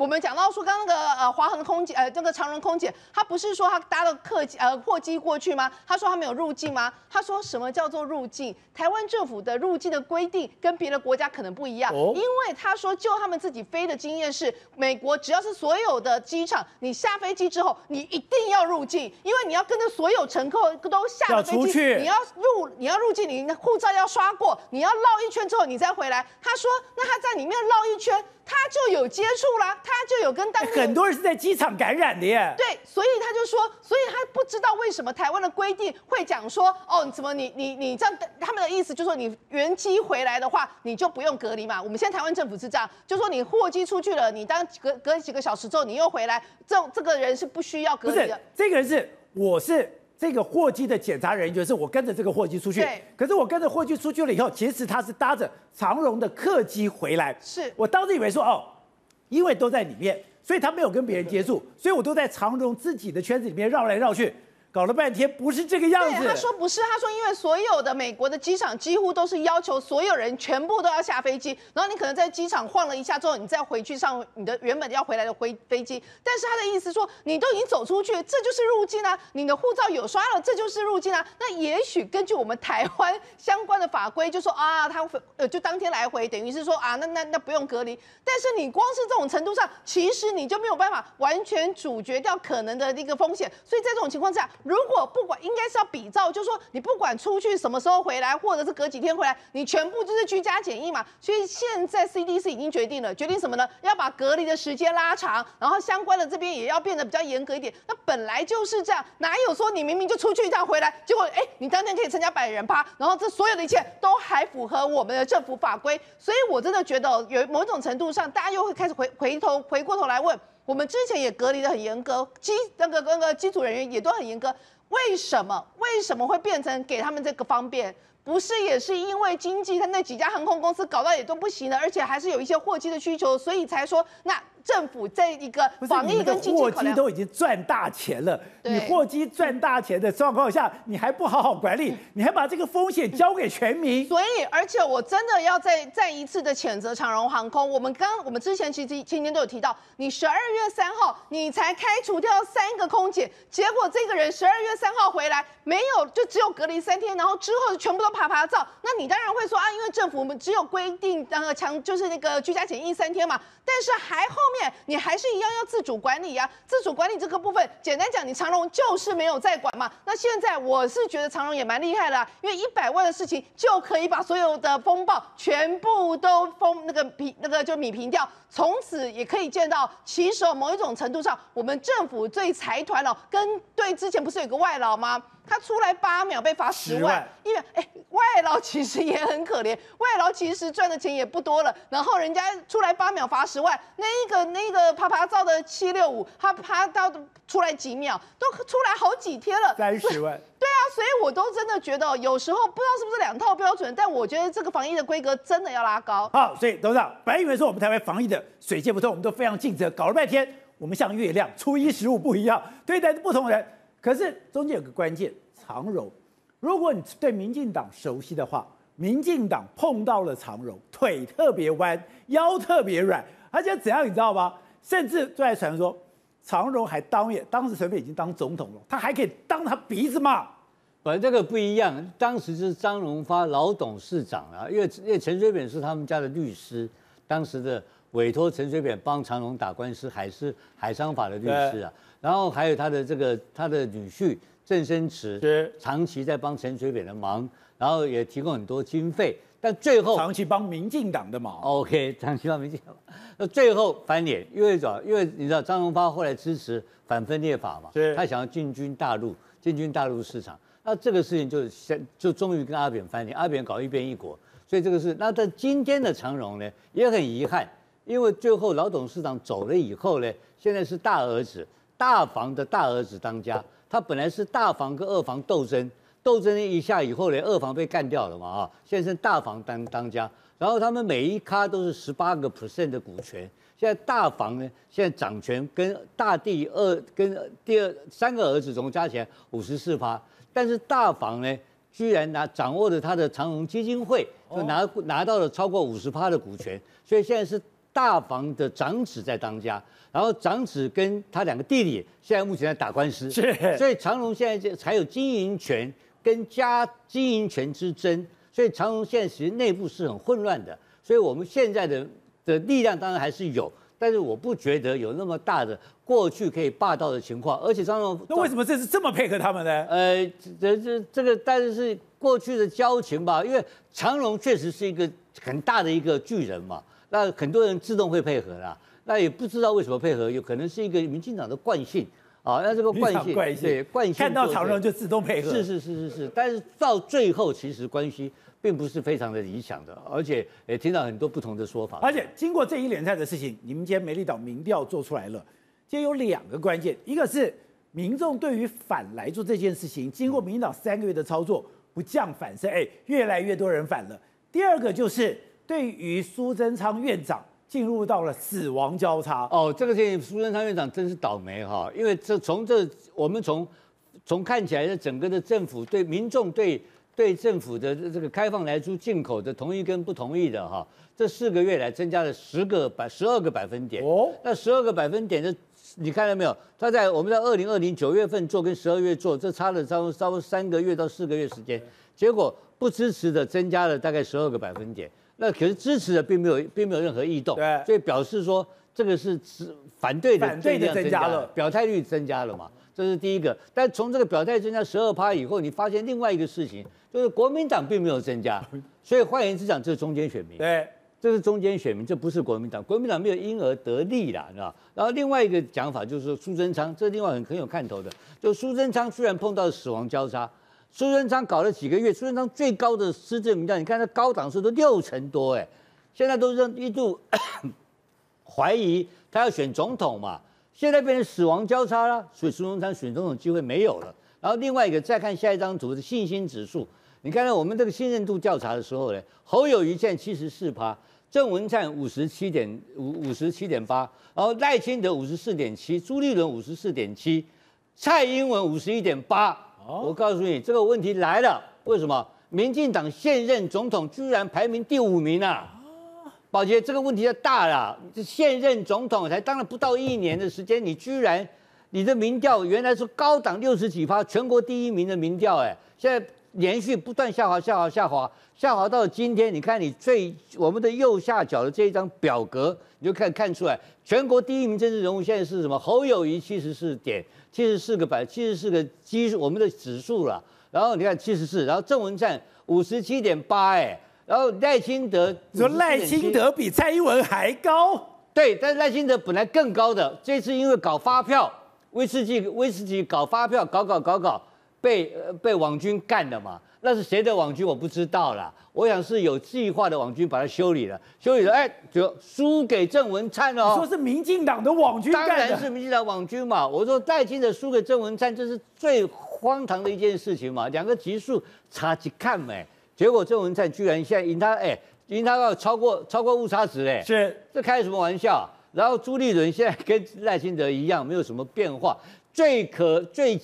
我们讲到说，刚刚那个呃华航空姐呃这个长荣空姐，她不是说她搭了客机呃货机过去吗？她说她没有入境吗？她说什么叫做入境？台湾政府的入境的规定跟别的国家可能不一样，哦、因为她说就他们自己飞的经验是，美国只要是所有的机场，你下飞机之后你一定要入境，因为你要跟着所有乘客都下了飞机，你要入你要入境，你的护照要刷过，你要绕一圈之后你再回来。她说那她在里面绕一圈。他就有接触啦，他就有跟当地很多人是在机场感染的耶。对，所以他就说，所以他不知道为什么台湾的规定会讲说，哦，怎么你你你这样，他们的意思就是说，你原机回来的话，你就不用隔离嘛。我们现在台湾政府是这样，就说你货机出去了，你当隔隔几个小时之后，你又回来，这这个人是不需要隔离的。这个人是，我是。这个货机的检查人员是我跟着这个货机出去，可是我跟着货机出去了以后，其实他是搭着长荣的客机回来。是我当时以为说哦，因为都在里面，所以他没有跟别人接触，所以我都在长荣自己的圈子里面绕来绕去。搞了半天不是这个样子。对，他说不是，他说因为所有的美国的机场几乎都是要求所有人全部都要下飞机，然后你可能在机场晃了一下之后，你再回去上你的原本要回来的飞飞机。但是他的意思说，你都已经走出去，这就是入境啊，你的护照有刷了，这就是入境啊。那也许根据我们台湾相关的法规，就说啊，他呃就当天来回，等于是说啊，那那那不用隔离。但是你光是这种程度上，其实你就没有办法完全阻绝掉可能的一个风险。所以在这种情况下，如果不管应该是要比照，就是说你不管出去什么时候回来，或者是隔几天回来，你全部就是居家检疫嘛。所以现在 CDC 已经决定了，决定什么呢？要把隔离的时间拉长，然后相关的这边也要变得比较严格一点。那本来就是这样，哪有说你明明就出去一趟回来，结果哎，你当天可以参加百人趴，然后这所有的一切都还符合我们的政府法规。所以我真的觉得有某种程度上，大家又会开始回回头回过头来问，我们之前也隔离的很严格，机那个那个机组人员也都很严格。为什么？为什么会变成给他们这个方便？不是也是因为经济，他那几家航空公司搞到也都不行了，而且还是有一些货机的需求，所以才说那。政府在一个防疫跟经济，货机都已经赚大钱了，你货机赚大钱的状况下，你还不好好管理，你还把这个风险交给全民。所以，而且我真的要再再一次的谴责长荣航空。我们刚我们之前其实今天都有提到，你十二月三号你才开除掉三个空姐，结果这个人十二月三号回来没有，就只有隔离三天，然后之后全部都爬爬照。那你当然会说啊，因为政府我们只有规定那个强就是那个居家检疫三天嘛，但是还后面你还是一样要自主管理呀、自主管理这个部分，简单讲，你长荣就是没有在管嘛。那现在我是觉得长荣也蛮厉害的、因为一百万的事情就可以把所有的风暴全部都封那个平那个就米平掉，从此也可以见到，其实某一种程度上，我们政府对财团哦，跟对之前不是有个外劳吗？他出来八秒被罚十万，因为哎，外劳其实也很可怜，外劳其实赚的钱也不多了。然后人家出来八秒罚十万，那一个那个啪啪照的七六五，他啪到出来几秒，都出来好几天了，三十万。对啊，所以我都真的觉得有时候不知道是不是两套标准，但我觉得这个防疫的规格真的要拉高。好，所以董事长，本来以为说我们台湾防疫的水泄不通，我们都非常尽责，搞了半天我们像月亮，初一十五不一样，对待不同人。可是中间有个关键，长荣。如果你对民进党熟悉的话，民进党碰到了长荣，腿特别弯，腰特别软，而且怎样你知道吗？甚至在传说，长荣还当也，当时陈水扁已经当总统了，他还可以当他鼻子骂。反正这个不一样，当时是张荣发老董事长啊，因为因为陈水扁是他们家的律师，当时的委托陈水扁帮长荣打官司，还是海商法的律师啊。然后还有他的这个他的女婿郑生池，长期在帮陈水扁的忙，然后也提供很多经费，但最后长期帮民进党的忙。OK，长期帮民进党，那最后翻脸，因为什么？因为你知道张荣发后来支持反分裂法嘛，他想要进军大陆，进军大陆市场。那这个事情就先就终于跟阿扁翻脸，阿扁搞一边一国，所以这个是那在今天的长荣呢也很遗憾，因为最后老董事长走了以后呢，现在是大儿子大房的大儿子当家，他本来是大房跟二房斗争，斗争一下以后呢，二房被干掉了嘛啊，现在是大房当当家，然后他们每一咖都是十八个 percent 的股权，现在大房呢现在掌权跟大弟二跟第二三个儿子总共加起来五十四趴。但是大房呢，居然拿掌握着他的长荣基金会，就拿拿到了超过五十趴的股权，所以现在是大房的长子在当家，然后长子跟他两个弟弟现在目前在打官司，是，所以长荣现在就才有经营权跟家经营权之争，所以长荣现在其实内部是很混乱的，所以我们现在的的力量当然还是有。但是我不觉得有那么大的过去可以霸道的情况，而且张荣，那为什么这次这么配合他们呢？呃，这这这个，但是是过去的交情吧，因为长荣确实是一个很大的一个巨人嘛，那很多人自动会配合啦，那也不知道为什么配合，有可能是一个民进党的惯性啊，那这个惯性，惯性对惯性，看到长荣就自动配合，是是是是是，但是到最后其实关系。并不是非常的理想的，而且也听到很多不同的说法。而且经过这一连串的事情，你们今天美丽岛民调做出来了，今天有两个关键，一个是民众对于反来做这件事情，经过民进党三个月的操作，不降反升，哎，越来越多人反了。第二个就是对于苏贞昌院长进入到了死亡交叉。哦，这个事情苏贞昌院长真是倒霉哈，因为这从这我们从从看起来的整个的政府对民众对。对政府的这个开放来猪进口的同意跟不同意的哈，这四个月来增加了十个百十二个百分点哦。那十二个百分点的，你看到没有？他在我们在二零二零九月份做跟十二月做，这差了差不多差不多三个月到四个月时间，结果不支持的增加了大概十二个百分点。那可是支持的并没有并没有任何异动，对，所以表示说这个是支反对的反对的增加了，表态率增加了嘛。这是第一个，但从这个表态增加十二趴以后，你发现另外一个事情，就是国民党并没有增加，所以换言之讲，这是中间选民。对，这是中间选民，这不是国民党，国民党没有因而得利啦，你知道？然后另外一个讲法就是说苏贞昌，这是另外很很有看头的，就苏贞昌虽然碰到死亡交叉，苏贞昌搞了几个月，苏贞昌最高的施政民调，你看他高档数都六成多，哎，现在都是一度 怀疑他要选总统嘛。现在变成死亡交叉了，所以苏贞昌选总统机会没有了。然后另外一个，再看下一张图的信心指数，你看到我们这个信任度调查的时候呢，侯友谊现在七十四趴，郑文灿五十七点五五十七点八，然后赖清德五十四点七，朱立伦五十四点七，蔡英文五十一点八。我告诉你，这个问题来了，为什么？民进党现任总统居然排名第五名啊！宝杰，这个问题就大了。这现任总统才当了不到一年的时间，你居然你的民调原来是高档六十几趴，全国第一名的民调，哎，现在连续不断下滑，下滑，下滑，下滑到今天，你看你最我们的右下角的这一张表格，你就看看出来，全国第一名政治人物现在是什么？侯友谊七十四点七十四个百七十四个基数我们的指数了。然后你看七十四，然后郑文灿五十七点八，哎。然后赖清德，你说赖清德比蔡英文还高？对，但是赖清德本来更高的，这次因为搞发票，威士忌威士忌搞发票，搞搞搞搞，被呃被网军干了嘛？那是谁的网军我不知道啦。我想是有计划的网军把它修理了，修理了，哎，就输给郑文灿哦。你说是民进党的网军干的？当然是民进党网军嘛。我说赖清德输给郑文灿，这是最荒唐的一件事情嘛。两个级数差几看没？结果郑文灿居然现在赢他，哎，赢他要超过超过误差值嘞，是，这开什么玩笑？然后朱立伦现在跟赖清德一样，没有什么变化。最可最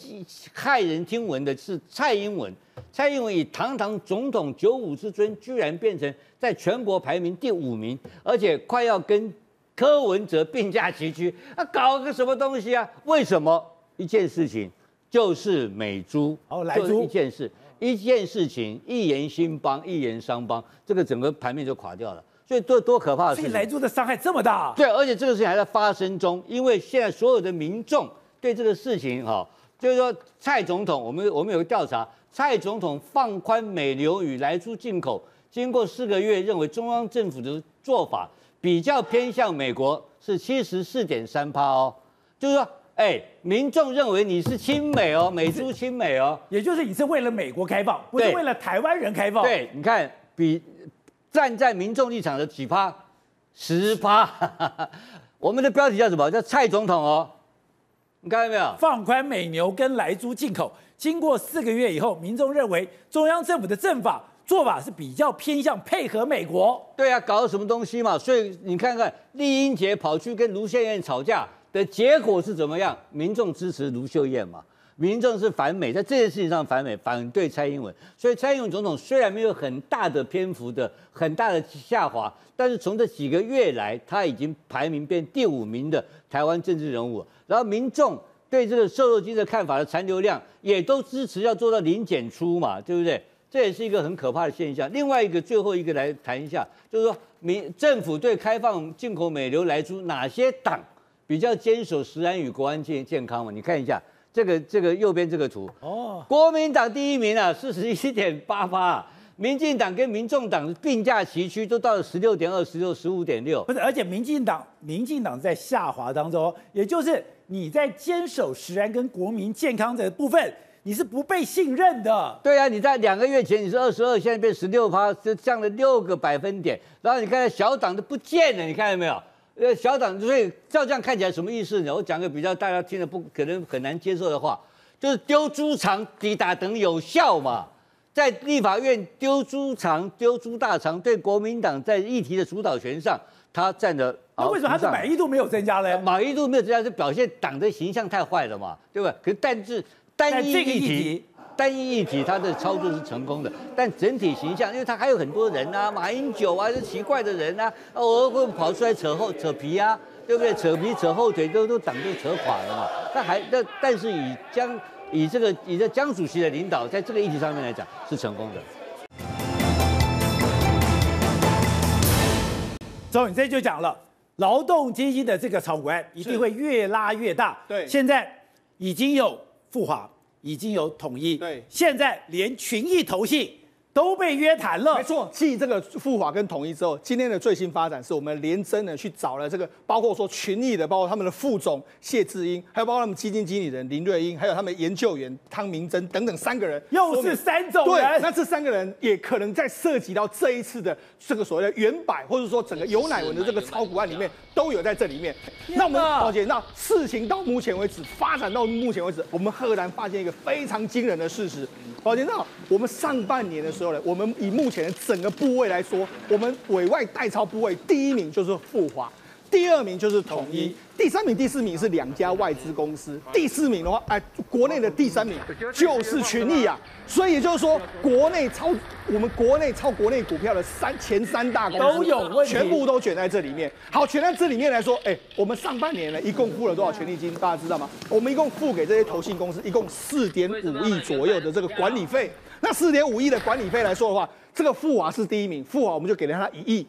骇人听闻的是蔡英文，蔡英文以堂堂总统九五之尊，居然变成在全国排名第五名，而且快要跟柯文哲并驾齐驱，啊，搞个什么东西啊？为什么？一件事情就是美猪，哦，莱猪一件事，一件事情，一言兴邦，一言伤邦，这个整个盘面就垮掉了。所以多多可怕的事情，所以莱猪的伤害这么大。对，而且这个事情还在发生中，因为现在所有的民众对这个事情哈，就是说蔡总统，我们我们有个调查，蔡总统放宽美牛与莱猪进口，经过四个月，认为中央政府的做法。比较偏向美国是七十四点三趴哦，就是说，哎，民众认为你是亲美哦，美猪亲美哦，也就是你是为了美国开放，不是为了台湾人开放。对，你看，比站在民众立场的几趴，十趴。我们的标题叫什么？叫蔡总统哦，你看到没有？放宽美牛跟莱猪进口，经过四个月以后，民众认为中央政府的政法。做法是比较偏向配合美国，对啊，搞什么东西嘛？所以你看看丽英杰跑去跟卢秀燕吵架的结果是怎么样？民众支持卢秀燕嘛？民众是反美，在这件事情上反美，反对蔡英文。所以蔡英文总统虽然没有很大的篇幅的很大的下滑，但是从这几个月来，他已经排名变第五名的台湾政治人物。然后民众对这个瘦肉精的看法的残留量也都支持要做到零检出嘛，对不对？这也是一个很可怕的现象。另外一个，最后一个来谈一下，就是说，民政府对开放进口美牛来猪，哪些党比较坚守食安与国安健健康嘛？你看一下这个这个右边这个图哦，国民党第一名啊，四十一点八八，民进党跟民众党并驾齐驱，都到了十六点二、十六、十五点六。不是，而且民进党民进党在下滑当中，也就是你在坚守食安跟国民健康的部分。你是不被信任的，对啊，你在两个月前你是二十二，现在变十六趴，就降了六个百分点。然后你看小党都不见了，你看到没有？呃，小党所以照这样看起来什么意思呢？我讲个比较大家听得不可能很难接受的话，就是丢猪肠抵打等有效嘛，在立法院丢猪肠丢猪大肠，对国民党在议题的主导权上，他占的。那为什么他的满意度没有增加呢？满意度没有增加，是表现党的形象太坏了嘛，对吧？可是但是。单一议题，单一议题，它的操作是成功的，但整体形象，因为他还有很多人啊，马英九啊，这奇怪的人啊，偶尔会跑出来扯后扯皮啊，对不对？扯皮扯后腿都都党就扯垮了嘛。那还那但是以江以这个以这江主席的领导，在这个议题上面来讲是成功的。周，你这就讲了，劳动基金的这个炒股案一定会越拉越大。对，现在已经有。富华已经有统一，对，现在连群益投信都被约谈了。没错，继这个复华跟统一之后，今天的最新发展是我们连真的去找了这个，包括说群益的，包括他们的副总谢志英，还有包括他们基金经理人林瑞英，还有他们研究员汤明珍等等三个人，又是三种人。对，那这三个人也可能在涉及到这一次的这个所谓的原百，或者说整个尤乃文的这个炒股案里面。都有在这里面。那我们宝姐，那事情到目前为止发展到目前为止，我们赫然发现一个非常惊人的事实。宝姐，那我们上半年的时候呢，我们以目前的整个部位来说，我们委外代操部位第一名就是富华，第二名就是统一。第三名、第四名是两家外资公司，第四名的话，哎，国内的第三名就是群益啊。所以也就是说，国内超我们国内超国内股票的三前三大公司都有问题，全部都卷在这里面。好，卷在这里面来说，哎，我们上半年呢，一共付了多少权利金？大家知道吗？我们一共付给这些投信公司一共四点五亿左右的这个管理费。那四点五亿的管理费来说的话，这个富华是第一名，富华我们就给了他一亿。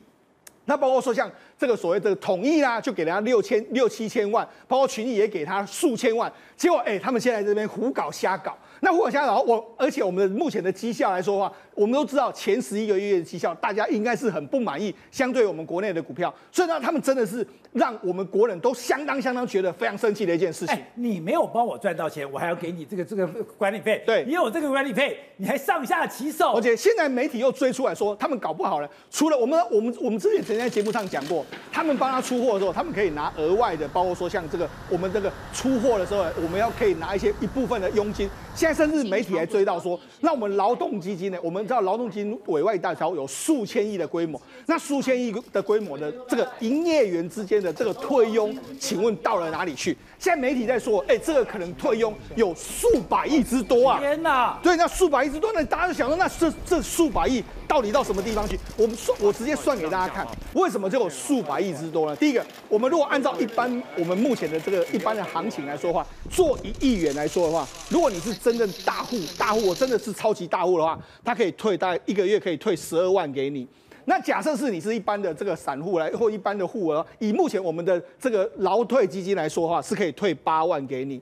那包括说像这个所谓的统一啦，就给了他六千六七千万，包括群益也给他数千万。结果哎，他们现在这边胡搞瞎搞。那胡搞瞎搞，我而且我们的目前的绩效来说的话，我们都知道前十一个月的绩效，大家应该是很不满意，相对我们国内的股票，所以呢，他们真的是让我们国人都相当相当觉得非常生气的一件事情。哎，你没有帮我赚到钱，我还要给你这个这个管理费。对，你有这个管理费，你还上下其手。而且现在媒体又追出来说，他们搞不好了，除了我们我们我们之前曾经在节目上讲过，他们帮他出货的时候，他们可以拿额外的，包括说像这个我们这个出货的时候，我们要可以拿一些一部分的佣金。现在甚至媒体还追到说，那我们劳动基金呢？我们知道劳动基金委外代销有数千亿的规模，那数千亿的规模的这个营业员之间的这个退佣，请问到了哪里去？现在媒体在说，哎，这个可能退佣有数百亿之多啊！天哪！对，那数百亿之多，那大家就想说，那这这数百亿到底到什么地方去？我们算，我直接算给大家看，为什么就有数百亿之多呢？第一个，我们如果按照一般我们目前的这个一般的行情来说的话，做一亿元来说的话，如果你是真正大户，大户我真的是超级大户的话，他可以退大概一个月可以退十二万给你。那假设是你是一般的这个散户来或一般的户额，以目前我们的这个劳退基金来说的话，是可以退八万给你。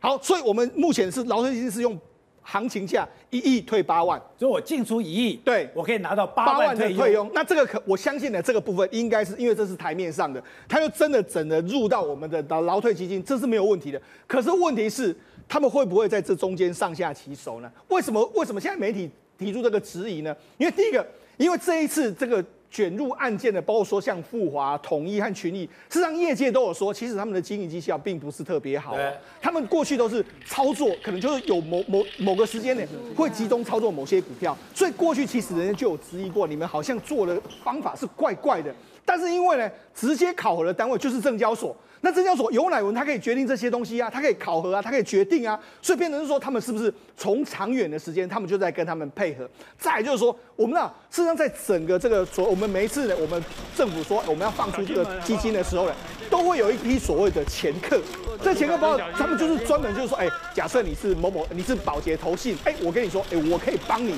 好，所以我们目前是劳退基金是用行情价一亿退八万，所以我进出一亿，对我可以拿到八万的退佣。那这个可我相信呢，这个部分应该是因为这是台面上的，它就真的整的入到我们的劳劳退基金，这是没有问题的。可是问题是，他们会不会在这中间上下其手呢？为什么？为什么现在媒体提出这个质疑呢？因为第一个。因为这一次这个卷入案件的，包括说像富华、统一和群益，事实上业界都有说，其实他们的经营绩效并不是特别好。他们过去都是操作，可能就是有某某某个时间点会集中操作某些股票，所以过去其实人家就有质疑过，你们好像做的方法是怪怪的。但是因为呢，直接考核的单位就是证交所。那证交所有乃文他可以决定这些东西啊，他可以考核啊，他可以决定啊，所以变成是说他们是不是从长远的时间，他们就在跟他们配合。再来就是说，我们呢，事实上在整个这个所，我们每一次呢，我们政府说我们要放出这个基金的时候呢，都会有一批所谓的掮客。这掮客包括他们就是专门就是说，哎，假设你是某某，你是保洁投信，哎，我跟你说，哎，我可以帮你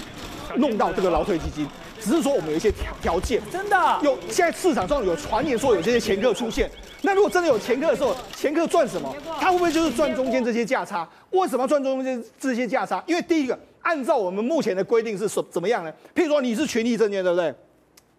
弄到这个劳退基金。只是说我们有一些条条件，真的有现在市场上有传言说有这些前客出现，那如果真的有掮客的时候，掮客赚什么？他会不会就是赚中间这些价差？为什么要赚中间这些价差？因为第一个，按照我们目前的规定是什怎么样呢？譬如说你是群益证券，对不对？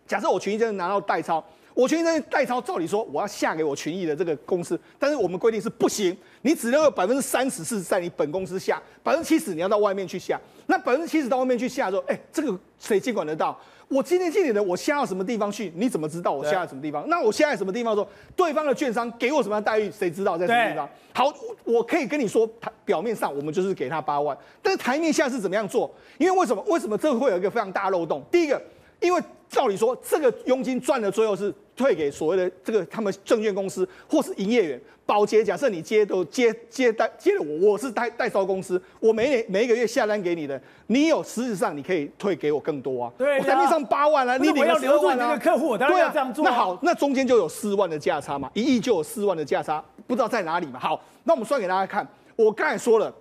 假设我群益证券拿到代抄。我群益证券代抄，照理说我要下给我群益的这个公司，但是我们规定是不行，你只能有百分之三十是在你本公司下，百分之七十你要到外面去下。那百分之七十到外面去下之后，哎，这个谁监管得到？我今天借你的我下到什么地方去？你怎么知道我下在什么地方？那我下在什么地方的时候，对方的券商给我什么样的待遇？谁知道在什么地方？好，我可以跟你说，台表面上我们就是给他八万，但是台面下是怎么样做？因为为什么？为什么这会有一个非常大漏洞？第一个，因为照理说这个佣金赚的最后是。退给所谓的这个他们证券公司或是营业员，保洁，假设你接都接接单接了我，我是代代销公司，我每年每一个月下单给你的，你有实质上你可以退给我更多啊。对，我台面上八万啊，你我要留住你这个客户，我当然要这样做啊。那好，那中间就有四万的价差嘛，一亿就有四万的价差，不知道在哪里嘛。好，那我们算给大家看，我刚才说了。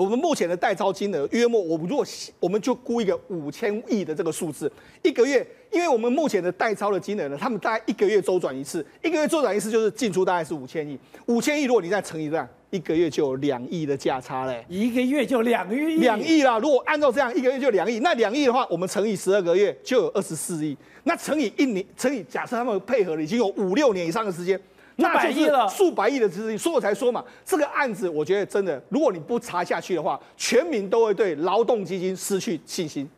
我们目前的代抄金额约莫，我们如果我们就估一个五千亿的这个数字，一个月，因为我们目前的代抄的金额呢，他们大概一个月周转一次，一个月周转一次就是进出大概是五千亿，五千亿如果你再乘以这样，一个月就有两亿的价差嘞，一个月就两亿，两亿啦。如果按照这样，一个月就两亿，那两亿的话，我们乘以十二个月就有二十四亿，那乘以一年，乘以假设他们配合了已经有五六年以上的时间。那就是数百亿的资金，所以我才说嘛，这个案子我觉得真的，如果你不查下去的话，全民都会对劳动基金失去信心。